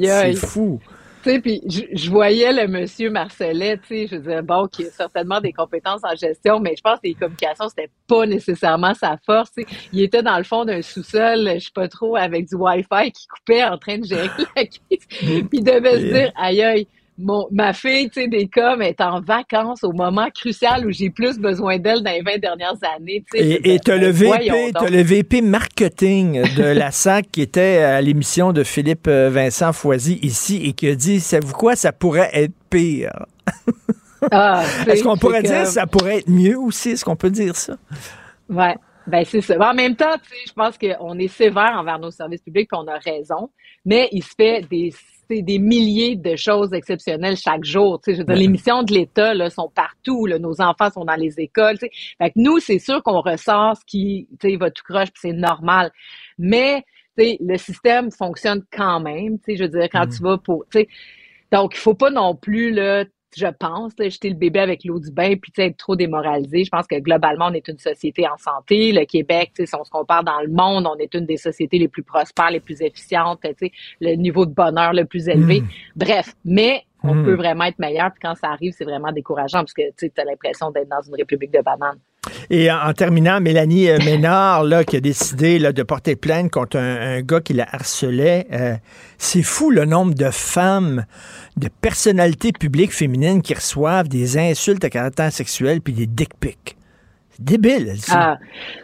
c'est fou. Tu sais, puis je, voyais le monsieur Marcelet, tu sais, je disais, bon, qui a certainement des compétences en gestion, mais je pense que les communications, c'était pas nécessairement sa force. Il était dans le fond d'un sous-sol, je sais pas trop, avec du Wi-Fi qui coupait en train de gérer la crise. Puis il devait se dire, aïe, aïe, mon, ma fille, tu sais, des est en vacances au moment crucial où j'ai plus besoin d'elle dans les 20 dernières années, tu Et et t'as le VP, marketing de la SAC qui était à l'émission de Philippe euh, Vincent Foisy ici et qui a dit, savez-vous quoi, ça pourrait être pire? Ah, tu Est-ce qu'on pourrait dire comme- ça pourrait être mieux aussi? Est-ce qu'on peut dire ça? Ouais. Ben, c'est ça. En même temps, tu sais, je pense qu'on est sévère envers nos services publics, on a raison, mais il se fait des, des milliers de choses exceptionnelles chaque jour. Tu sais, je veux dire, les missions de l'État là, sont partout. Là. Nos enfants sont dans les écoles. Tu sais. Fait que nous, c'est sûr qu'on ressort ce qui tu sais, va tout croche, puis c'est normal. Mais tu sais, le système fonctionne quand même. Tu sais, je veux dire, quand tu vas pour... tu sais, donc, il faut pas non plus, là, je pense, là, jeter le bébé avec l'eau du bain puis tu sais, être trop démoralisé. Je pense que globalement, on est une société en santé. Le Québec, si on se compare dans le monde, on est une des sociétés les plus prospères, les plus efficientes, le niveau de bonheur le plus élevé. Bref, mais on Mm. peut vraiment être meilleur. Puis quand ça arrive, c'est vraiment décourageant parce que tu as l'impression d'être dans une république de bananes. Et en, terminant, Mélanie euh, Ménard, là, qui a décidé là, de porter plainte contre un, gars qui la harcelait, euh, c'est fou le nombre de femmes, de personnalités publiques féminines qui reçoivent des insultes à caractère sexuel puis des dick pics. C'est débile. Ah,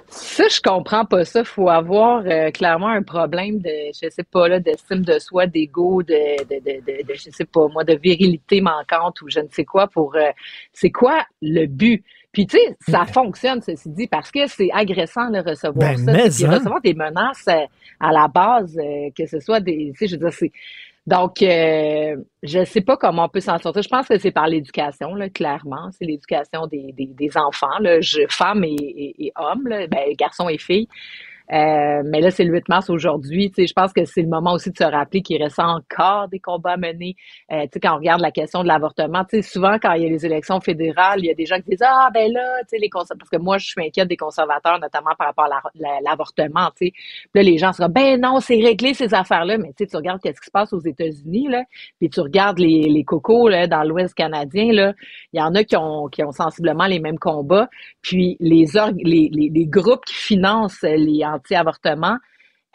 ça, je comprends pas ça. faut avoir euh, clairement un problème de, je sais pas, là, d'estime de soi, d'ego, de, de, de, je sais pas, moi, de virilité manquante ou je ne sais quoi pour, c'est quoi le but? Puis, tu sais, ça fonctionne, ceci dit, parce que c'est agressant, de recevoir Ben, ça. mais Puis hein. recevoir des menaces euh, à la base, euh, que ce soit des, tu sais, je veux dire, c'est, donc, euh, je sais pas comment on peut s'en sortir. Je pense que c'est par l'éducation, clairement. C'est l'éducation des, des, des enfants, là, je, femmes et, et, et hommes, là, ben, garçons et filles. Euh, mais là, c'est le 8 mars aujourd'hui. Je pense que c'est le moment aussi de se rappeler qu'il reste encore des combats à mener. Euh, quand on regarde la question de l'avortement, souvent quand il y a les élections fédérales, il y a des gens qui disent ah ben là, les parce que moi je suis inquiète des conservateurs, notamment par rapport à la- la- l'avortement. Sais, Puis là les gens seront ben non, c'est réglé ces affaires-là. Mais tu regardes qu'est-ce qui se passe aux États-Unis puis tu regardes les, les cocos là dans l'Ouest canadien là, il y en a qui ont qui ont sensiblement les mêmes combats. Puis les les, les, les groupes qui financent les anti-avortements,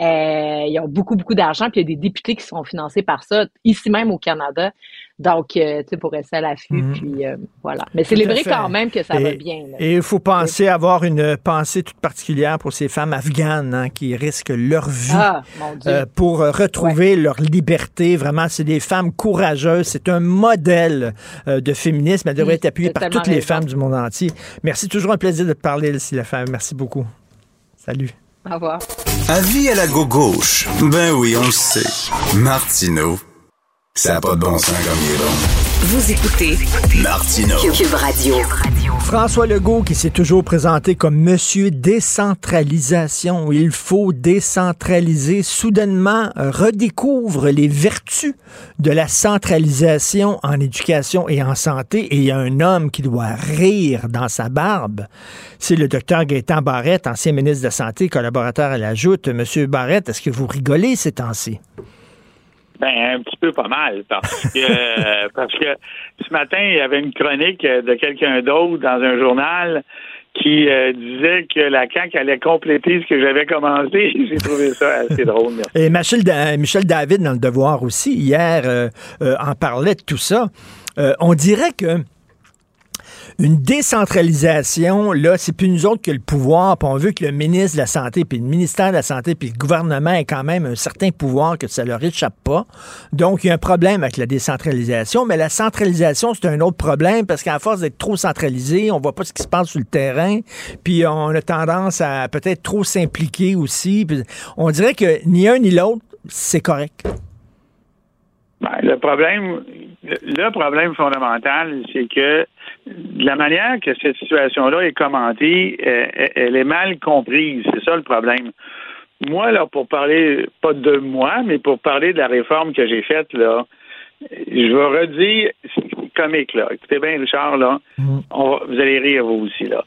euh, ils ont beaucoup, beaucoup d'argent, puis il y a des députés qui sont financés par ça, ici même au Canada. Donc, euh, tu sais, pour rester à l'affût, Mhm. puis euh, voilà. Mais célébrer fait. quand même que ça et, va bien. là. Et il faut penser avoir une pensée toute particulière pour ces femmes afghanes hein, qui risquent leur vie Ah, euh, pour retrouver leur liberté. Vraiment, c'est des femmes courageuses. C'est un modèle de féminisme. Elle devrait être appuyée par toutes les femmes du monde entier. Merci. Toujours un plaisir de te parler, Elsie Lefebvre. Merci beaucoup. Salut. Au revoir. Avis à la gauche. Ben oui, on le sait. Martineau, ça n'a pas de bon sens comme il est bon. Vous écoutez Martineau. Cube Radio. François Legault qui s'est toujours présenté comme Monsieur décentralisation. Il faut décentraliser. Soudainement, euh, redécouvre les vertus de la centralisation en éducation et en santé. Et il y a un homme qui doit rire dans sa barbe. C'est le docteur Gaétan Barrette, ancien ministre de la Santé, collaborateur à la Joute. Monsieur Barrette, est-ce que vous rigolez ces temps-ci? Ben, un petit peu pas mal, parce que euh, parce que ce matin, il y avait une chronique euh, de quelqu'un d'autre dans un journal qui euh, disait que la CAQ allait compléter ce que j'avais commencé. J'ai trouvé ça assez drôle. merci. Et Michel, Da- Michel David, dans le Devoir aussi, hier, euh, euh, en parlait de tout ça. Euh, on dirait que une décentralisation, là, c'est plus nous autres que le pouvoir, puis on veut que le ministre de la Santé, puis le ministère de la Santé, puis le gouvernement ait quand même un certain pouvoir que ça leur échappe pas. Donc, il y a un problème avec la décentralisation, mais la centralisation, c'est un autre problème, parce qu'à force d'être trop centralisé, on voit pas ce qui se passe sur le terrain, puis on a tendance à peut-être trop s'impliquer aussi. on dirait que ni un ni l'autre, c'est correct. Ben, le problème, le, problème fondamental, c'est que la manière que cette situation-là est commentée, elle est mal comprise. C'est ça le problème. Moi, là, pour parler, pas de moi, mais pour parler de la réforme que j'ai faite, là, je vais redire, c'est comique, là. Écoutez bien, Richard, là, on va- vous allez rire, vous aussi, là.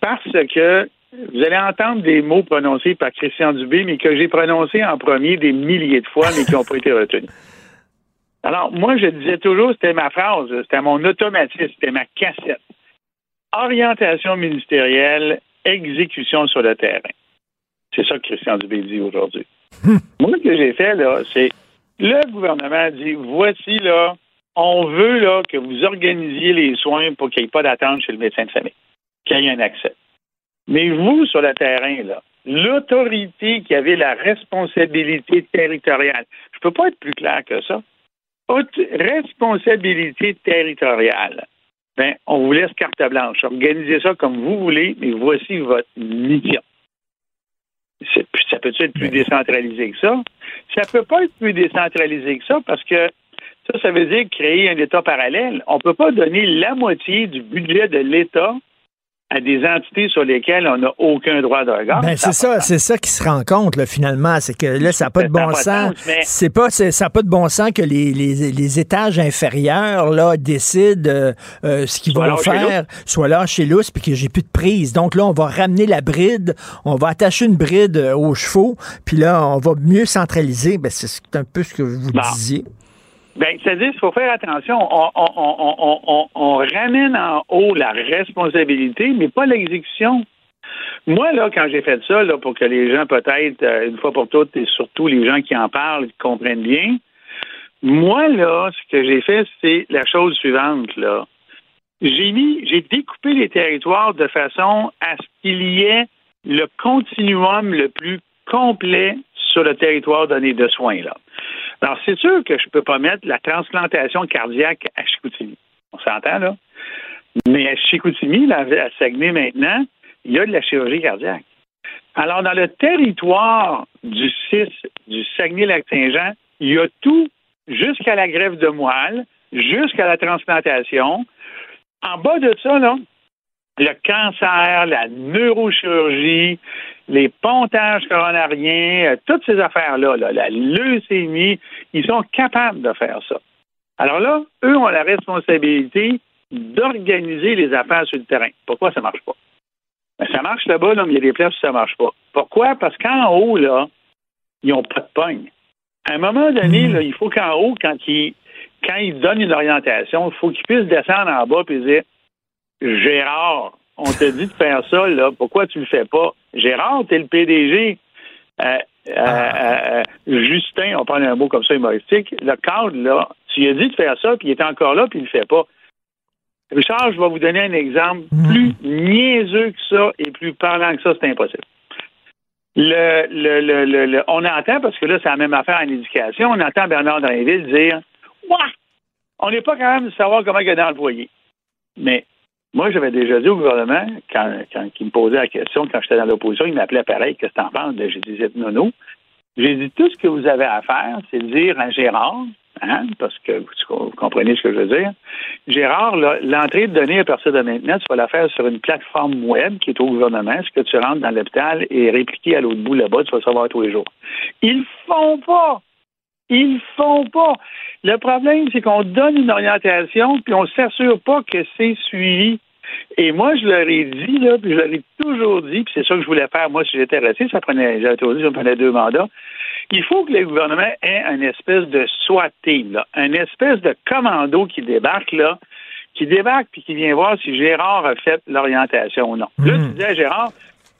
Parce que vous allez entendre des mots prononcés par Christian Dubé, mais que j'ai prononcés en premier des milliers de fois, mais qui n'ont pas été retenus. Alors, moi, je disais toujours, c'était ma phrase, c'était mon automatisme, c'était ma cassette. Orientation ministérielle, exécution sur le terrain. C'est ça que Christian Dubé dit aujourd'hui. Moi, ce que j'ai fait, là, c'est le gouvernement dit voici, là, on veut là, que vous organisiez les soins pour qu'il n'y ait pas d'attente chez le médecin de famille, qu'il y ait un accès. Mais vous, sur le terrain, là, l'autorité qui avait la responsabilité territoriale, je ne peux pas être plus clair que ça. Aut- responsabilité territoriale. Ben, on vous laisse carte blanche. Organisez ça comme vous voulez, mais voici votre mission. Ça peut être plus décentralisé que ça? Ça peut pas être plus décentralisé que ça parce que ça, ça veut dire créer un État parallèle. On peut pas donner la moitié du budget de l'État à des entités sur lesquelles on n'a aucun droit de regard. Ben, c'est ça, c'est ça qui se rend compte là, finalement, c'est que là ça n'a pas de bon sens. C'est pas, ça n'a pas de bon sens que les, les, les étages inférieurs là décident euh, euh, ce qu'ils vont faire, soit là chez l'ous, puis que j'ai plus de prise. Donc là, on va ramener la bride, on va attacher une bride euh, aux chevaux, puis là, on va mieux centraliser. Ben, c'est un peu ce que vous Bon. disiez. Ben, c'est-à-dire qu'il faut faire attention. On, on- on- on- ramène en haut la responsabilité, mais pas l'exécution. Moi, là, quand j'ai fait ça, là, pour que les gens, peut-être, euh, une fois pour toutes, et surtout les gens qui en parlent, comprennent bien, moi, là, ce que j'ai fait, c'est la chose suivante, là. J'ai mis, j'ai découpé les territoires de façon à ce qu'il y ait le continuum le plus complet sur le territoire donné de soins, là. Alors, c'est sûr que je ne peux pas mettre la transplantation cardiaque à Chicoutimi. On s'entend, là? Mais à Chicoutimi, à Saguenay maintenant, il y a de la chirurgie cardiaque. Alors, dans le territoire du 6 du Saguenay-Lac-Saint-Jean, il y a tout jusqu'à la greffe de moelle, jusqu'à la transplantation. En bas de ça, là, le cancer, la neurochirurgie, les pontages coronariens, euh, toutes ces affaires-là, là, la leucémie, ils sont capables de faire ça. Alors là, eux ont la responsabilité d'organiser les affaires sur le terrain. Pourquoi ça marche pas? Ben, ça marche là-bas, là, mais il y a des places où ça marche pas. Pourquoi? Parce qu'en haut, là, ils n'ont pas de pogne. À un moment donné, là, il faut qu'en haut, quand ils, quand ils donnent une orientation, il faut qu'ils puissent descendre en bas et dire Gérard, on t'a dit de faire ça, là, pourquoi tu le fais pas? Gérard, t'es le PDG. Euh, euh, euh, Justin, on prend un mot comme ça humoristique, le cadre, là, tu lui as dit de faire ça, puis il est encore là, puis il le fait pas. Richard, je vais vous donner un exemple plus niaiseux que ça et plus parlant que ça, c'est impossible. Le, le, le, le- le- on entend, parce que là, c'est la même affaire en éducation, on entend Bernard Drainville dire Ouah, on n'est pas capable de savoir comment il est dans le foyer. Mais moi, j'avais déjà dit au gouvernement, quand, quand il me posait la question, quand j'étais dans l'opposition, il m'appelait pareil, qu'est-ce que t'en penses? J'ai dit, non, non. J'ai dit, tout ce que vous avez à faire, c'est dire à Gérard, hein, parce que vous, comprenez ce que je veux dire, Gérard, l'entrée de données à partir de maintenant, tu vas la faire sur une plateforme web qui est au gouvernement. Ce que tu rentres dans l'hôpital est répliqué à l'autre bout là-bas, tu vas savoir tous les jours. Ils font pas! Ils font pas. Le problème, c'est qu'on donne une orientation, puis on s'assure pas que c'est suivi. Et moi, je leur ai dit, là, puis je leur ai toujours dit, puis c'est ça que je voulais faire, moi, si j'étais resté, ça prenait, j'avais toujours dit, ça prenait deux mandats. Il faut que le gouvernement ait une espèce de SWAT team, là, une espèce de commando qui débarque, là, qui débarque puis qui vient voir si Gérard a fait l'orientation ou non. Là, tu dis à Gérard,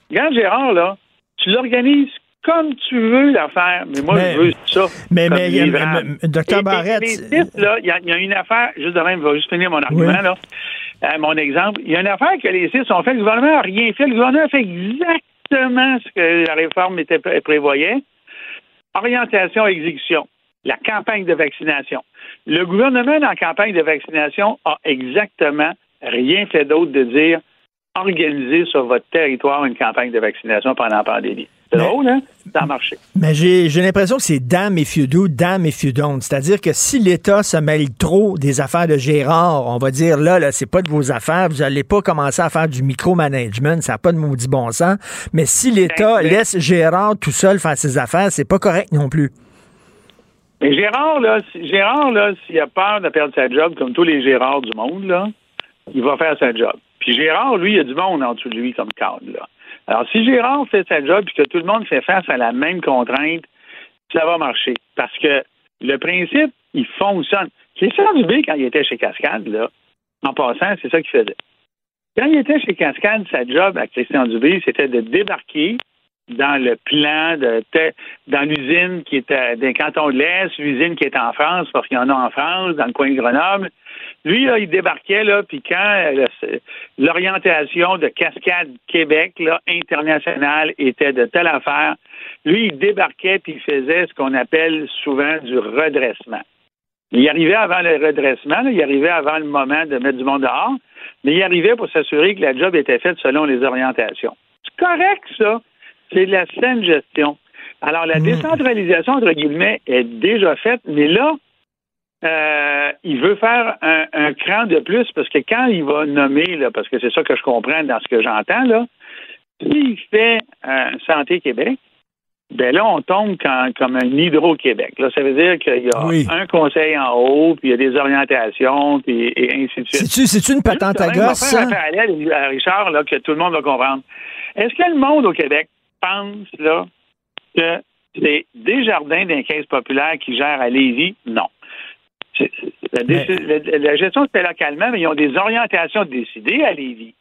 regarde Gérard, là, tu l'organises comme tu veux l'affaire, mais moi, Mais- je veux ça. mais- comme mais- et- Barrette, il y, a- il y a une affaire, juste de même, je vais juste finir mon argument, Oui. là. Euh, mon exemple. Il y a une affaire que les sites ont fait, le gouvernement n'a rien fait. Le gouvernement a fait exactement ce que la réforme était, prévoyait. Orientation, exécution. La campagne de vaccination. Le gouvernement, dans la campagne de vaccination, a exactement rien fait d'autre de dire organiser sur votre territoire une campagne de vaccination pendant la pandémie. C'est drôle, hein? Ça a marché. Mais j'ai l'impression que c'est dame if you do, dame if you don't. C'est-à-dire que si l'État se mêle trop des affaires de Gérard, on va dire là, là, c'est pas de vos affaires, vous allez pas commencer à faire du micromanagement, ça n'a pas de maudit bon sens. Mais si l'État Ben, laisse Gérard tout seul faire ses affaires, c'est pas correct non plus. Mais Gérard, là, si- Gérard, là, s'il a peur de perdre sa job, comme tous les Gérards du monde, là, il va faire sa job. Puis Gérard, lui, il y a du monde en dessous de lui comme cadre, là. Alors, si Gérard fait sa job et que tout le monde fait face à la même contrainte, ça va marcher. Parce que le principe, il fonctionne. Christian Dubé, quand il était chez Cascade, là, en passant, c'est ça qu'il faisait. Quand il était chez Cascade, sa job à Christian Dubé, c'était de débarquer dans le plan de dans l'usine qui était dans le canton de l'Est, l'usine qui est en France, parce qu'il y en a en France, dans le coin de Grenoble. Lui, là, il débarquait, là, puis quand euh, l'orientation de Cascade Québec, là, internationale, était de telle affaire, lui, il débarquait puis il faisait ce qu'on appelle souvent du redressement. Il arrivait avant le redressement, là, il arrivait avant le moment de mettre du monde dehors, mais il arrivait pour s'assurer que la job était faite selon les orientations. C'est correct, ça. C'est de la saine gestion. Alors, la décentralisation, entre guillemets, est déjà faite, mais là, euh, il veut faire un, un cran de plus parce que quand il va nommer, là, parce que c'est ça que je comprends dans ce que j'entends, là, s'il fait euh, Santé Québec, ben là, on tombe quand- comme un Hydro-Québec. Là, ça veut dire qu'il y a un conseil en haut, puis il y a des orientations, puis et ainsi de suite. C'est-tu c'est-tu une patente à va gosse, faire ça? un parallèle à Richard, là, que tout le monde va comprendre. Est-ce que le monde au Québec pense là, que c'est Desjardins d'un caisse populaire qui gère à Lévis? Non. La, déci- la- la gestion se fait localement, mais ils ont des orientations décidées à Lévis.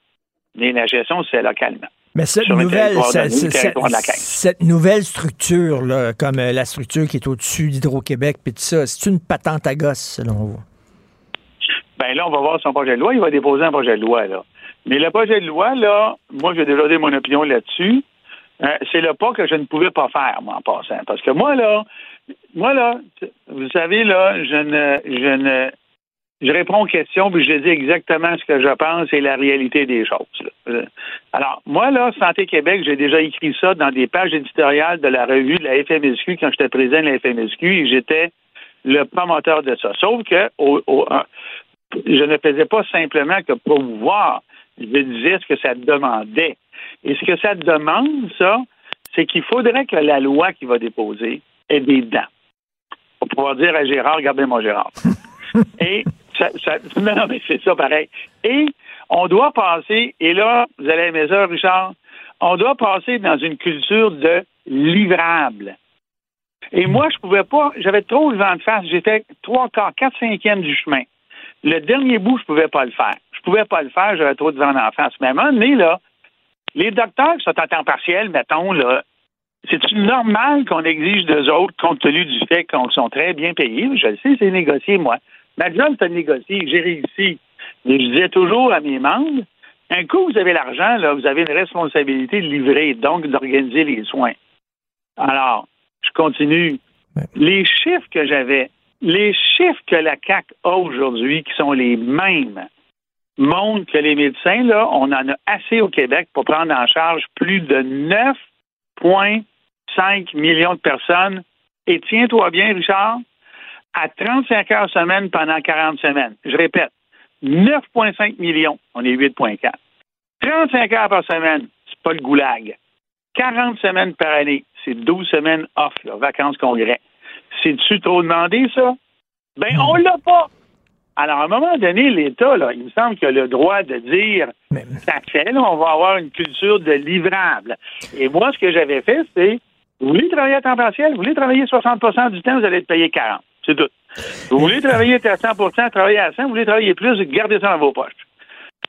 Mais la gestion se fait localement. Mais cette nouvelle, cette, cette- nouvelle structure, là, comme euh, la structure qui est au-dessus d'Hydro-Québec, puis tout ça, c'est une patente à gosse, selon vous? Ben là, on va voir son projet de loi. Il va déposer un projet de loi, là. Mais le projet de loi, là, moi, j'ai déjà donné mon opinion là-dessus. Euh, c'est le pas que je ne pouvais pas faire, moi, en passant. Parce que moi, là, moi, là, vous savez, là, je ne, je ne, je réponds aux questions, puis je dis exactement ce que je pense et la réalité des choses. là. Euh, Alors, moi, là, Santé Québec, j'ai déjà écrit ça dans des pages éditoriales de la revue de la FMSQ quand j'étais président de la FMSQ et j'étais le promoteur de ça. Sauf que au- je ne faisais pas simplement que promouvoir, je disais ce que ça demandait. Et ce que ça demande, ça, c'est qu'il faudrait que la loi qui va déposer ait des dents. Pour pouvoir dire à Gérard, regardez-moi Gérard. Et ça, ça- non, non, mais c'est ça pareil. Et on doit passer, et là, vous allez aimer ça, Richard, on doit passer dans une culture de livrable. Et moi, je pouvais pas, j'avais trop le vent de face, j'étais trois quarts, quatre cinquièmes du chemin. Le dernier bout, je pouvais pas le faire. Je pouvais pas le faire, j'avais trop de vent en face. Mais à un moment donné, là, les docteurs qui sont à temps partiel, mettons, là, c'est normal qu'on exige d'eux autres, compte tenu du fait qu'ils sont très bien payés? Je le sais, c'est négocié, moi. Ma job, c'est de négocier. J'ai réussi. Mais je disais toujours à mes membres, un coup, vous avez l'argent, là, vous avez une responsabilité de livrer, donc d'organiser les soins. Alors, je continue. Les chiffres que j'avais, les chiffres que la CAC a aujourd'hui, qui sont les mêmes, montrent que les médecins, là, on en a assez au Québec pour prendre en charge plus de 9,5 millions de personnes. Et tiens-toi bien, Richard, à 35 heures semaine pendant 40 semaines. Je répète, 9,5 millions, on est 8,4. 35 heures par semaine, c'est pas le goulag. 40 semaines par année, c'est 12 semaines off, là, vacances congrès. C'est-tu trop demandé, ça? Ben, on l'a pas. Alors, à un moment donné, l'État, là, il me semble qu'il a le droit de dire ça fait, là, on va avoir une culture de livrable. Et moi, ce que j'avais fait, c'est vous voulez travailler à temps partiel, vous voulez travailler 60% du temps, vous allez être payé 40. C'est tout. Vous voulez travailler à 100% travailler à 100, vous voulez travailler plus, gardez ça dans vos poches.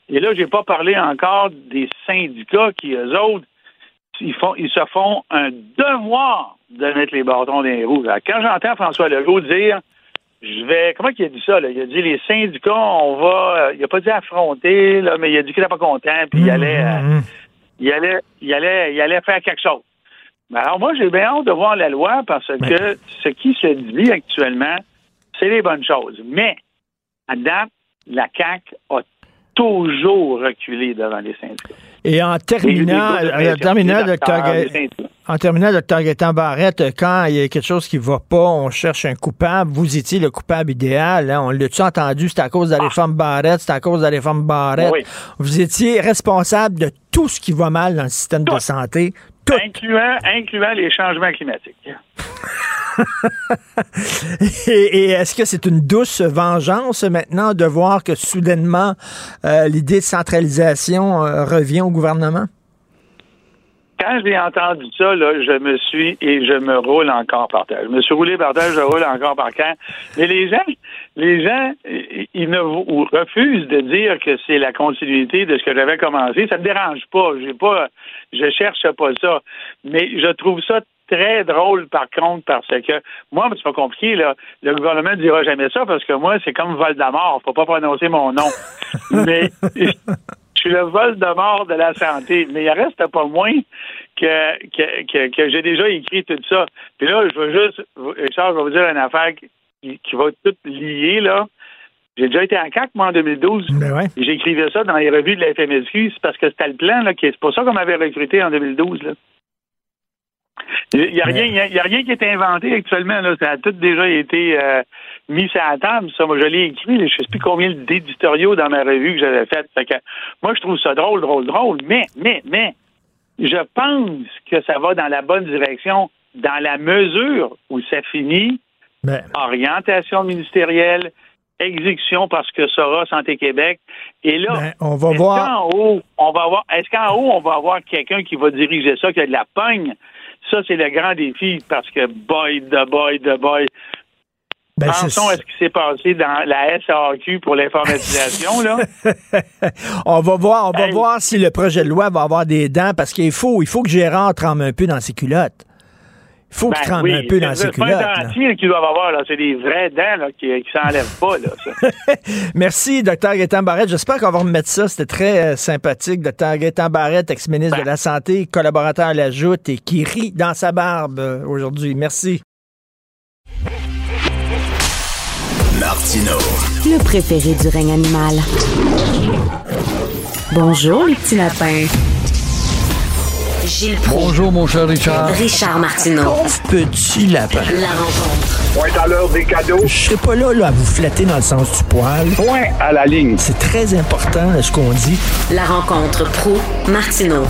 Et là, j'ai pas parlé encore des syndicats qui, eux autres, ils, font, ils se font un devoir de mettre les bâtons dans les roues. Alors, quand j'entends François Legault dire je vais. Comment il a dit ça? Là? Il a dit les syndicats, on va. il a pas dit affronter, là, mais il a dit qu'il n'était pas content, puis il allait. euh, il allait, il allait, il allait faire quelque chose. Mais alors moi, j'ai bien hâte de voir la loi parce que ce qui se dit actuellement, c'est les bonnes choses. Mais à date, la CAC a toujours reculé devant les syndicats. Et en terminant, les- en terminant, docteur. En terminant, docteur Gaétan Barrette, quand il y a quelque chose qui va pas, on cherche un coupable. Vous étiez le coupable idéal. hein. On l'a-tu entendu? C'est à cause de la réforme Barrette, c'est à cause de la réforme Barrette. Oui. Vous étiez responsable de tout ce qui va mal dans le système de santé. Incluant, incluant les changements climatiques. Et, et est-ce que c'est une douce vengeance maintenant de voir que soudainement euh, l'idée de centralisation euh, revient au gouvernement? Quand j'ai entendu ça, là, je me suis et je me roule encore par terre. Je me suis roulé par terre, je roule encore par terre. Mais les gens, les gens, ils ne refusent de dire que c'est la continuité de ce que j'avais commencé. Ça me dérange pas. J'ai pas, je cherche pas ça. Mais je trouve ça très drôle, par contre, parce que moi, c'est pas compliqué, là. Le gouvernement ne dira jamais ça parce que moi, c'est comme Voldemort. Faut pas prononcer mon nom. Mais je suis le Voldemort de la santé. Mais il reste pas moins que, que, que, que j'ai déjà écrit tout ça. Puis là, je veux juste, Richard, je vais vous dire une affaire qui, qui va tout lier, là. J'ai déjà été en CAC, moi, en 2012. Et J'écrivais ça dans les revues de la FMSQ. C'est parce que c'était le plan, là. C'est pour ça qu'on m'avait recruté en 2012, là. Il n'y a, rien- y a- y a rien qui est inventé actuellement. Là. Ça a tout déjà été euh, mis sur la table. Ça, moi, je l'ai écrit. Je ne sais plus combien d'éditoriaux dans ma revue que j'avais fait. Fait que, moi, je trouve ça drôle, drôle, drôle. Mais, mais, mais, je pense que ça va dans la bonne direction dans la mesure où ça finit Ben. orientation ministérielle, exécution parce que Sora Santé Québec. Et là, Ben, on va est-ce voir. qu'en haut, on va avoir, est-ce qu'en haut, on va avoir quelqu'un qui va diriger ça, qui a de la pogne? Ça, c'est le grand défi parce que boy, de boy, de boy. Ben, Pensons à ce qui s'est passé dans la SAQ pour l'informatisation, là. on va voir, on va Hey. voir si le projet de loi va avoir des dents parce qu'il faut, il faut que Gérard trempe un peu dans ses culottes. Il faut qu'il Ben trempe oui, un peu dans c'est c'est pas culottes. dentier qu'ils doivent avoir, là. C'est des vraies dents, là, qui, qui s'enlèvent pas, là. ça. Merci, docteur Gaétan Barrette. J'espère qu'on va remettre ça. C'était très euh, sympathique. Docteur Gaétan Barrette, ex-ministre de la Santé, collaborateur à la Joute et qui rit dans sa barbe euh, aujourd'hui. Merci. Martino. Le préféré du règne animal. Bonjour, les petits lapins. Gilles Bonjour, mon cher Richard. Richard Martineau. Petit lapin. La rencontre. Point à l'heure des cadeaux. Je serai pas là, là à vous flatter dans le sens du poil. Point à la ligne. C'est très important ce qu'on dit. La rencontre pro Martineau.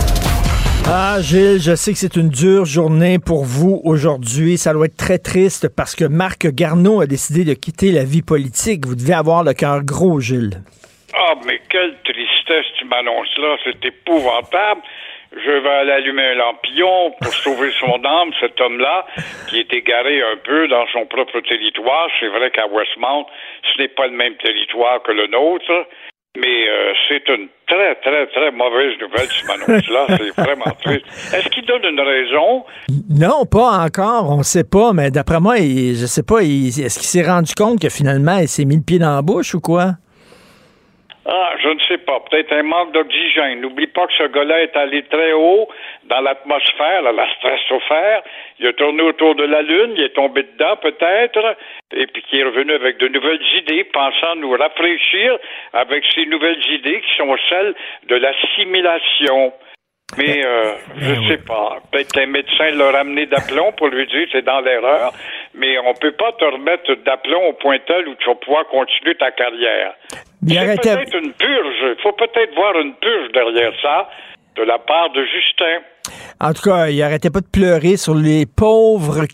Ah, Gilles, je sais que c'est une dure journée pour vous aujourd'hui. Ça doit être très triste parce que Marc Garneau a décidé de quitter la vie politique. Vous devez avoir le cœur gros, Gilles. Ah, mais quelle tristesse tu m'annonces là, c'est épouvantable. Je vais aller allumer un lampillon pour sauver son âme, cet homme-là, qui est égaré un peu dans son propre territoire. C'est vrai qu'à Westmount, ce n'est pas le même territoire que le nôtre, mais euh, c'est une très, très, très mauvaise nouvelle, tu m'annonces là. C'est vraiment triste. Est-ce qu'il donne une raison? Non, pas encore, on sait pas, mais d'après moi, il, je sais pas, est-ce qu'il s'est rendu compte que finalement, il s'est mis le pied dans la bouche ou quoi? Ah, je ne sais pas. Peut-être un manque d'oxygène. N'oublie pas que ce gars-là est allé très haut dans l'atmosphère, la stratosphère. Il a tourné autour de la Lune, il est tombé dedans peut-être, et puis qui est revenu avec de nouvelles idées, pensant nous rafraîchir avec ces nouvelles idées qui sont celles de l'assimilation. Mais euh, je ne sais pas. Peut-être qu'un médecin l'a ramené d'aplomb pour lui dire c'est dans l'erreur, mais on peut pas te remettre d'aplomb au point tel où tu vas pouvoir continuer ta carrière. Il arrêtait- peut-être une purge. Il faut peut-être voir une purge derrière ça de la part de Justin. En tout cas, il arrêtait pas de pleurer sur les pauvres,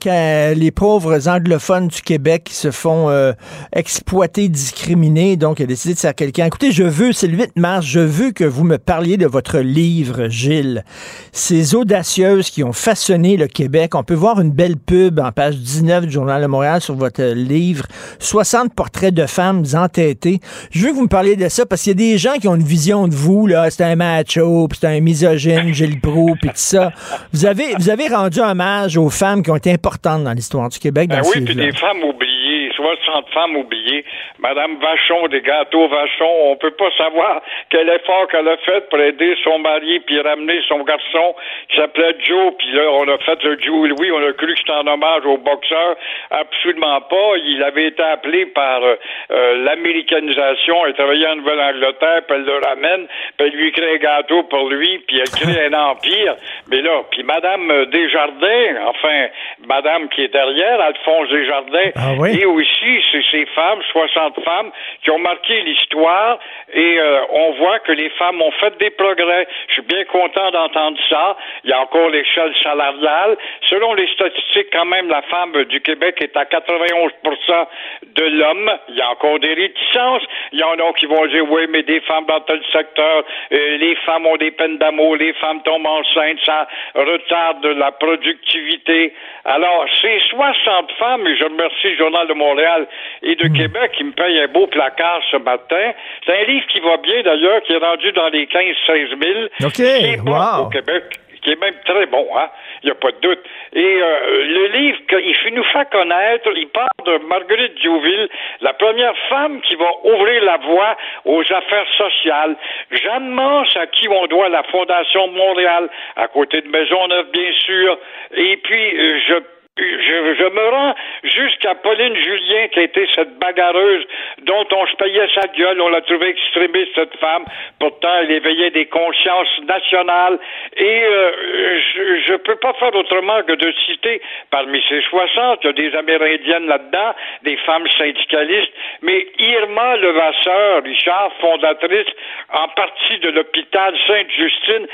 les pauvres anglophones du Québec qui se font euh, exploiter, discriminer. Donc, il a décidé de faire quelqu'un. Écoutez, je veux, c'est le 8 mars, je veux que vous me parliez de votre livre, Gilles. Ces audacieuses qui ont façonné le Québec. On peut voir une belle pub en page 19 du Journal de Montréal sur votre livre. 60 portraits de femmes entêtées. Je veux que vous me parliez de ça parce qu'il y a des gens qui ont une vision de vous, là. C'est un macho, c'est un misogyne, Gilles Proulx, puis ça. Vous avez, vous avez rendu hommage aux femmes qui ont été importantes dans l'histoire du Québec dans Ben oui, puis des femmes oubliées oubliées, 60 femmes oubliées. Madame Vachon, des gâteaux Vachon, on peut pas savoir quel effort qu'elle a fait pour aider son mari puis ramener son garçon qui s'appelait Joe. Puis là, on a fait le Joe Louis, on a cru que c'était en hommage au boxeur. Absolument pas. Il avait été appelé par euh, euh, l'américanisation. Elle travaillait en Nouvelle-Angleterre, puis elle le ramène, puis elle lui crée un gâteau pour lui, puis elle crée un empire. Mais là, puis Madame euh, Desjardins, enfin, Madame qui est derrière, Alphonse Desjardins, et aussi c'est ces femmes, 60 femmes, qui ont marqué l'histoire, et euh, on voit que les femmes ont fait des progrès. Je suis bien content d'entendre ça. Il y a encore l'échelle salariale. Selon les statistiques, quand même, la femme du Québec est à 91% de l'homme. Il y a encore des réticences. Il y en a qui vont dire, oui, mais des femmes dans tel secteur, euh, les femmes ont des peines d'amour, les femmes tombent enceintes, ça retarde la productivité. Alors, ces 60 femmes, et je remercie le Journal de Montréal et de Québec qui me paye un beau placard ce matin. C'est un livre qui va bien, d'ailleurs, qui est rendu dans les 15-16 000. OK, wow. au Québec qui est même très bon, hein? Il n'y a pas de doute. Et euh, le livre, il fait nous faire connaître, il parle de Marguerite Diouville, la première femme qui va ouvrir la voie aux affaires sociales. Jeanne Mance, à qui on doit la Fondation Montréal, à côté de Maisonneuve, bien sûr. Et puis, euh, je je, je me rends jusqu'à Pauline Julien, qui a été cette bagarreuse dont on se payait sa gueule. On l'a trouvée extrémiste, cette femme. Pourtant, elle éveillait des consciences nationales. Et euh, je, je peux pas faire autrement que de citer, parmi ces 60, il y a des Amérindiennes là-dedans, des femmes syndicalistes, mais Irma Levasseur, Richard, fondatrice en partie de l'hôpital Sainte-Justine,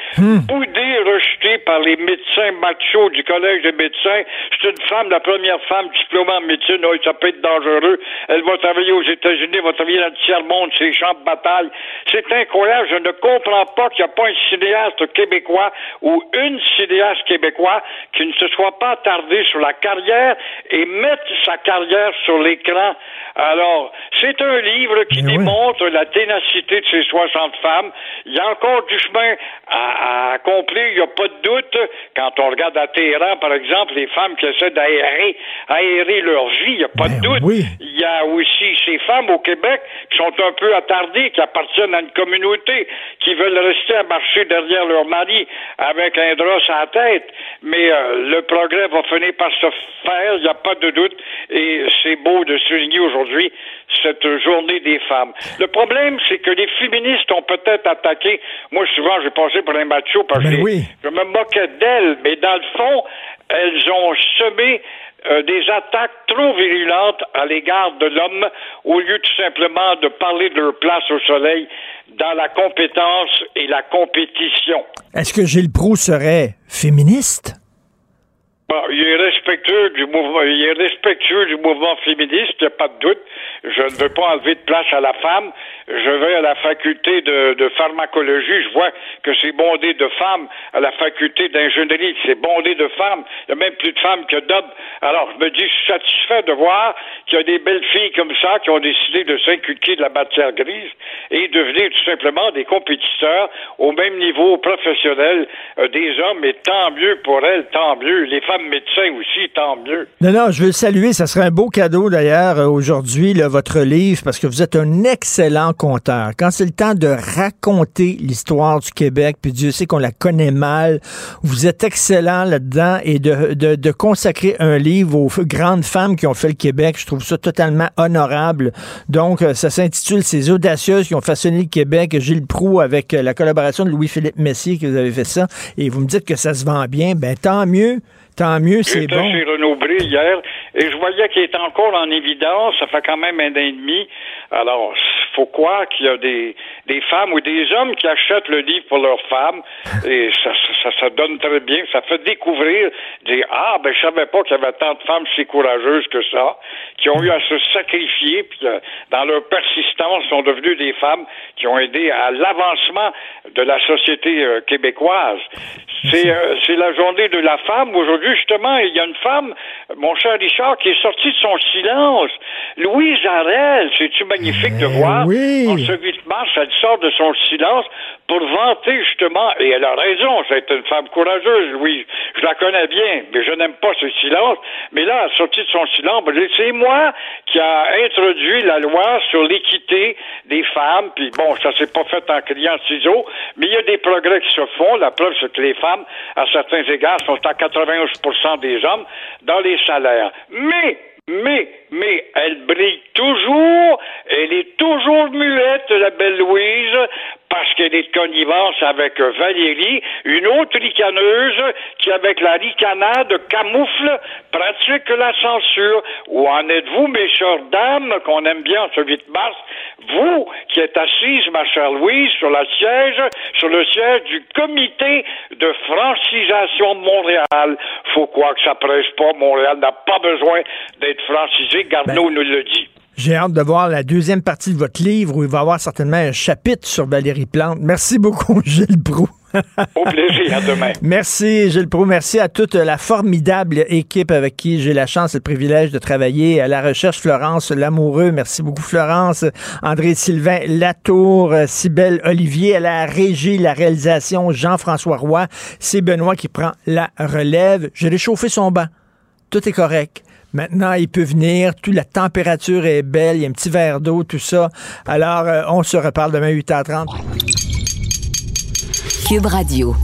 boudée, rejetée par les médecins machos du Collège des médecins. Une femme, la première femme diplômée en médecine. Oh, ça peut être dangereux. Elle va travailler aux États-Unis, elle va travailler dans le tiers-monde, ces champs de bataille. C'est incroyable. Je ne comprends pas qu'il n'y a pas un cinéaste québécois ou une cinéaste québécois qui ne se soit pas attardé sur la carrière et mettre sa carrière sur l'écran. Alors, c'est un livre qui démontre la ténacité de ces 60 femmes. Il y a encore du chemin à, à accomplir, il n'y a pas de doute. Quand on regarde à Téhéran, par exemple, les femmes qui essaient d'aérer aérer leur vie, il n'y a pas de doute. Il y a aussi ces femmes au Québec qui sont un peu attardées, qui appartiennent à une communauté, qui veulent rester à marcher derrière leur mari avec un drap sur la tête. Mais euh, le progrès va finir par se faire, il n'y a pas de doute. Et c'est beau de souligner aujourd'hui cette journée des femmes. Le problème, c'est que les féministes ont peut-être attaqué. Moi, souvent, j'ai passé pour un macho parce que Ben je- oui. je me moquais d'elles, mais dans le fond, elles ont semé euh, des attaques trop virulentes à l'égard de l'homme au lieu tout simplement de parler de leur place au soleil dans la compétence et la compétition. Est-ce que Gilles Proux serait féministe? Bon, il est respectueux du mouvement, il est respectueux du mouvement féministe, il n'y a pas de doute. Je ne veux pas enlever de place à la femme. Je vais à la faculté de, pharmacologie, je vois que c'est bondé de femmes. À la faculté d'ingénierie, c'est bondé de femmes. Il y a même plus de femmes que d'hommes. Alors, je me dis, je suis satisfait de voir qu'il y a des belles filles comme ça qui ont décidé de s'inculquer de la matière grise et devenir tout simplement des compétiteurs au même niveau professionnel euh, des hommes. Et tant mieux pour elles, tant mieux. Les femmes médecins aussi, tant mieux. Non, non, je veux le saluer. Ça serait un beau cadeau d'ailleurs euh, aujourd'hui, votre livre, parce que vous êtes un excellent conteur. Quand c'est le temps de raconter l'histoire du Québec, puis Dieu sait qu'on la connaît mal, vous êtes excellent là-dedans et de, de, consacrer un livre aux grandes femmes qui ont fait le Québec, je trouve ça totalement honorable. Donc, euh, ça s'intitule Ces audacieuses qui ont façonné le Québec. Gilles Proux avec euh, la collaboration de Louis-Philippe Messier que vous avez fait ça. Et vous me dites que ça se vend bien. Ben, tant mieux. Tant mieux, c'est J'étais bon. chez Renaud Bré hier et je voyais qu'il est encore en évidence. Ça fait quand même un an et demi. Alors, faut croire qu'il y a des, des femmes ou des hommes qui achètent le livre pour leurs femmes et ça, ça, ça, ça donne très bien. Ça fait découvrir, dire ah ben je savais pas qu'il y avait tant de femmes si courageuses que ça, qui ont eu à se sacrifier puis euh, dans leur persistance sont devenues des femmes qui ont aidé à l'avancement de la société euh, québécoise. C'est euh, c'est la journée de la femme. Aujourd'hui, justement, il y a une femme, mon cher Richard, qui est sorti de son silence. Louise Arel, c'est-tu magnifique de voir? oui. En ce 8 mars, elle sort de son silence pour vanter justement, et elle a raison, c'est une femme courageuse, Louise. Je la connais bien, mais je n'aime pas ce silence. Mais là, elle sortie de son silence. Ben, C'est moi qui a introduit la loi sur l'équité des femmes. Puis bon, ça s'est pas fait en criant ciseaux, mais il y a des progrès qui se font. La preuve, c'est que les femmes, à certains égards, sont à 91% des hommes dans les salaires. Mais mais, mais, elle brille toujours, elle est toujours muette, la belle Louise, parce qu'elle est de connivence avec Valérie, une autre ricaneuse qui, avec la ricanade, camoufle, pratique la censure. Où en êtes-vous, mes chères dames, qu'on aime bien ce 8 mars, vous qui êtes assise, ma chère Louise, sur la siège, sur le siège du comité de francisation de Montréal. Faut croire que ça presse pas. Montréal n'a pas besoin d'être francisé. Garneau nous le dit. J'ai hâte de voir la deuxième partie de votre livre où il va y avoir certainement un chapitre sur Valérie Plante. Merci beaucoup, Gilles Proux. Au plaisir, à demain. Merci, Gilles Proux. Merci à toute la formidable équipe avec qui j'ai la chance et le privilège de travailler. À la recherche, Florence Lamoureux. Merci beaucoup, Florence. André-Sylvain Latour, Cybelle Olivier. À la régie, la réalisation, Jean-François Roy. C'est Benoît qui prend la relève. J'ai réchauffé son banc. Tout est correct. Maintenant, il peut venir. Toute la température est belle. Il y a un petit verre d'eau, tout ça. Alors, euh, on se reparle demain 8h30. Cube Radio.